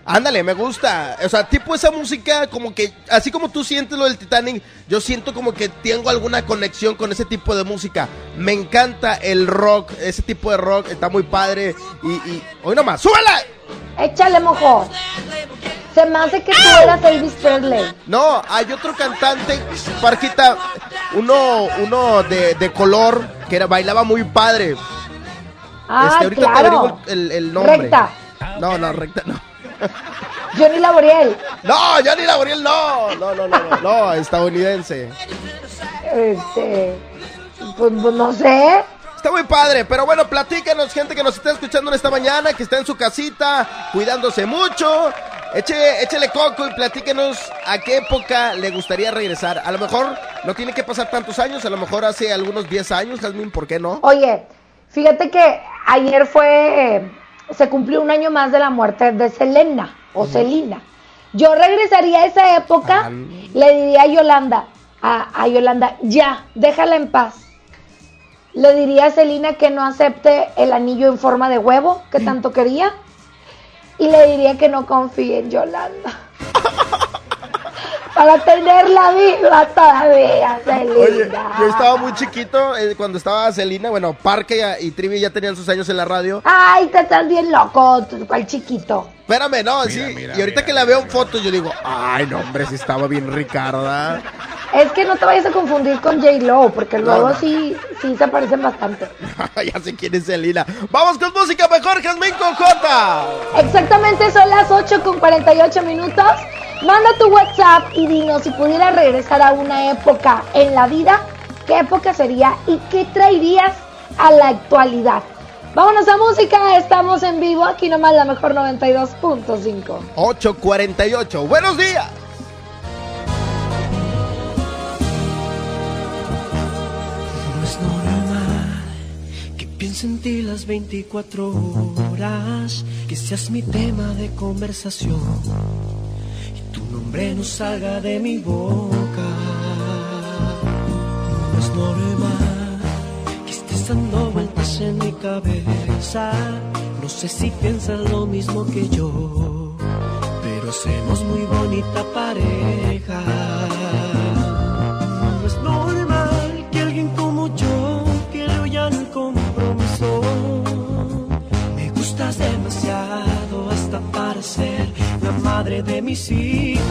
Ándale, me gusta. O sea, tipo esa música, como que, así como tú sientes lo del Titanic, yo siento como que tengo alguna conexión con ese tipo de música. Me encanta el rock, ese tipo de rock, está muy padre. Y, y hoy nomás, ¡súbela! Échale, mojo. Se me hace que tú eras Elvis Presley. No, hay otro cantante, Parquita, uno, uno de, de color, que era, bailaba muy padre. Ah, Este, ahorita te claro. averiguo el, el- el nombre. Recta. No, no, recta no. Johnny Laboriel. No, Johnny Laboriel no. No, no, no, no, no, estadounidense. Este. Pues, pues, no sé. Está muy padre, pero bueno, platícanos, gente que nos está escuchando en esta mañana, que está en su casita, cuidándose mucho. Eche, échele coco y platíquenos a qué época le gustaría regresar. A lo mejor no tiene que pasar tantos años, a lo mejor hace algunos 10 años, Jasmine, ¿por qué no? Oye, fíjate que ayer fue. eh, se cumplió un año más de la muerte de Selena o Selina. Yo regresaría a esa época, le diría a Yolanda, a, a Yolanda, ya, déjala en paz. Le diría a Selina que no acepte el anillo en forma de huevo que tanto quería. Y le diría que no confíe en Yolanda. Para tenerla viva todavía, Selena. Oye, yo estaba muy chiquito eh, cuando estaba Celina, bueno, Parque y, y Trivi ya tenían sus años en la radio. Ay, te estás bien loco, tú, cual chiquito. Espérame, no, sí. y ahorita que la veo en fotos, yo digo, ay, no, hombre, sí estaba bien Ricarda. Es que no te vayas a confundir con J. Lo, porque No, luego no. sí, sí se parecen bastante. ya sé quién es Celina. Vamos con música mejor, Jasmine con J. Exactamente, son las 8 con 48 minutos. Manda tu WhatsApp y dinos si pudieras regresar a una época en la vida, ¿qué época sería y qué traerías a la actualidad? Vámonos a música, estamos en vivo, aquí nomás la mejor 92.5. 848. Buenos días. No es normal que piense en ti las 24 horas, que seas mi tema de conversación no salga de mi boca. No es normal que estés dando vueltas en mi cabeza. No sé si piensas lo mismo que yo, pero hacemos muy bonita pareja. No es normal que alguien como yo quiera ya el compromiso. Me gustas demasiado hasta parecer madre de mis hijos.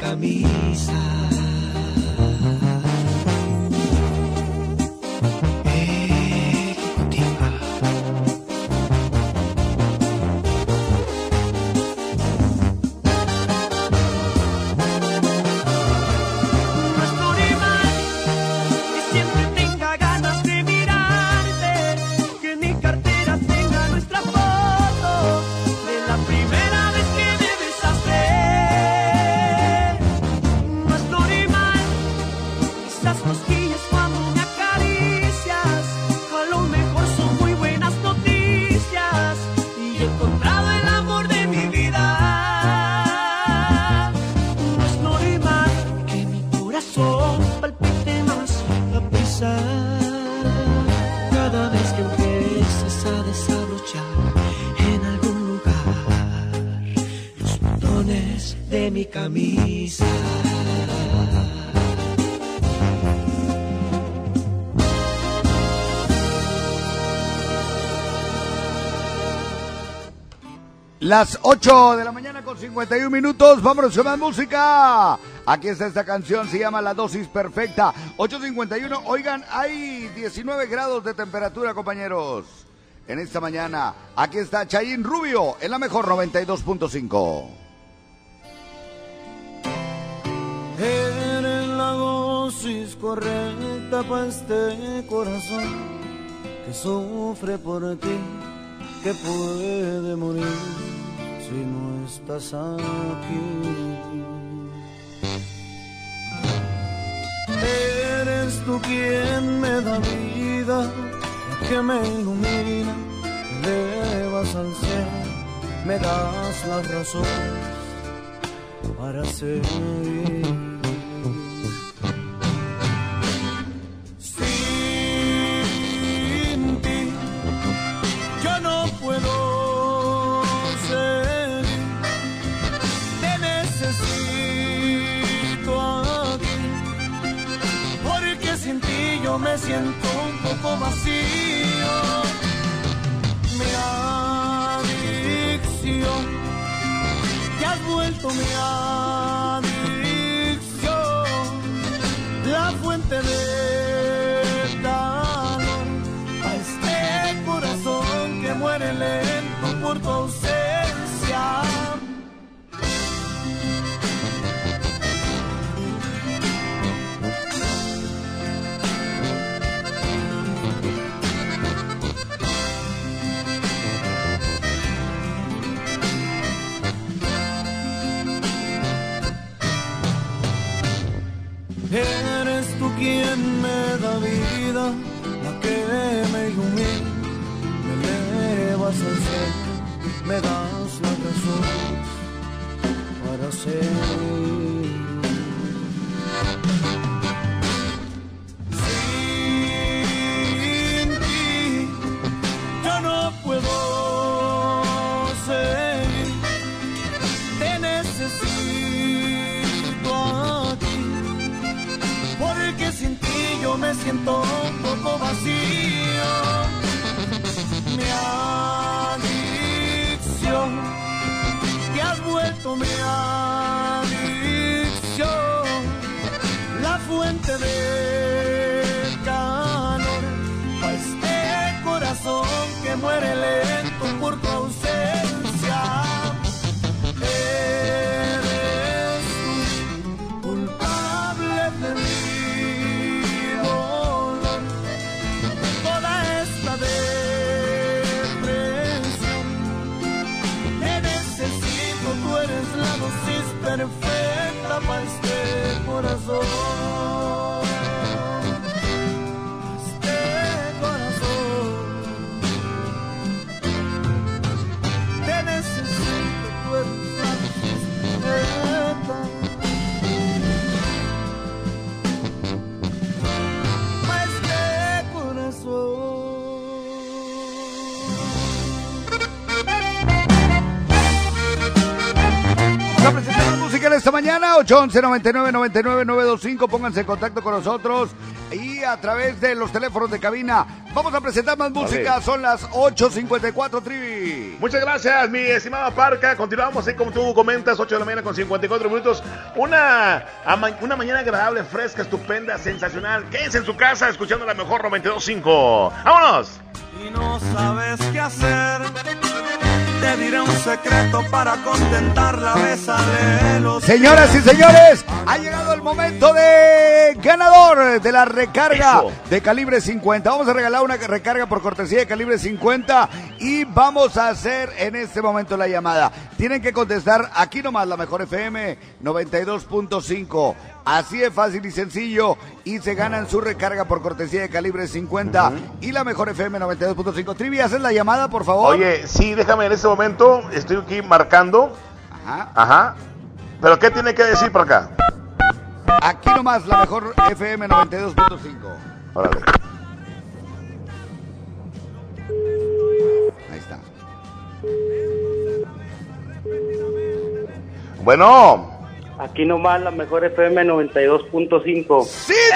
camisa. Las 8 de la mañana con 51 minutos. Vámonos con más música. Aquí está esta canción, se llama La Dosis Perfecta. 8.51. Oigan, hay 19 grados de temperatura, compañeros. En esta mañana, aquí está Chayín Rubio en la mejor 92.5. En la dosis correcta para este corazón que sufre por ti, que puede morir si no estás aquí. Eres tú quien me da vida, que me ilumina, me elevas al cielo, me das las razones para seguir. me siento un poco vacío. Mi adicción, te has vuelto mi adicción, la fuente de esta mañana, 811-99-99-925. Pónganse en contacto con nosotros y a través de los teléfonos de cabina. Vamos a presentar más música, son las 8.54 Trivi. Muchas gracias, mi estimada Parca. Continuamos así como tú comentas, 8 de la mañana con 54 minutos. Una, una mañana agradable, fresca, estupenda, sensacional. Quédense en su casa escuchando la mejor 92.5. ¡Vámonos! Y no sabes qué hacer te diré un secreto para contentarla, bésale los Señoras y señores, ha llegado el momento de ganador de la recarga Eso. de calibre 50. Vamos a regalar una recarga por cortesía de calibre 50 y vamos a hacer en este momento la llamada. Tienen que contestar aquí nomás la mejor FM 92.5. Así de fácil y sencillo y se ganan su recarga por cortesía de calibre 50 y la mejor FM 92.5. Trivi, ¿haces la llamada, por favor? Oye, sí, déjame en este momento, estoy aquí marcando. Ajá. Ajá. ¿Pero qué tiene que decir por acá? Aquí nomás la mejor FM 92.5. Órale. Ahí está. Bueno. Aquí nomás la mejor FM 92.5. ¡Sí, señor!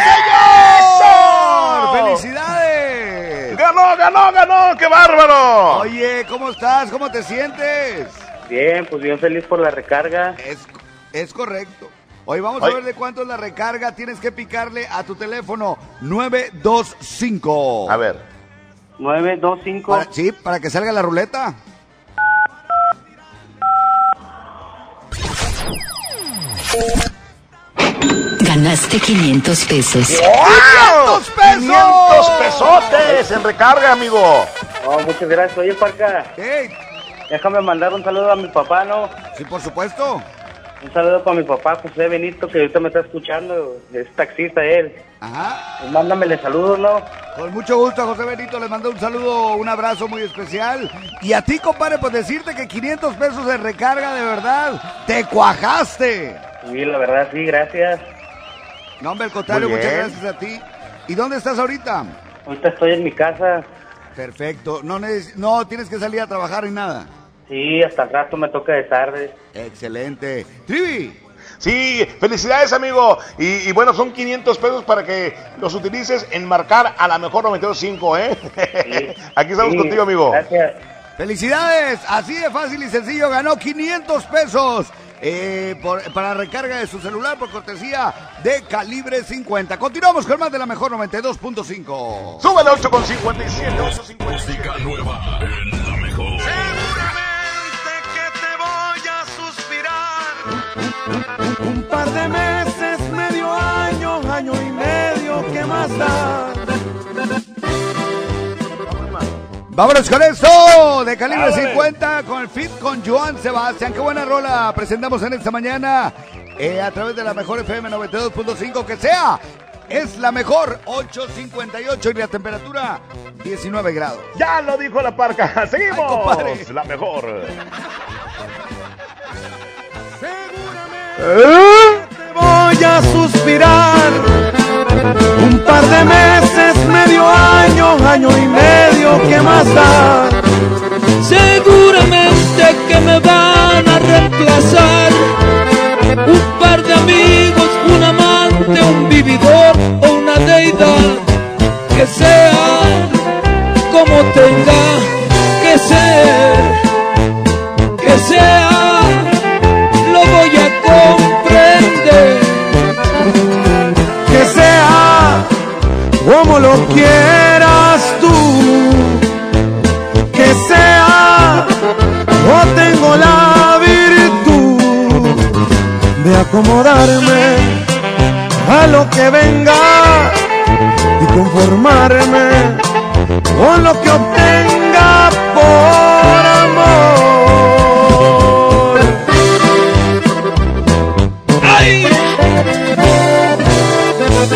¡Felicidades! ¡Ganó, ganó, ganó! ¡Qué bárbaro! Oye, ¿cómo estás? ¿Cómo te sientes? Bien, pues bien feliz por la recarga. Es, es correcto. Hoy vamos a ver de cuánto es la recarga. Tienes que picarle a tu teléfono 925. A ver. 925. Para- sí, para que salga la ruleta. Ganaste 500 pesos. ¡500 pesos! 500 pesotes en recarga, amigo. Oh, muchas gracias. Oye, Parca. Déjame mandar un saludo a mi papá, ¿no? Sí, por supuesto. Un saludo para mi papá, José Benito, que ahorita me está escuchando. Es taxista él. Ajá. Pues mándamele saludos, ¿no? Con mucho gusto a José Benito, les mando un saludo, un abrazo muy especial. Y a ti, compadre, pues decirte que 500 pesos de recarga, de verdad, te cuajaste. Sí, la verdad, sí, gracias. No, hombre, al contrario, muchas gracias a ti. ¿Y dónde estás ahorita? Ahorita estoy en mi casa. Perfecto. No, no tienes que salir a trabajar ni nada. Sí, hasta el rato me toca de tarde. Excelente. Trivi. Sí, felicidades, amigo. Y, y bueno, son 500 pesos para que los utilices en marcar a la mejor 92.5, ¿eh? Aquí estamos Sí, contigo, amigo. Felicidades. Así de fácil y sencillo. Ganó 500 pesos. eh, por- para recarga de su celular por cortesía de calibre 50. Continuamos con más de la mejor 92.5. Súbele 8 con 57, 8 Música nueva en la mejor. Un par de meses, medio año, año y medio, ¿qué más da? Vámonos con esto de calibre Ándale. 50 con el fit con Joan Sebastián. Qué buena rola presentamos en esta mañana eh, a través de la mejor FM 92.5 que sea. Es la mejor 8.58 y la temperatura 19 grados. Ya lo dijo la parca. Seguimos. Ay, la mejor. Voy a suspirar. Un par de meses, medio año, año y medio, ¿qué más da? Seguramente que me van a reemplazar un par de amigos, un amante, un vividor o una deidad que sea quieras tú. Que sea, yo tengo la virtud de acomodarme a lo que venga y conformarme con lo que obtenga por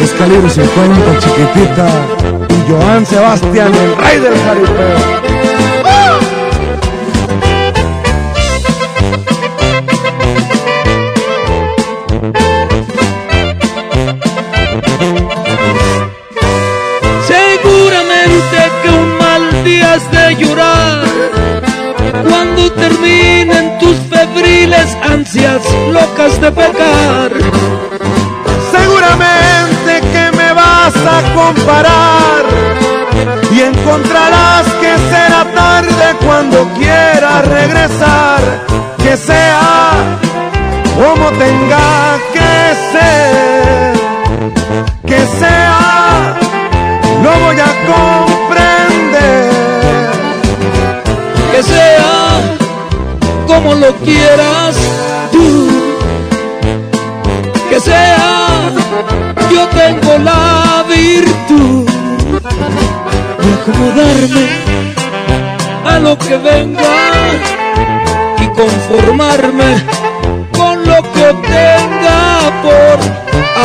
Es calibre 50, chiquitita. Y Joan Sebastián, el rey del jaripeo. Seguramente que un mal día has de llorar cuando terminen tus febriles ansias locas de pecar. Comparar y encontrarás que será tarde cuando quieras regresar, que sea como tenga que ser, que sea, lo voy a comprender, que sea como lo quieras a lo que venga y conformarme con lo que obtenga por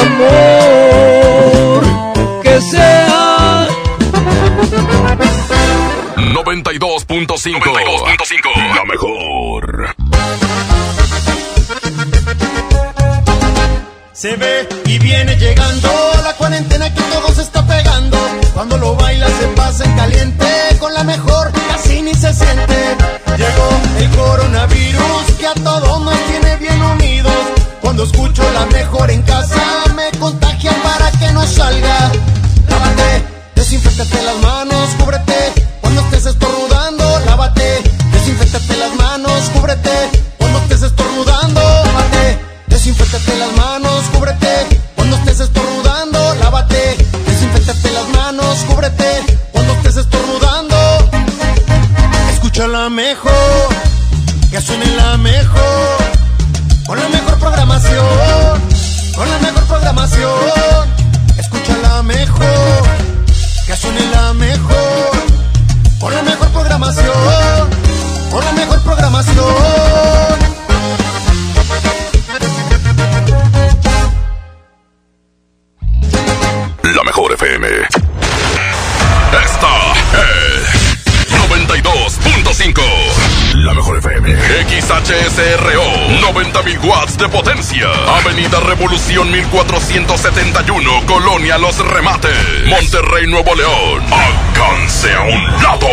amor que sea 92.5. La mejor. Se ve y viene llegando la cuarentena que todo se está pegando. Cuando lo baila se pasa en caliente, todos nos tiene bien unidos. Cuando escucho la Avenida Revolución 1471. Colonia Los Remates. Monterrey, Nuevo León. Alcance a un lado.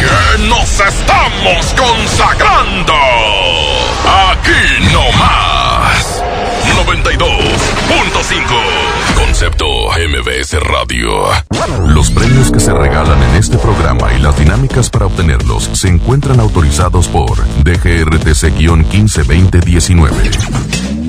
Que nos estamos consagrando. Aquí no más. 92.5. Concepto MBS Radio. Los premios que se regalan en este programa y las dinámicas para obtenerlos se encuentran autorizados por DGRTC-152019.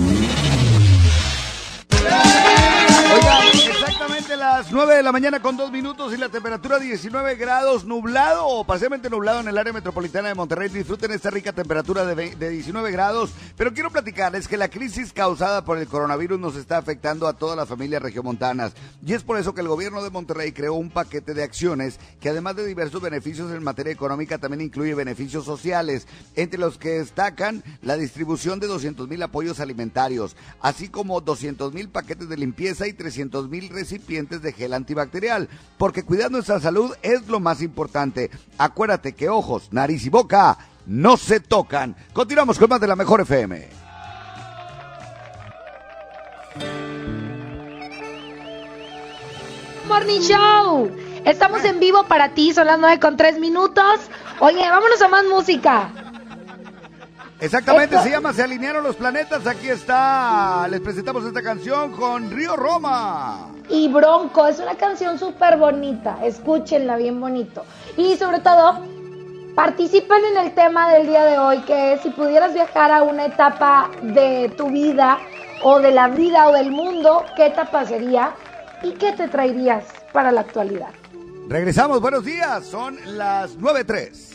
La mañana con 2 minutos y la temperatura 19 grados, nublado o parcialmente nublado en el área metropolitana de Monterrey. Disfruten esta rica temperatura de, de 19 grados. Pero quiero platicarles que la crisis causada por el coronavirus nos está afectando a todas las familias regiomontanas. Y es por eso que el gobierno de Monterrey creó un paquete de acciones que además de diversos beneficios en materia económica también incluye beneficios sociales, entre los que destacan la distribución de 200 mil apoyos alimentarios, así como 200 mil paquetes de limpieza y 300 mil recipientes de gel antibacterial, porque cuidar nuestra salud es lo más importante. Acuérdate que ojos, nariz y boca no se tocan. Continuamos con más de la mejor FM. Morning Show. Estamos en vivo para ti, son las 9 con 3 minutos. Oye, vámonos a más música. Exactamente, se llama Se alinearon los planetas. Aquí está. Les presentamos esta canción con Río Roma. Y Bronco, es una canción súper bonita. Escúchenla bien bonito. Y sobre todo, participen en el tema del día de hoy, que es si pudieras viajar a una etapa de tu vida o de la vida o del mundo, ¿qué etapa sería? ¿Y qué te traerías para la actualidad? Regresamos, buenos días. Son las 9.03.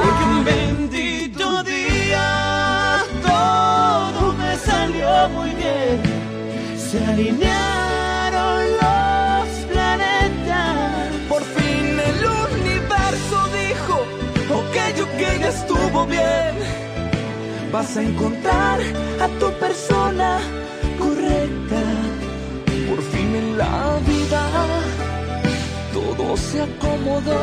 Porque un bendito día todo me salió muy bien. Se alinearon los planetas. Por fin el universo dijo, ok, ok, ya estuvo bien. Vas a encontrar a tu persona correcta. Por fin en la vida todo se acomodó,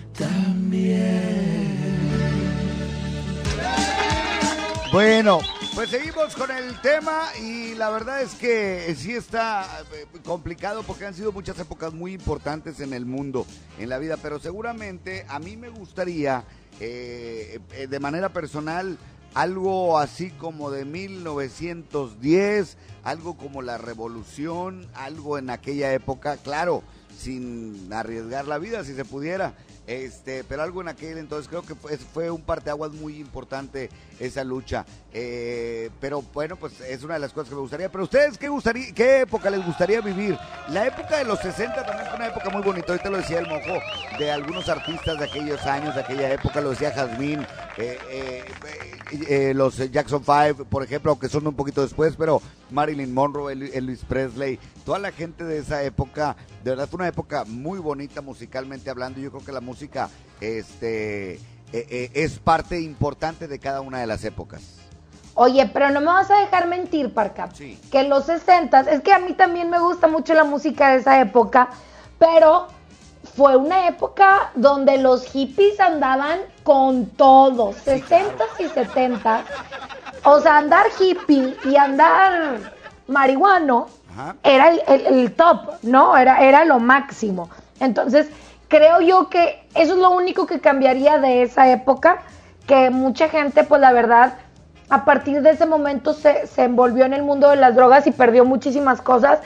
Bueno, pues seguimos con el tema y la verdad es que sí está eh, complicado porque han sido muchas épocas muy importantes en el mundo, en la vida, pero seguramente a mí me gustaría, eh, eh, de manera personal, algo así como de 1910, algo como la revolución, algo en aquella época, claro, sin arriesgar la vida si se pudiera. Este, pero algo en aquel entonces creo que fue, un parteaguas muy importante esa lucha. Eh, pero bueno, pues es una de las cosas que me gustaría. Pero ustedes, ¿qué, gustaría, ¿qué época les gustaría vivir? La época de los 60 también fue una época muy bonita. Ahorita lo decía el mojo de algunos artistas de aquellos años, de aquella época. Lo decía Jazmín, eh, eh, eh, los Jackson 5, por ejemplo, que son un poquito después. Pero Marilyn Monroe, El- Elvis Presley, toda la gente de esa época, de verdad fue una época muy bonita musicalmente hablando. Yo creo que la música este, eh, eh, es parte importante de cada una de las épocas. Oye, pero no me vas a dejar mentir, Parca. Que en los 60 es que a mí también me gusta mucho la música de esa época, pero fue una época donde los hippies andaban con todo, 60 y 70. O sea, andar hippie y andar marihuano era el, el- el top, ¿no? Era, era lo máximo. Entonces, creo yo que eso es lo único que cambiaría de esa época, que mucha gente, pues la verdad, a partir de ese momento se, se envolvió en el mundo de las drogas y perdió muchísimas cosas.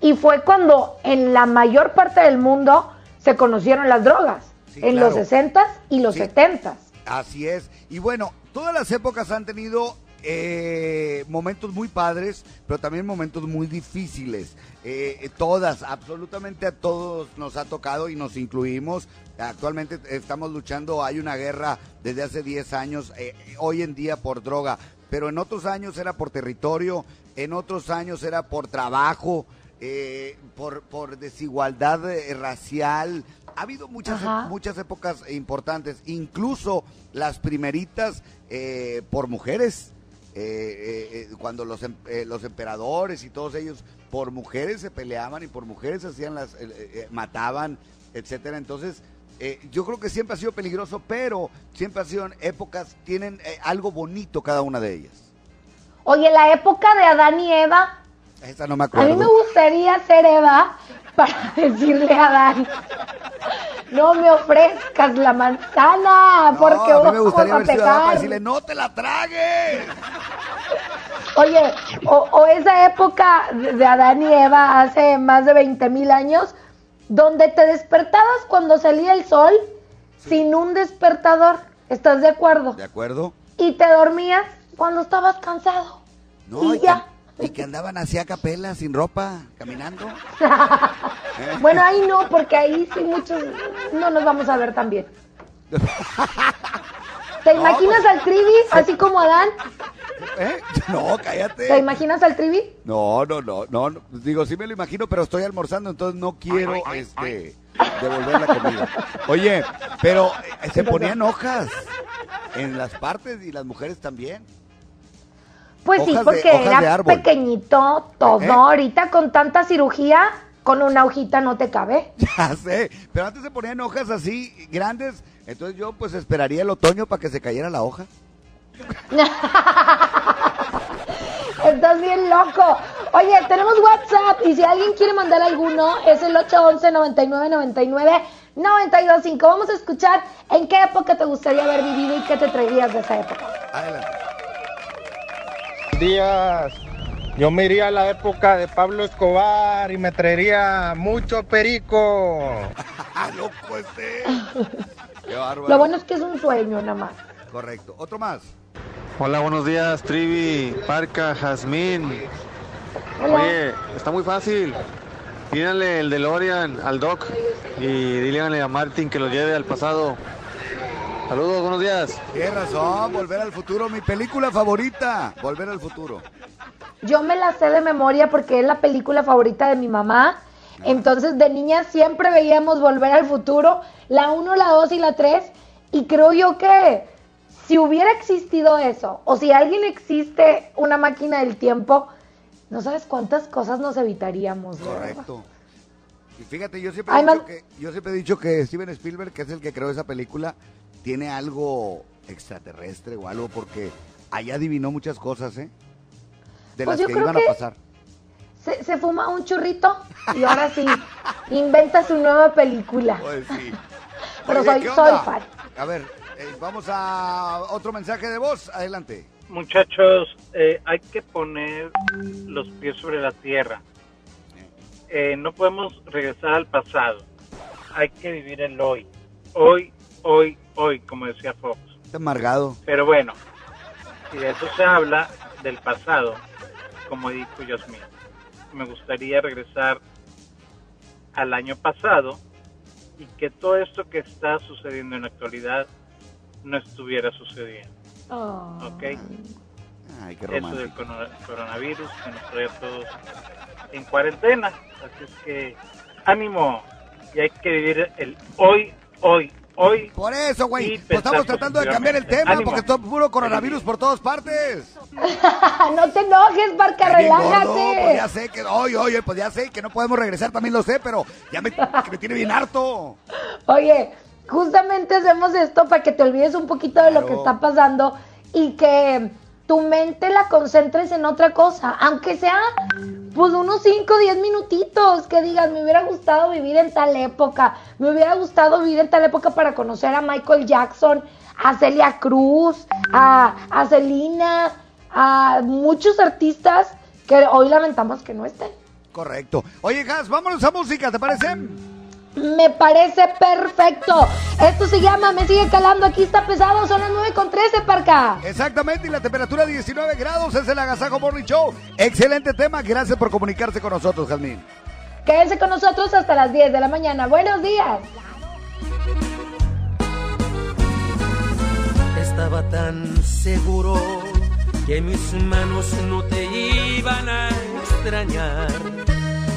Y fue cuando en la mayor parte del mundo se conocieron las drogas, Sí, en claro. los 60s y los Sí. 70s. Así es. Y bueno, todas las épocas han tenido eh, momentos muy padres, pero también momentos muy difíciles. Eh, eh, todas, absolutamente a todos nos ha tocado y nos incluimos. Actualmente estamos luchando, hay una guerra desde hace 10 años, eh, hoy en día por droga, pero en otros años era por territorio, en otros años era por trabajo, por, por desigualdad racial. Ha habido muchas, Ajá. muchas épocas importantes, incluso las primeritas eh, por mujeres. Eh, eh, cuando los, em- eh, los emperadores y todos ellos por mujeres se peleaban y por mujeres hacían las mataban, etcétera. Entonces, yo creo que siempre ha sido peligroso, pero siempre han sido épocas, tienen algo bonito cada una de ellas. Oye, la época de Adán y Eva, Esa no me a mí me gustaría ser Eva para decirle a Adán, no me ofrezcas la manzana, porque no, a mí me gustaría haber sido Adán para decirle, no te la tragues. Oye, o, o esa época de Adán y Eva hace más de 20 mil años, donde te despertabas cuando salía el sol sin un despertador. ¿Estás de acuerdo? ¿De acuerdo? Y te dormías cuando estabas cansado. No, y, ya. Y que andaban así a capela, sin ropa, caminando. Bueno, ahí no, porque ahí sí muchos no nos vamos a ver tan bien. ¿Te No, imaginas pues, al Trivi así como Adán? ¿Eh? No, ¿Te cállate. imaginas al Trivi? No, no, no, no, no. Digo, sí me lo imagino, pero estoy almorzando, entonces no quiero, este, devolver la comida. Oye, pero eh, se ponían hojas en las partes y las mujeres también. Pues sí, Hojas porque de era pequeñito todo. ¿Eh? Ahorita con tanta cirugía, con una hojita no te cabe. Ya sé, pero antes se ponían hojas así grandes, entonces yo pues esperaría el otoño para que se cayera la hoja. Estás bien loco. Oye, tenemos WhatsApp y si alguien quiere mandar alguno, es el 811 99 99 925. Vamos a escuchar en qué época te gustaría haber vivido y qué te traerías de esa época. Adelante. Días. Yo me iría a la época de Pablo Escobar y me traería mucho perico. loco este. Qué bárbaro. Lo bueno es que es un sueño nada más. Correcto. Otro más. Hola, buenos días, Trivi, Parca, Jazmín. Hola. Oye, está muy fácil. Pídanle el DeLorean al Doc y díganle a Martin que lo lleve al pasado. Saludos, buenos días. Tienes razón, Volver al Futuro, mi película favorita. Volver al Futuro. Yo me la sé de memoria porque es la película favorita de mi mamá. Entonces de niña siempre veíamos Volver al Futuro, la 1, la 2 y la 3. Y creo yo que si hubiera existido eso, o si alguien existe una máquina del tiempo, no sabes cuántas cosas nos evitaríamos. ¿verdad? Correcto. Y fíjate, yo siempre, he dicho que, yo siempre he dicho que Steven Spielberg, que es el que creó esa película, tiene algo extraterrestre o algo porque allá adivinó muchas cosas, ¿eh? De Pues las que iban que- a pasar. Se, se fuma un churrito y ahora sí, inventa su nueva película. Pues sí. Pero Oye, soy, ¿qué soy fan. A ver, eh, vamos a otro mensaje de voz. Adelante. Muchachos, eh, hay que poner los pies sobre la tierra. Eh, no podemos regresar al pasado. Hay que vivir el hoy. Hoy, hoy, hoy, como decía Fox. Está amargado. Pero bueno, si de eso se habla, del pasado, como dijo Yasmin, me gustaría regresar al año pasado y que todo esto que está sucediendo en la actualidad no estuviera sucediendo. ¿Ok? Ay, qué Eso del coronavirus que nos trae a todos en cuarentena. Así es que ánimo y hay que vivir el hoy, hoy, hoy. Por eso, güey. Pues estamos tratando de cambiar el tema porque está puro coronavirus por todas partes. no te enojes, Barca, gordo, pues relájate. ya sé que, oye, oye, pues ya sé que no podemos regresar, también lo sé, pero ya me, que me tiene bien harto. Oye, justamente hacemos esto para que te olvides un poquito de lo que está pasando y que tu mente la concentres en otra cosa, aunque sea pues unos 5 o 10 minutitos, que digas, me hubiera gustado vivir en tal época, me hubiera gustado vivir en tal época para conocer a Michael Jackson, a Celia Cruz, a, a Selena, a muchos artistas que hoy lamentamos que no estén. Correcto. Oye, Gas, vámonos a música, ¿te parece? Me parece perfecto. Esto se llama Me sigue calando. Aquí está pesado. Son las 9 con 13, Parca. Exactamente, y la temperatura 19 grados es el Agasajo Morning Show. Excelente tema, gracias por comunicarse con nosotros, Jazmín. Quédense con nosotros hasta las 10 de la mañana. Buenos días. Estaba tan seguro que mis manos no te iban a extrañar,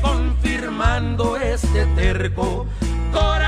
Confirmando este terco corazón.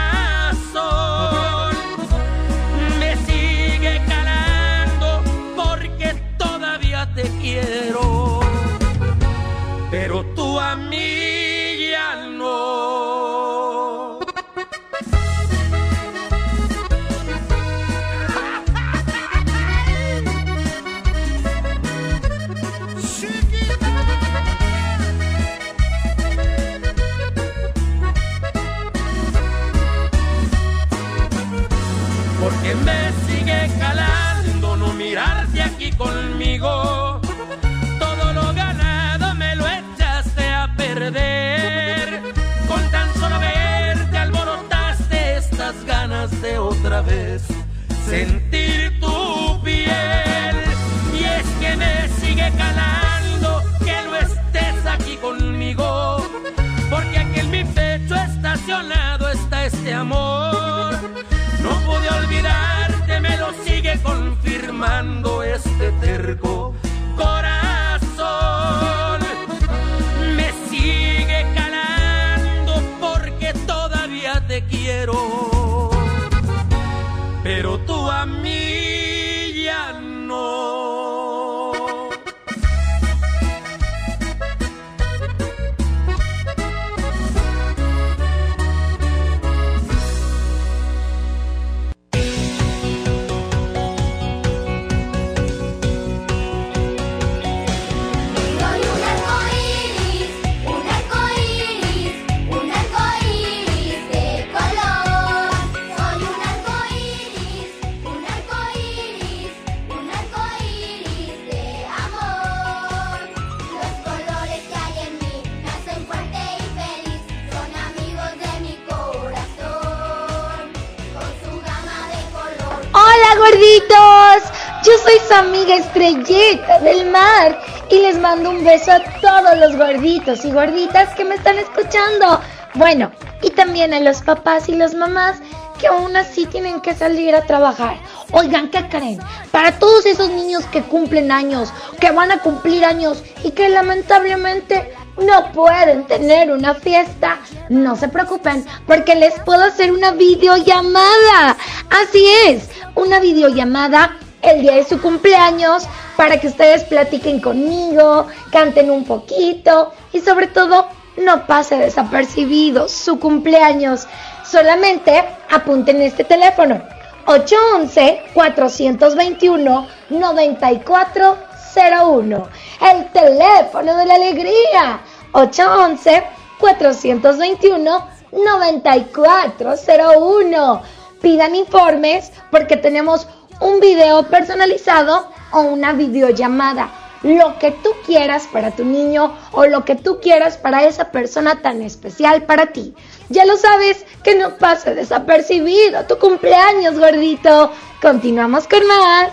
Amiga estrellita del mar y les mando un beso a todos los gorditos y gorditas que me están escuchando. Bueno, y también a los papás y las mamás que aún así tienen que salir a trabajar. Oigan, ¿qué creen? Para todos esos niños que cumplen años, que van a cumplir años y que lamentablemente no pueden tener una fiesta, no se preocupen porque les puedo hacer una videollamada. Así es, una videollamada el día de su cumpleaños para que ustedes platiquen conmigo, canten un poquito y sobre todo no pase desapercibido su cumpleaños. Solamente apunten este teléfono 811-421-9401. El teléfono de la alegría 811-421-9401. Pidan informes porque tenemos un video personalizado o una videollamada. Lo que tú quieras para tu niño o lo que tú quieras para esa persona tan especial para ti. Ya lo sabes, que no pase desapercibido tu cumpleaños, gordito. Continuamos con más.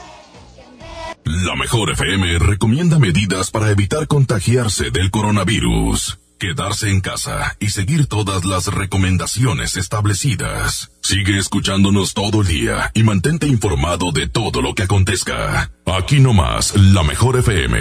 La mejor FM recomienda medidas para evitar contagiarse del coronavirus. Quedarse en casa y seguir todas las recomendaciones establecidas. Sigue escuchándonos todo el día y mantente informado de todo lo que acontezca. Aquí nomás, la mejor FM.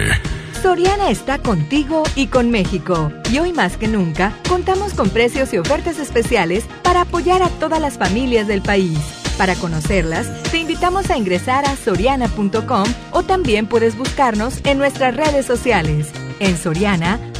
Soriana está contigo y con México. Y hoy más que nunca, contamos con precios y ofertas especiales para apoyar a todas las familias del país. Para conocerlas, te invitamos a ingresar a soriana.com o también puedes buscarnos en nuestras redes sociales. En Soriana,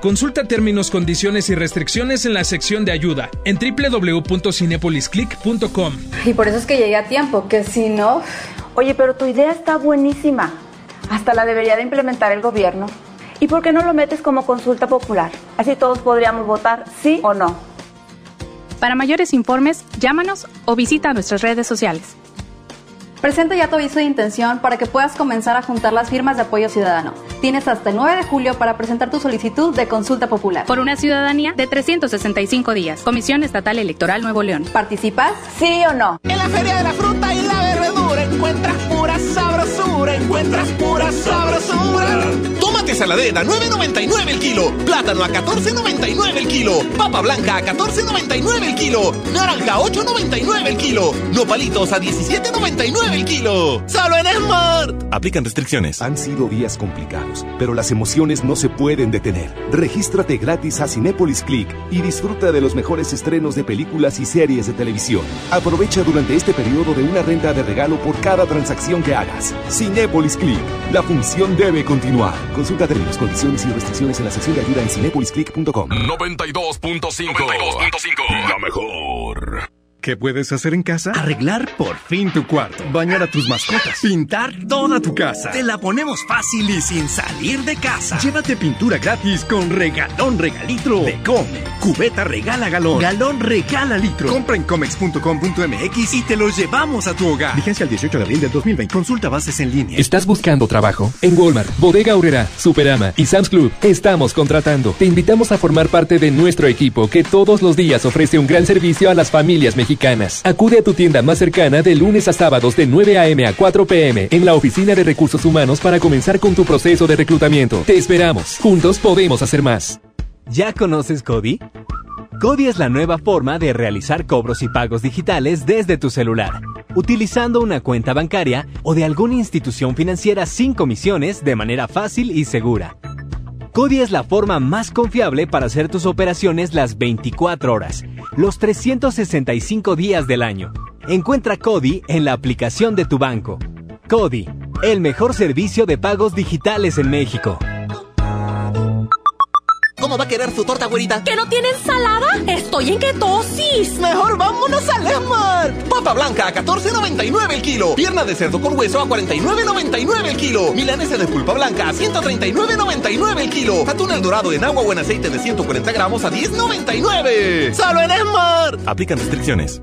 Consulta términos, condiciones y restricciones en la sección de ayuda en www.cinepolisclick.com. Y por eso es que llegué a tiempo, que si no... Oye, pero tu idea está buenísima. Hasta la debería de implementar el gobierno. ¿Y por qué no lo metes como consulta popular? Así todos podríamos votar sí o no. Para mayores informes, llámanos o visita nuestras redes sociales. Presenta ya tu aviso de intención para que puedas comenzar a juntar las firmas de apoyo ciudadano. Tienes hasta el 9 de julio para presentar tu solicitud de consulta popular. Por una ciudadanía de 365 días. Comisión Estatal Electoral Nuevo León. ¿Participas? ¿Sí o no? En la Feria de la Fruta y la Verdura encuentras pura sabrosura, encuentras pura sabrosura. Tómate saladera, 9.99 el kilo. Plátano a 14.99 el kilo. Papa blanca a 14.99 el kilo. Naranja a 8.99 el kilo. Nopalitos a 17.99 el kilo. ¡Solo en Smart! Aplican restricciones. Han sido días complicados, pero las emociones no se pueden detener. Regístrate gratis a Cinépolis Click y disfruta de los mejores estrenos de películas y series de televisión. Aprovecha durante este periodo de una renta de regalo por cada transacción que hagas. Cinépolis Click. La función debe continuar. Consulta términos, condiciones y restricciones en la sección de ayuda en cinepolisclick.com. 92.5. La mejor. ¿Qué puedes hacer en casa? Arreglar por fin tu cuarto. Bañar a tus mascotas. Pintar toda tu casa. Te la ponemos fácil y sin salir de casa. Llévate pintura gratis con regalón regalitro de Come. Cubeta regala galón. Galón regala litro. Compra en comex.com.mx y te los llevamos a tu hogar. Vigencia el 18 de abril del 2020. Consulta bases en línea. ¿Estás buscando trabajo? En Walmart, Bodega Aurrera, Superama y Sam's Club estamos contratando. Te invitamos a formar parte de nuestro equipo que todos los días ofrece un gran servicio a las familias mexicanas. Acude a tu tienda más cercana de lunes a sábados de 9 a.m. a 4 p.m. en la Oficina de Recursos Humanos para comenzar con tu proceso de reclutamiento. Te esperamos. Juntos podemos hacer más. ¿Ya conoces Cody? Cody es la nueva forma de realizar cobros y pagos digitales desde tu celular, utilizando una cuenta bancaria o de alguna institución financiera sin comisiones de manera fácil y segura. Cody es la forma más confiable para hacer tus operaciones las 24 horas, los 365 días del año. Encuentra Cody en la aplicación de tu banco. Cody, el mejor servicio de pagos digitales en México. ¿Cómo va a querer su torta, güerita? ¿Que no tiene ensalada? Estoy en ketosis. Mejor vámonos al Esmar. Papa blanca a 14.99 el kilo. Pierna de cerdo con hueso a 49.99 el kilo. Milanesa de pulpa blanca a 139.99 el kilo. Atún el dorado en agua o en aceite de 140 gramos a 10.99. ¡Solo en Esmar! Aplican restricciones.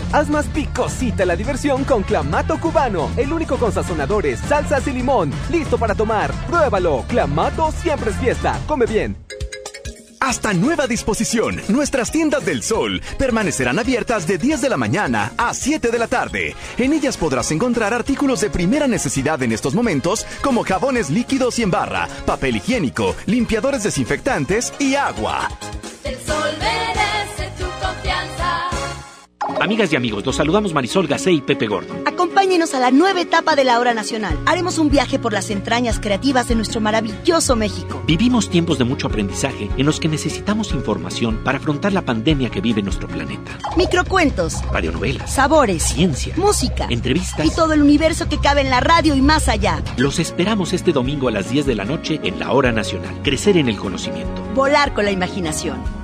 Haz más picosita la diversión con Clamato Cubano, el único con sazonadores, salsas y limón. Listo para tomar. Pruébalo. Clamato siempre es fiesta. Come bien. Hasta nueva disposición, nuestras tiendas del sol permanecerán abiertas de 10 de la mañana a 7 de la tarde. En ellas podrás encontrar artículos de primera necesidad en estos momentos como jabones líquidos y en barra, papel higiénico, limpiadores desinfectantes y agua. El sol confianza. Amigas y amigos, los saludamos Marisol Gacé y Pepe Gordo. Acompáñenos a la nueva etapa de la hora nacional. Haremos un viaje por las entrañas creativas de nuestro maravilloso México. Vivimos tiempos de mucho aprendizaje en los que necesitamos información para afrontar la pandemia que vive nuestro planeta. Microcuentos, Radionovelas, sabores, ciencia, música entrevistas y todo el universo que cabe en la radio y más allá. Los esperamos este domingo a las 10 de la noche en la hora nacional. Crecer en el conocimiento. Volar con la imaginación.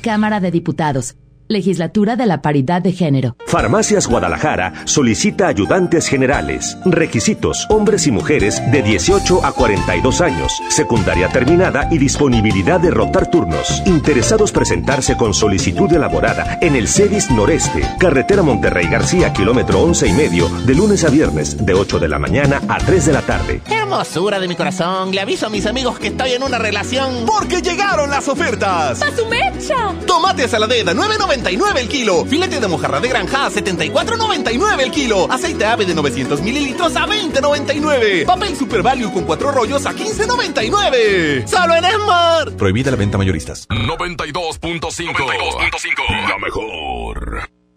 Cámara de Diputados. Legislatura de la Paridad de Género. Farmacias Guadalajara solicita ayudantes generales. Requisitos: hombres y mujeres de 18 a 42 años, secundaria terminada y disponibilidad de rotar turnos. Interesados presentarse con solicitud elaborada en el CEDIS Noreste, carretera Monterrey García, kilómetro 11 y medio, de lunes a viernes, de 8 de la mañana a 3 de la tarde. Hermosura de mi corazón, le aviso a mis amigos que estoy en una relación. Porque llegaron las ofertas. ¡Pa su mecha! Tomate saladera, 9.99 79.99 el kilo. Filete de mojarra de granja a 74.99 el kilo. Aceite ave de 900 mililitros a 20.99. Papel Super Value con cuatro rollos a 15.99. ¡Solo en Esmar! Prohibida la venta mayoristas. 92.5. La mejor.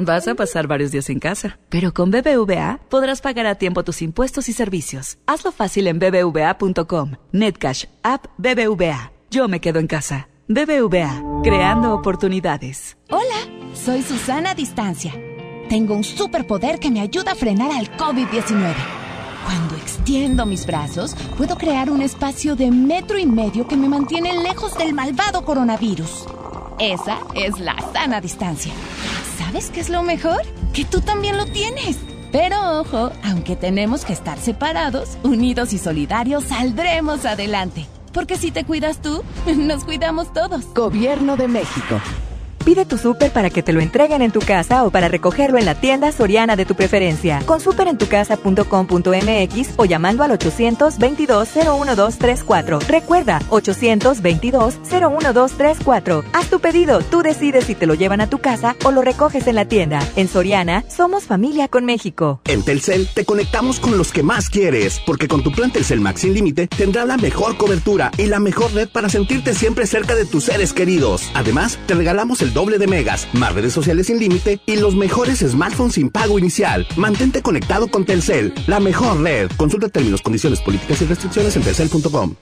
Vas a pasar varios días en casa, pero con BBVA podrás pagar a tiempo tus impuestos y servicios. Hazlo fácil en bbva.com. Netcash, app BBVA. Yo me quedo en casa. BBVA, creando oportunidades. Hola, soy Susana Distancia. Tengo un superpoder que me ayuda a frenar al COVID-19. Cuando extiendo mis brazos, puedo crear un espacio de metro y medio que me mantiene lejos del malvado coronavirus. Esa es la sana distancia. ¿Sabes qué es lo mejor? Que tú también lo tienes. Pero ojo, aunque tenemos que estar separados, unidos y solidarios, saldremos adelante. Porque si te cuidas tú, nos cuidamos todos. Gobierno de México. Pide tu súper para que te lo entreguen en tu casa o para recogerlo en la tienda soriana de tu preferencia. Con superentucasa.com.mx o llamando al 822-01234. Recuerda, 822-01234. Haz tu pedido, tú decides si te lo llevan a tu casa o lo recoges en la tienda. En Soriana, somos familia con México. En Telcel te conectamos con los que más quieres, porque con tu plan Telcel Max sin límite tendrás la mejor cobertura y la mejor red para sentirte siempre cerca de tus seres queridos. Además, te regalamos el doble de megas, más redes sociales sin límite y los mejores smartphones sin pago inicial. Mantente conectado con Telcel, la mejor red. Consulta términos, condiciones, políticas y restricciones en telcel.com.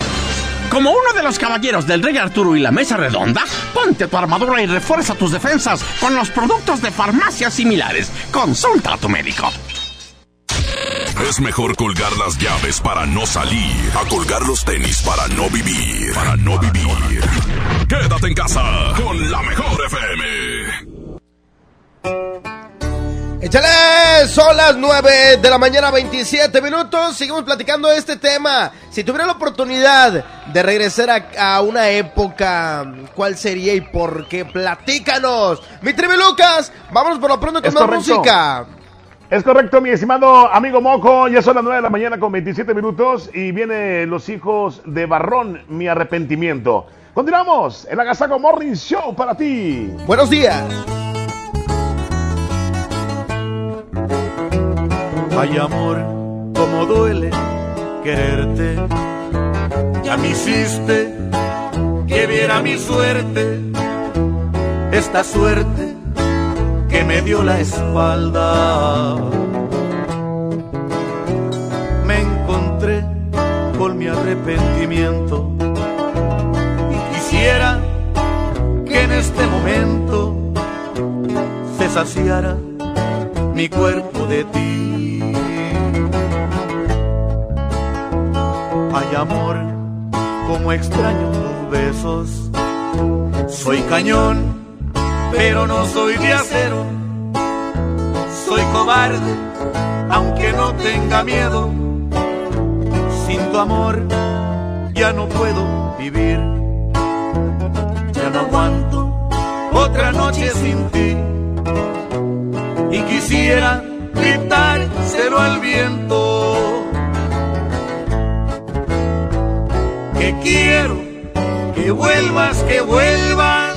Como uno de los caballeros del Rey Arturo y la Mesa Redonda, ponte tu armadura y refuerza tus defensas con los productos de farmacias similares. Consulta a tu médico. Es mejor colgar las llaves para no salir a colgar los tenis para no vivir. Para no vivir. Quédate en casa con la mejor FM. Échale, son las 9 de la mañana, 27 minutos. Seguimos platicando de este tema. Si tuviera la oportunidad de regresar a, a una época, ¿cuál sería y por qué? Platícanos. Mi tribu Lucas, vámonos por lo pronto con Es más correcto. música. Es correcto, mi estimado amigo Moco. Ya son las 9 de la mañana con 27 minutos y viene Los Hijos de Barrón, mi arrepentimiento. Continuamos, el Agasago Morning Show para ti. Buenos días. Ay amor, cómo duele quererte. Ya me hiciste que viera mi suerte, esta suerte que me dio la espalda. Me encontré con mi arrepentimiento y quisiera que en este momento se saciara mi cuerpo de ti. Ay amor, como extraño tus besos. Soy cañón, pero no soy de acero. Soy cobarde, aunque no tenga miedo. Sin tu amor ya no puedo vivir. Ya no aguanto otra noche sin ti y quisiera gritárselo al viento. Que quiero que vuelvas, que vuelvas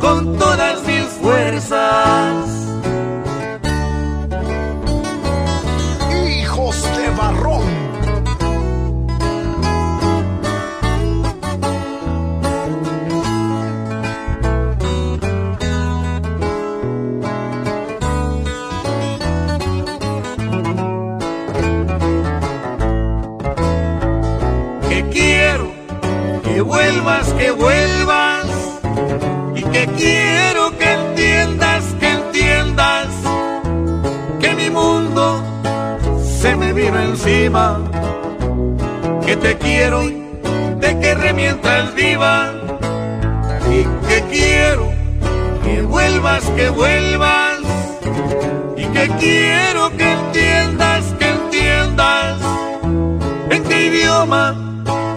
con todas mis fuerzas. Hijos de barrón. Que quiero que vuelvas, que vuelvas encima. Que te quiero, de que remientas viva. Y que quiero que vuelvas, que vuelvas. Y que quiero que entiendas, que entiendas en qué idioma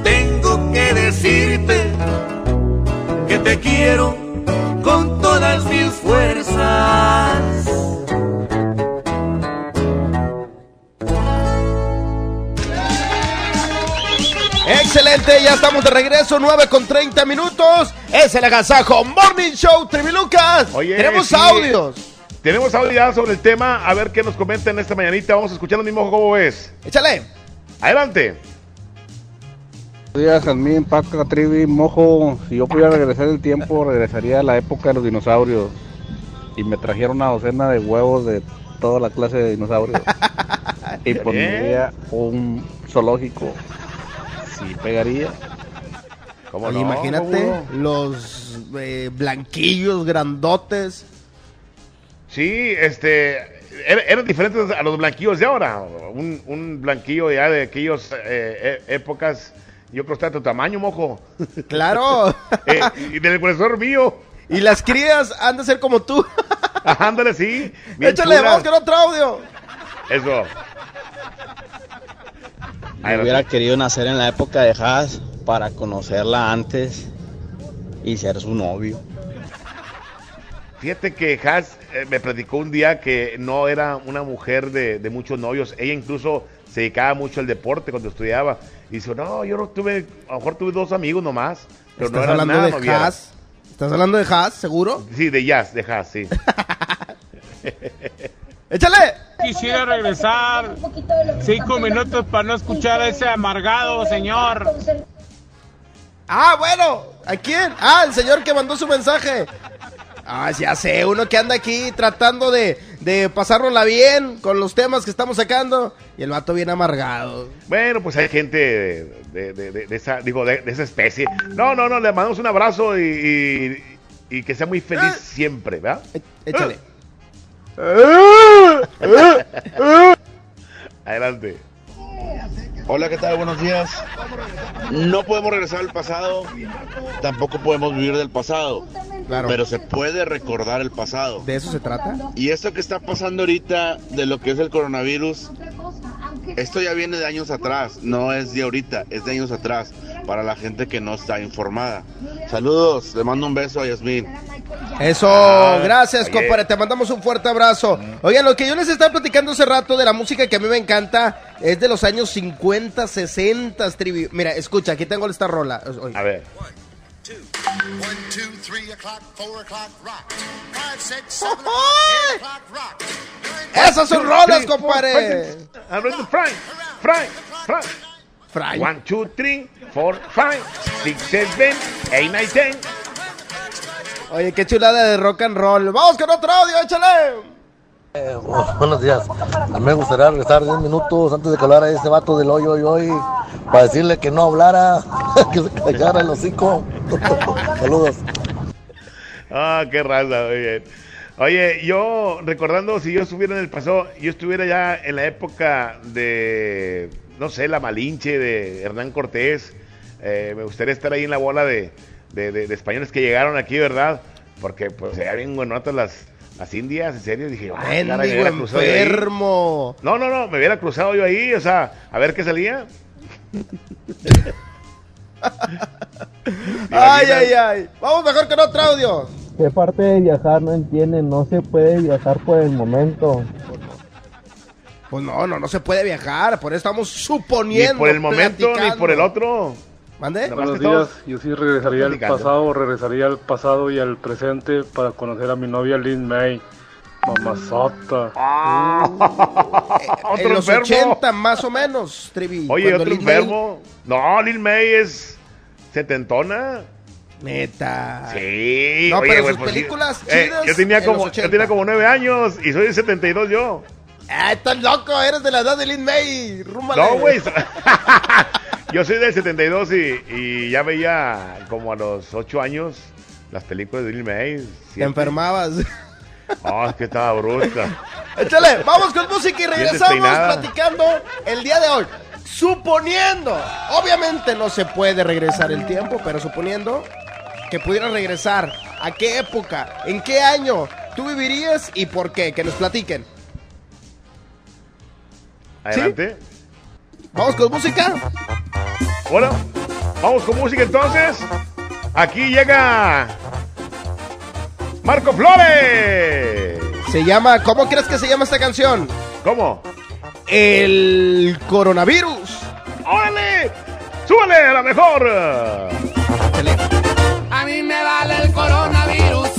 tengo que decirte que te quiero Excelente, ya estamos de regreso, 9 con 30 minutos. Es el Agasajo Morning Show, Trivi Lucas. Oye, Tenemos sí. audios. Tenemos audio ya sobre el tema, a ver qué nos comentan esta mañanita. Vamos a escuchar lo mismo, ¿cómo ves? Échale. Adelante. Buenos días, Jazmín, Paca, Trivi, Mojo. Si yo pudiera regresar el tiempo, regresaría a la época de los dinosaurios. Y me trajera una docena de huevos de toda la clase de dinosaurios. y pondría un zoológico. Sí, pegaría. ¿Cómo Oye, imagínate los eh, blanquillos grandotes. Sí, este. er- Eran diferentes a los blanquillos de ahora. Un, un blanquillo ya de aquellas eh, e- épocas. Yo creo que está de tu tamaño, mojo. Claro. Eh, y del profesor mío. Y las crías han de ser como tú. Ándale, sí. Échale, vamos con otro audio. Eso. Yo hubiera querido nacer en la época de Haas para conocerla antes y ser su novio. Fíjate que Has eh, me platicó un día que no era una mujer de, de muchos novios. Ella incluso se dedicaba mucho al deporte cuando estudiaba. Y dice, no, yo no tuve, a lo mejor tuve dos amigos nomás. Pero no ¿Estás era hablando nada de noviera. Haas? ¿Estás hablando de Haas, seguro? Sí, de jazz, de Haas, sí. ¡Échale! Quisiera regresar cinco minutos para no escuchar a ese amargado señor. Ah, bueno, ¿a quién? Ah, el señor que mandó su mensaje. Ah, ya sé, uno que anda aquí tratando de, de pasárnosla bien con los temas que estamos sacando y el vato bien amargado. Bueno, pues hay gente de, de- de- de- de esa, digo, de, de esa especie. No, no, no, le mandamos un abrazo y, y- y que sea muy feliz siempre, ¿verdad? Échale. Adelante. Hola, ¿qué tal? Buenos días. No podemos regresar al pasado, tampoco podemos vivir del pasado, Claro. pero se puede recordar el pasado. ¿De eso se trata? Y esto que está pasando ahorita de lo que es el coronavirus, esto ya viene de años atrás, no es de ahorita, es de años atrás, para la gente que no está informada. Saludos, le mando un beso a Yasmín. Eso, Ah, gracias, oye. compadre. Te mandamos un fuerte abrazo. Oigan, lo que yo les estaba platicando hace rato de la música que a mí me encanta es de los años 50, 60, trivi. Mira, escucha, aquí tengo esta rola. Oye. A ver. Esas son rolas, compadre. Hablando Frank, Frank, Frank. Frank. One, two, three, four, five, six, seven, eight, nine, ten. Oye, qué chulada de rock and roll. Vamos con otro audio, échale. Eh, bu- buenos días. A mí me gustaría regresar 10 minutos antes de que hablara ese vato del hoyo hoy hoy para decirle que no hablara, que se callara el hocico. Saludos. Ah, qué raza, muy bien. Oye, yo recordando si yo estuviera en el pasado, yo estuviera ya en la época de, no sé, la Malinche de Hernán Cortés. eh, me gustaría estar ahí en la bola de, de- españoles que llegaron aquí, ¿verdad? Porque pues ya bien buenotas las, las indias, en serio. Dije, ah, caray, me Mendigo hubiera cruzado yo ahí. enfermo. No, no, no, me hubiera cruzado yo ahí, o sea, a ver qué salía. Ay, ay, ay. Vamos mejor con otro audio. ¿Qué parte de viajar no entienden? No se puede viajar por el momento. Pues no, no, no se puede viajar. Por eso estamos Ni suponiendo. por el momento, ni por el otro. ¿Mande? Buenos días, yo sí regresaría al pasado, regresaría al pasado y al presente para conocer a mi novia Lynn May. Mamazota. en los enfermo. 80 más o menos, Trivi. Oye, otro Lin May- enfermo. No, Lil May es setentona. Neta. Sí. No, oye, pero sus pues sí. películas Eh, chidas yo, tenía en como, los yo 80. tenía como nueve años y soy de 72 yo. Ah, estás loco, eres de la edad de Lin May. Rúmale. No, güey. Yo soy del 72 y, y ya veía como a los 8 años las películas de Lil May. Te enfermabas. Ah, es que estaba bruta. Échale, vamos con música y regresamos platicando el día de hoy. Suponiendo, obviamente no se puede regresar el tiempo, pero suponiendo que pudieras regresar, ¿a qué época? ¿En qué año tú vivirías y por qué? Que nos platiquen. Adelante. Vamos con música. Bueno, vamos con música entonces. Aquí llega Marco Flores. Se llama, ¿cómo crees que se llama esta canción? ¿Cómo? El coronavirus. ¡Órale! ¡Súbale a la mejor! A mí me vale el coronavirus.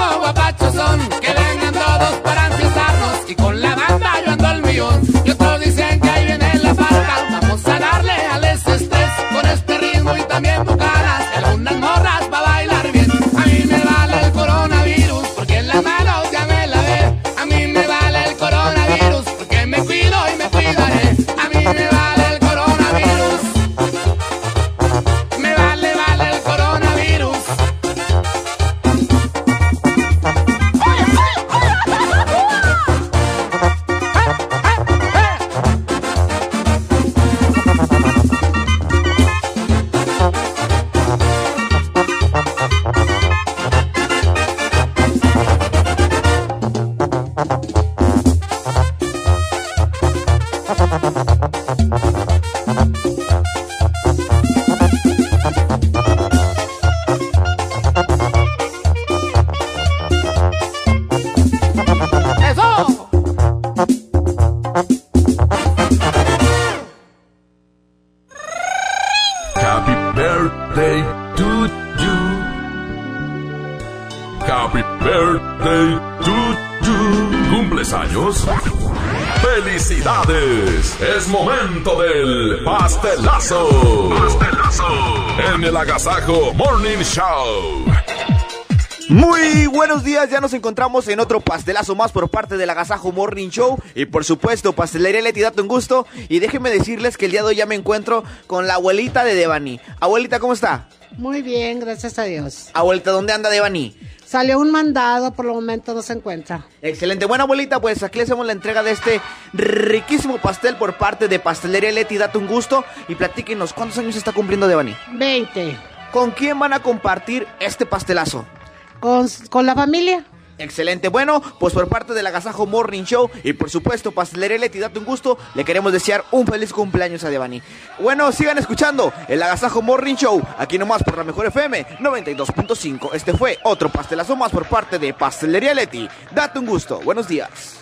máa wà bàtà. Encontramos en otro pastelazo más por parte del Agasajo Morning Show y por supuesto Pastelería Leti, date un gusto y déjenme decirles que el día de hoy ya me encuentro con la abuelita de Devani. Abuelita, ¿cómo está? Muy bien, gracias a Dios. Abuelita, ¿dónde anda Devani? Salió un mandado, por el momento no se encuentra. Excelente, bueno abuelita, pues aquí le hacemos la entrega de este riquísimo pastel por parte de Pastelería Leti, date un gusto y platíquenos cuántos años está cumpliendo Devani. 20. ¿Con quién van a compartir este pastelazo? ¿Con, con la familia? Excelente, bueno, pues por parte del Agasajo Morning Show y por supuesto Pastelería Leti, date un gusto, le queremos desear un feliz cumpleaños a Devani. Bueno, sigan escuchando el Agasajo Morning Show, aquí nomás por la Mejor FM 92.5. Este fue otro pastelazo más por parte de Pastelería Leti. Date un gusto, buenos días.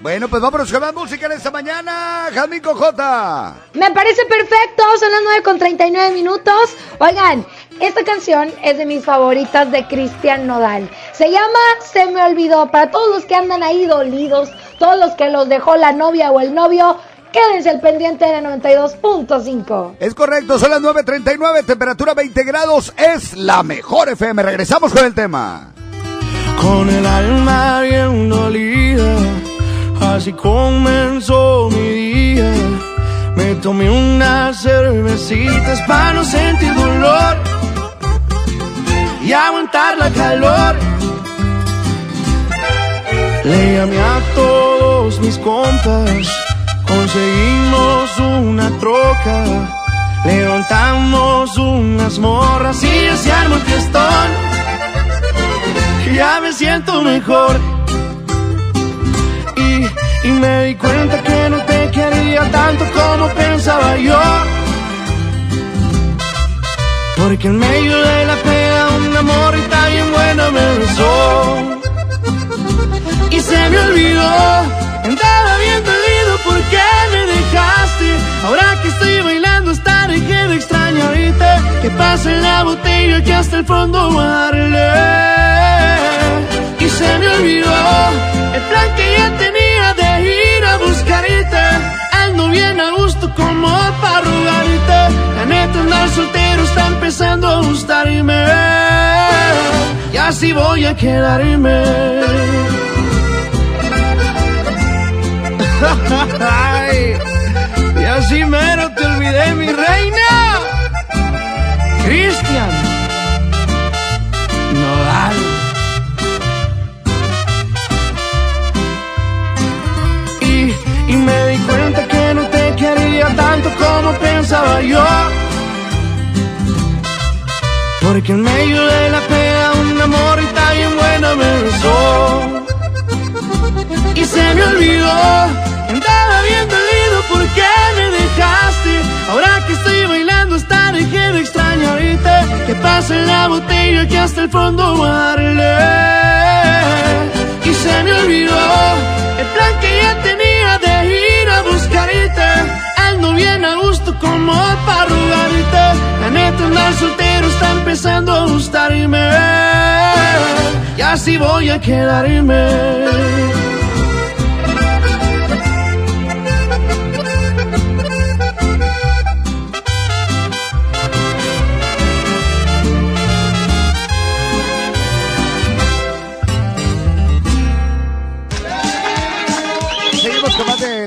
Bueno, pues vámonos con más música en esta mañana. Jamín Cojota. Me parece perfecto, son las 9 con 39 minutos. Oigan, esta canción es de mis favoritas de Cristian Nodal. Se llama Se me olvidó. Para todos los que andan ahí dolidos, todos los que los dejó la novia o el novio, quédense al pendiente de la 92.5. Es correcto, son las 9.39, temperatura 20 grados. Es la mejor FM. Regresamos con el tema. Con el alma bien dolida, así comenzó mi día. Me tomé unas cervecitas para no sentir dolor y aguantar la calor. llamé a todos mis compas, conseguimos una troca, levantamos unas morras y se armó el fiestón. Ya me siento mejor y, y me di cuenta que no te quería tanto como pensaba yo. Porque en medio de la pena una morrita bien buena me besó. Y se me olvidó, andaba bien dolido porque me dejaste Ahora que estoy bailando hasta dejé de extrañarte. Que pase la botella que hasta el fondo darle Y se me olvidó el plan que ya tenía bien a gusto como para rogarte La neta andar soltero está empezando a gustarme. Y así voy a quedarme. Y así mero te olvidé mi reina. Cristian como pensaba yo. Porque en medio de la pena una morrita bien buena me besó. Y se me olvidó, andaba bien dolido porque me dejaste. Ahora que estoy bailando hasta dejé de extrañarte. Que pase la botella que hasta el fondo darle. Y se me olvidó el plan que ya tenía Ando bien a gusto como para rogarte. La neta andar soltero está empezando a gustarme. Y así voy a quedarme.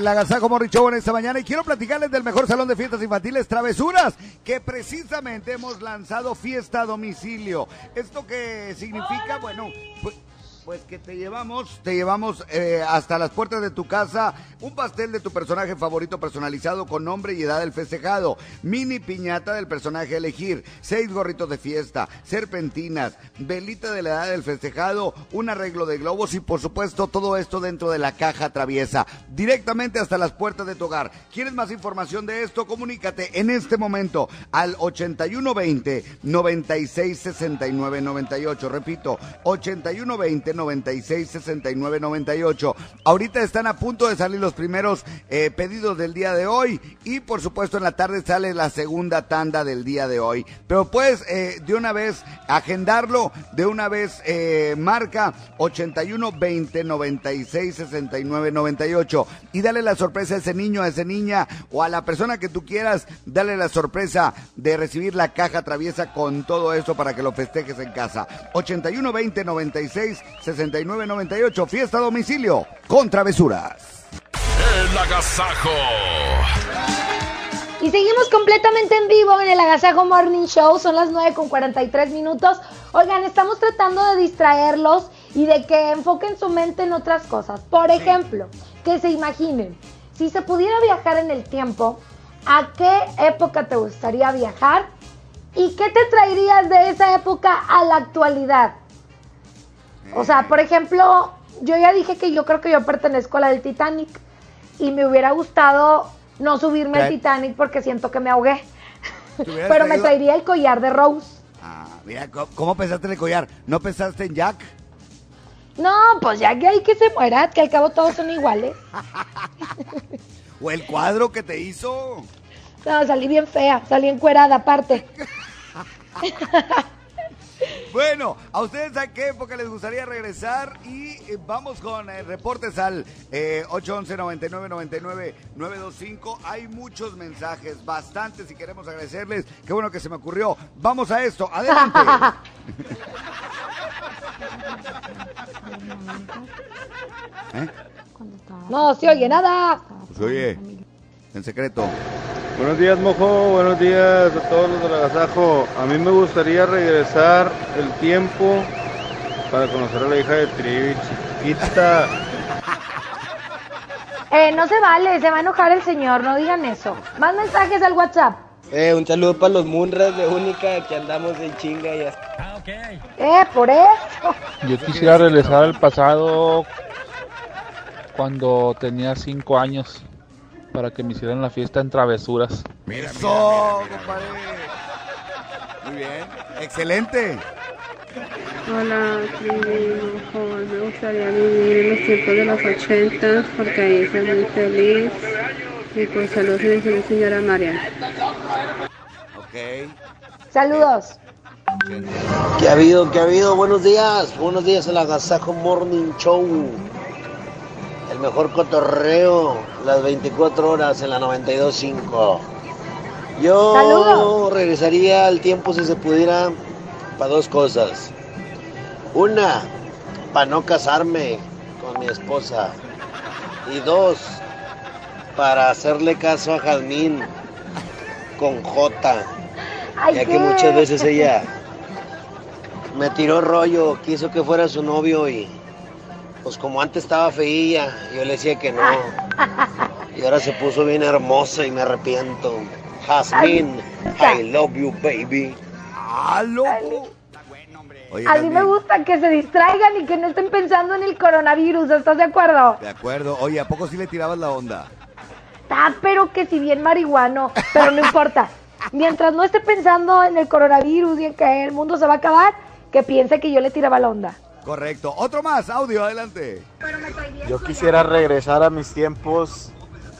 Agasajo Morri Show en esta mañana y quiero platicarles del mejor salón de fiestas infantiles Travesuras, que precisamente hemos lanzado fiesta a domicilio. ¿Esto qué significa? Bueno, pues, que te llevamos, te llevamos eh, hasta las puertas de tu casa un pastel de tu personaje favorito personalizado con nombre y edad del festejado, mini piñata del personaje elegir, seis gorritos de fiesta, serpentinas, velita de la edad del festejado, un arreglo de globos y por supuesto todo esto dentro de la caja traviesa, directamente hasta las puertas de tu hogar. ¿Quieres más información de esto? Comunícate en este momento al 8120 966998. Repito, 8120 966998. Ahorita están a punto de salir los primeros eh, pedidos del día de hoy y por supuesto en la tarde sale la segunda tanda del día de hoy. Pero puedes eh, de una vez agendarlo, de una vez eh, marca 8120 966998 y dale la sorpresa a ese niño, a esa niña o a la persona que tú quieras, dale la sorpresa de recibir la caja traviesa con todo esto para que lo festejes en casa. 8120 96 6998, fiesta a domicilio con travesuras. El agasajo. Y seguimos completamente en vivo en el Agasajo Morning Show. Son las 9 con 43 minutos. Oigan, estamos tratando de distraerlos y de que enfoquen su mente en otras cosas. Por ejemplo, que se imaginen, si se pudiera viajar en el tiempo, ¿a qué época te gustaría viajar? ¿Y qué te traerías de esa época a la actualidad? O sea, por ejemplo, yo ya dije que yo creo que yo pertenezco a la del Titanic y me hubiera gustado no subirme al Titanic porque siento que me ahogué. ¿Te hubieras Pero me traería el collar de Rose. Ah, mira, ¿cómo, cómo pensaste en el collar? ¿No pensaste en Jack? No, pues ya que hay que se muera, que al cabo todos son iguales. ¿O el cuadro que te hizo? No, salí bien fea, salí encuerada aparte. Bueno, ¿a ustedes a qué época les gustaría regresar? Y eh, vamos con eh, reportes al eh, 811-9999-925. Hay muchos mensajes, bastantes, y queremos agradecerles. Qué bueno que se me ocurrió. Vamos a esto, adelante. ¿Eh? No se oye nada. Pues oye, en secreto. Buenos días, Mojo. Buenos días a todos los del agasajo. A mí me gustaría regresar el tiempo para conocer a la hija de Trivi, chiquita. Eh, no se vale, se va a enojar el señor, no digan eso. Más mensajes al WhatsApp. Eh, un saludo para los Munras de Única que andamos en chinga y hasta. Eh, por eso. Yo quisiera regresar al pasado cuando tenía cinco años para que me hicieran la fiesta en travesuras. Eso, compadre. Muy bien. Excelente. Hola, joven. Me gustaría vivir en los tiempos de los ochentas porque ahí soy muy feliz. Y pues saludos a mi señora Mariana. Ok. Saludos. ¿Qué ha habido? ¿Qué ha habido? Buenos días. Buenos días el Agasajo Morning Show. El mejor cotorreo, las 24 horas en la 92.5. Yo Saludos. regresaría al tiempo si se pudiera para dos cosas. Una, para no casarme con mi esposa. Y dos, para hacerle caso a Jazmín con J. Ya que muchas veces ella me tiró rollo, quiso que fuera su novio y pues como antes estaba feilla, yo le decía que no. Y ahora se puso bien hermosa y me arrepiento. Jasmine, I love you, baby. ¡Ah, loco! Oye, A mí me gusta que se distraigan y que no estén pensando en el coronavirus, ¿estás de acuerdo? De acuerdo. Oye, ¿a poco sí le tirabas la onda? Ah, pero que si bien marihuano, pero no importa. Mientras no esté pensando en el coronavirus y en que el mundo se va a acabar, que piense que yo le tiraba la onda. Correcto. Otro más, audio, adelante. Yo quisiera regresar a mis tiempos,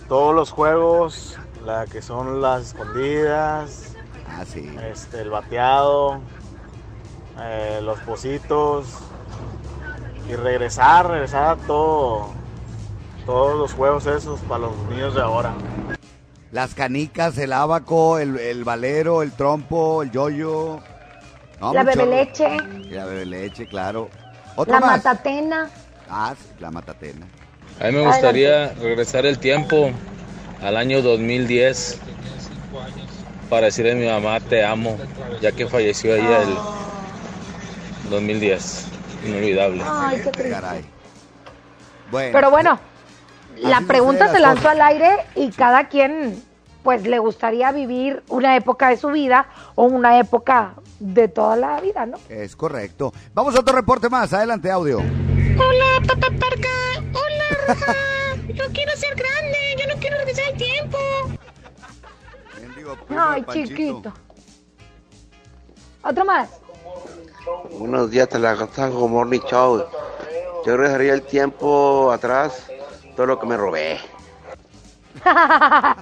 todos los juegos, la que son las escondidas, Ah, sí. este, el bateado, eh, los pocitos y regresar, regresar a todo, todos los juegos esos para los niños de ahora. Las canicas, el abaco, el, el valero, el trompo, el yoyo. No, la bebeleche, La bebe leche, claro. Otro la más. matatena. Ah, sí, la matatena. A mí me gustaría regresar el tiempo al año 2010 para decirle a mi mamá te amo, ya que falleció ella el 2010. Inolvidable. Ay, qué triste. Bueno. Pero bueno, la pregunta se lanzó al aire y cada quien pues le gustaría vivir una época de su vida o una época de toda la vida, ¿no? Es correcto. Vamos a otro reporte más. Adelante, audio. Hola, papá Parca. Hola, Roja. Yo quiero ser grande. Yo no quiero regresar el tiempo. Ay, chiquito. Otro más. Buenos días, te la Agasajo Morning Show. Yo regresaría el tiempo atrás, todo lo que me robé.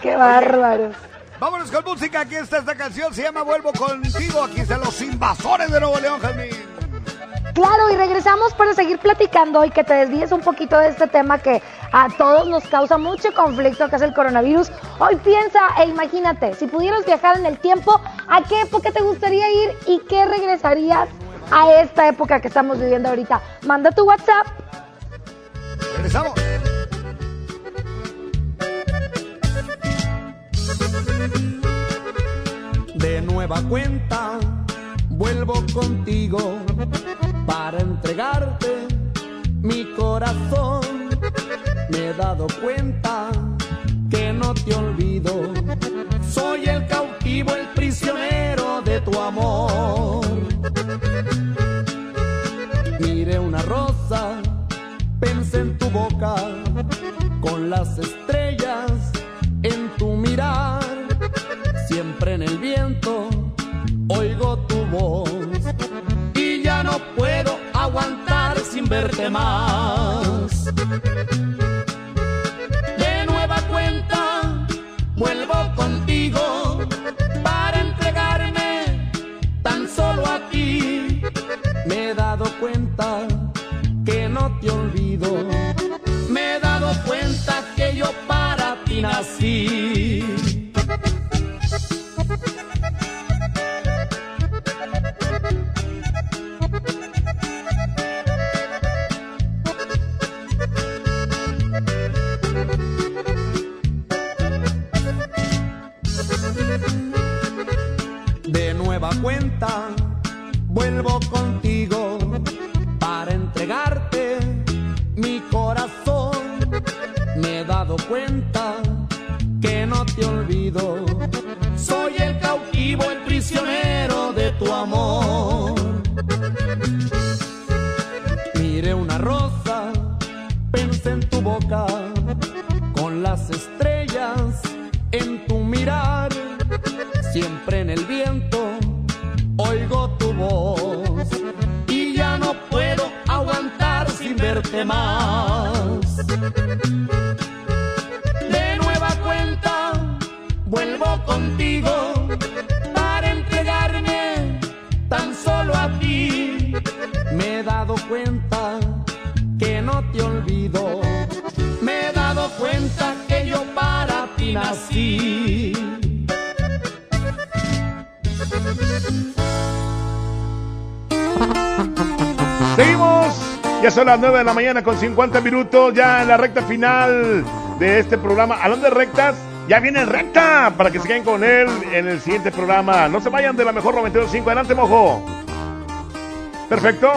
Qué bárbaro. Vámonos con música. Aquí está esta canción. Se llama Vuelvo contigo. Aquí están los invasores de Nuevo León, Jazmín. Claro, y regresamos para seguir platicando y que te desvíes un poquito de este tema que a todos nos causa mucho conflicto, que es el coronavirus. Hoy piensa e imagínate, si pudieras viajar en el tiempo, ¿a qué época te gustaría ir y qué regresarías a esta época que estamos viviendo ahorita? Manda tu WhatsApp. Regresamos. Nueva cuenta, vuelvo contigo para entregarte mi corazón. Me he dado cuenta que no te olvido. Soy el cautivo, el prisionero de tu amor. Miré una rosa, pensé en tu boca, con las estrellas en tu mirar. Siempre en el viento verte más. Cuenta, vuelvo contigo para entregarte mi corazón, me he dado cuenta que no te olvido. Ya son las 9 de la mañana con 50 minutos. Ya en la recta final de este programa. Hablando de rectas, ya viene recta para que se queden con él en el siguiente programa. No se vayan de la mejor 92.5. Adelante, mojo. Perfecto.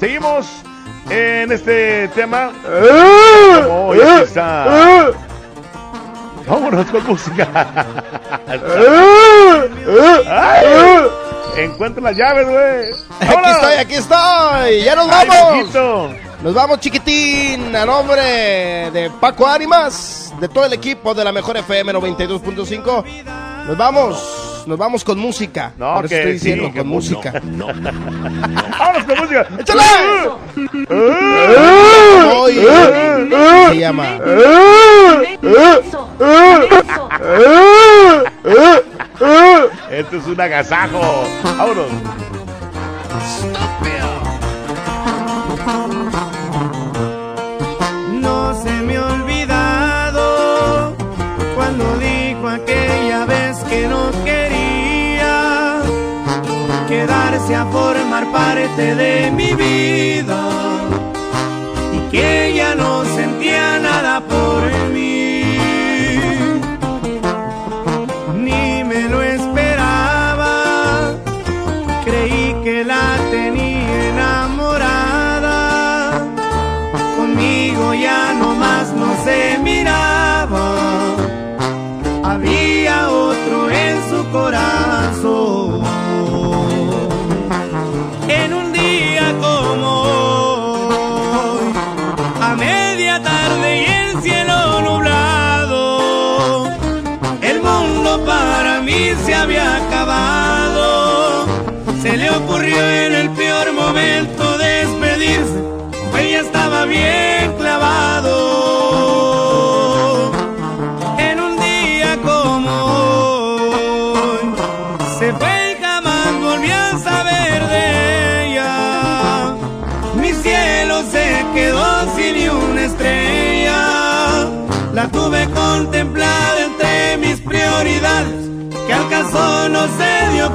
Seguimos en este tema. Oh, ya está. Vámonos con música. Ay, encuentra las llaves, güey. Aquí estoy, aquí estoy. Ya nos vamos. Nos vamos, chiquitín. A nombre de Paco Ánimas, de todo el equipo de la mejor FM 92.5. Nos vamos. Nos vamos con música. No, Por eso estoy diciendo sí, con no, música. no, no, no, no. Vámonos con música. ¡Échale! Hoy se llama. Esto es un agasajo. Vámonos. No se me ha olvidado cuando dijo aquella vez que no quería quedarse a formar parte de mi vida y que ella no sentía nada por mí.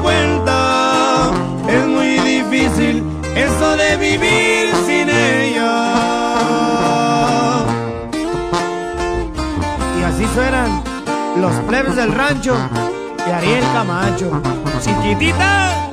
Cuenta. Es muy difícil eso de vivir sin ella. Y así suenan los plebes del rancho de Ariel Camacho. Chiquitita.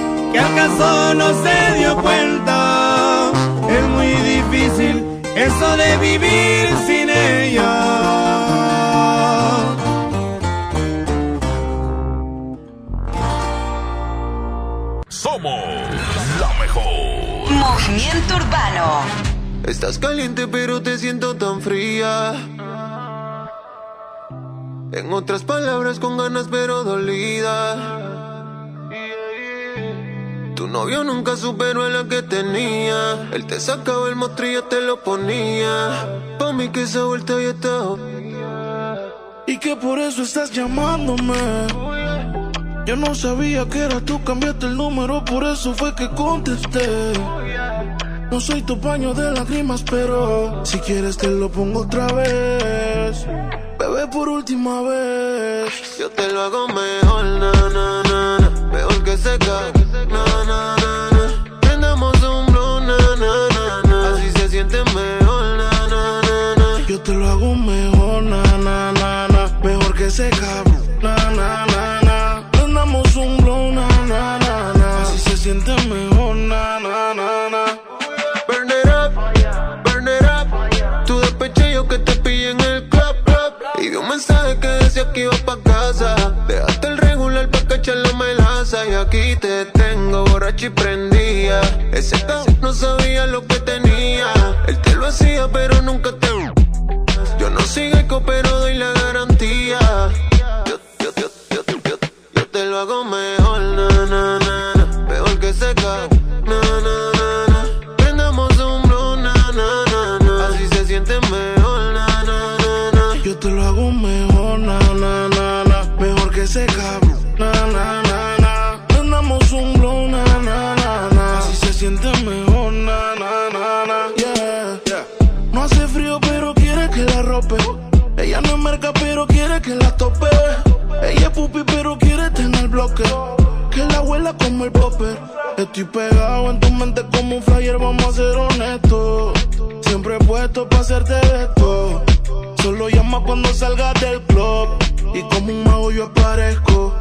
que al caso no se dio cuenta. Es muy difícil eso de vivir sin ella. Somos la mejor. Movimiento Urbano. Estás caliente pero te siento tan fría. En otras palabras, con ganas pero dolida. Novio nunca superó a la que tenía. Él te sacaba el mostrillo, te lo ponía. Pa' mí que esa vuelta ya está. Y que por eso estás llamándome. Yo no sabía que era tú, cambiaste el número, por eso fue que contesté. No soy tu paño de lágrimas, pero si quieres te lo pongo otra vez. Bebé, por última vez. Yo te lo hago mejor, na, na, na, na. Mejor que seca, na, cabrón, na, un blow, na, na. Así se siente mejor, na, na, na, na. Burn it up, burn it up. Tu despeche yo que te pillé en el club, club. Y vi un mensaje que decía que iba pa' casa. Dejaste el regular pa' cachar la melaza. Y aquí te tengo borracho y prendía. Ese cabrón no sabía lo que Y como un mago yo aparezco.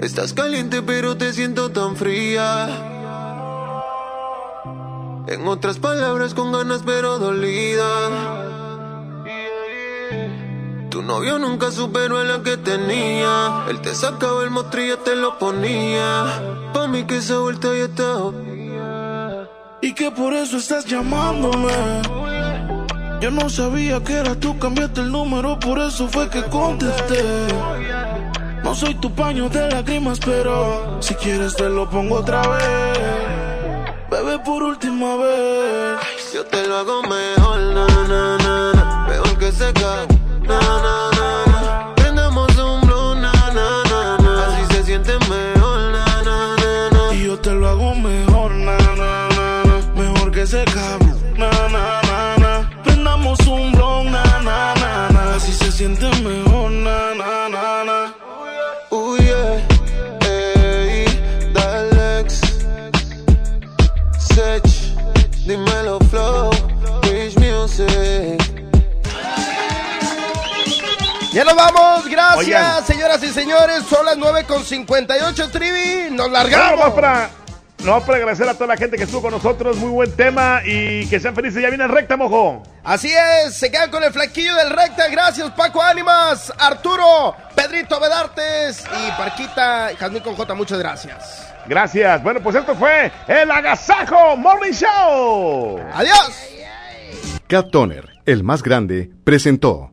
Estás caliente pero te siento tan fría. En otras palabras con ganas pero dolida. Tu novio nunca superó a la que tenía. Él te sacaba el mostrillo, te lo ponía. Pa' mí que esa vuelta ya está. Y que por eso estás llamándome. Yo no sabía que era tú, cambiaste el número, por eso fue que contesté. No soy tu paño de lágrimas, pero si quieres te lo pongo otra vez. Bebé, por última vez. Yo te lo hago mejor, na, na, na, na. Mejor que seca, na, na, na. Gracias, Oigan. señoras y señores. Son las 9 con 58, Trivi. Nos largamos. nomás para, nomás para agradecer a toda la gente que estuvo con nosotros. Muy buen tema y que sean felices. Ya viene el recta, mojo. Así es, se quedan con el flaquillo del recta. Gracias, Paco Ánimas, Arturo, Pedrito Bedartes y Parquita Jazmín con J. Muchas gracias. Gracias. Bueno, pues esto fue el Agasajo Morning Show. Adiós. Cat Toner, el más grande, presentó.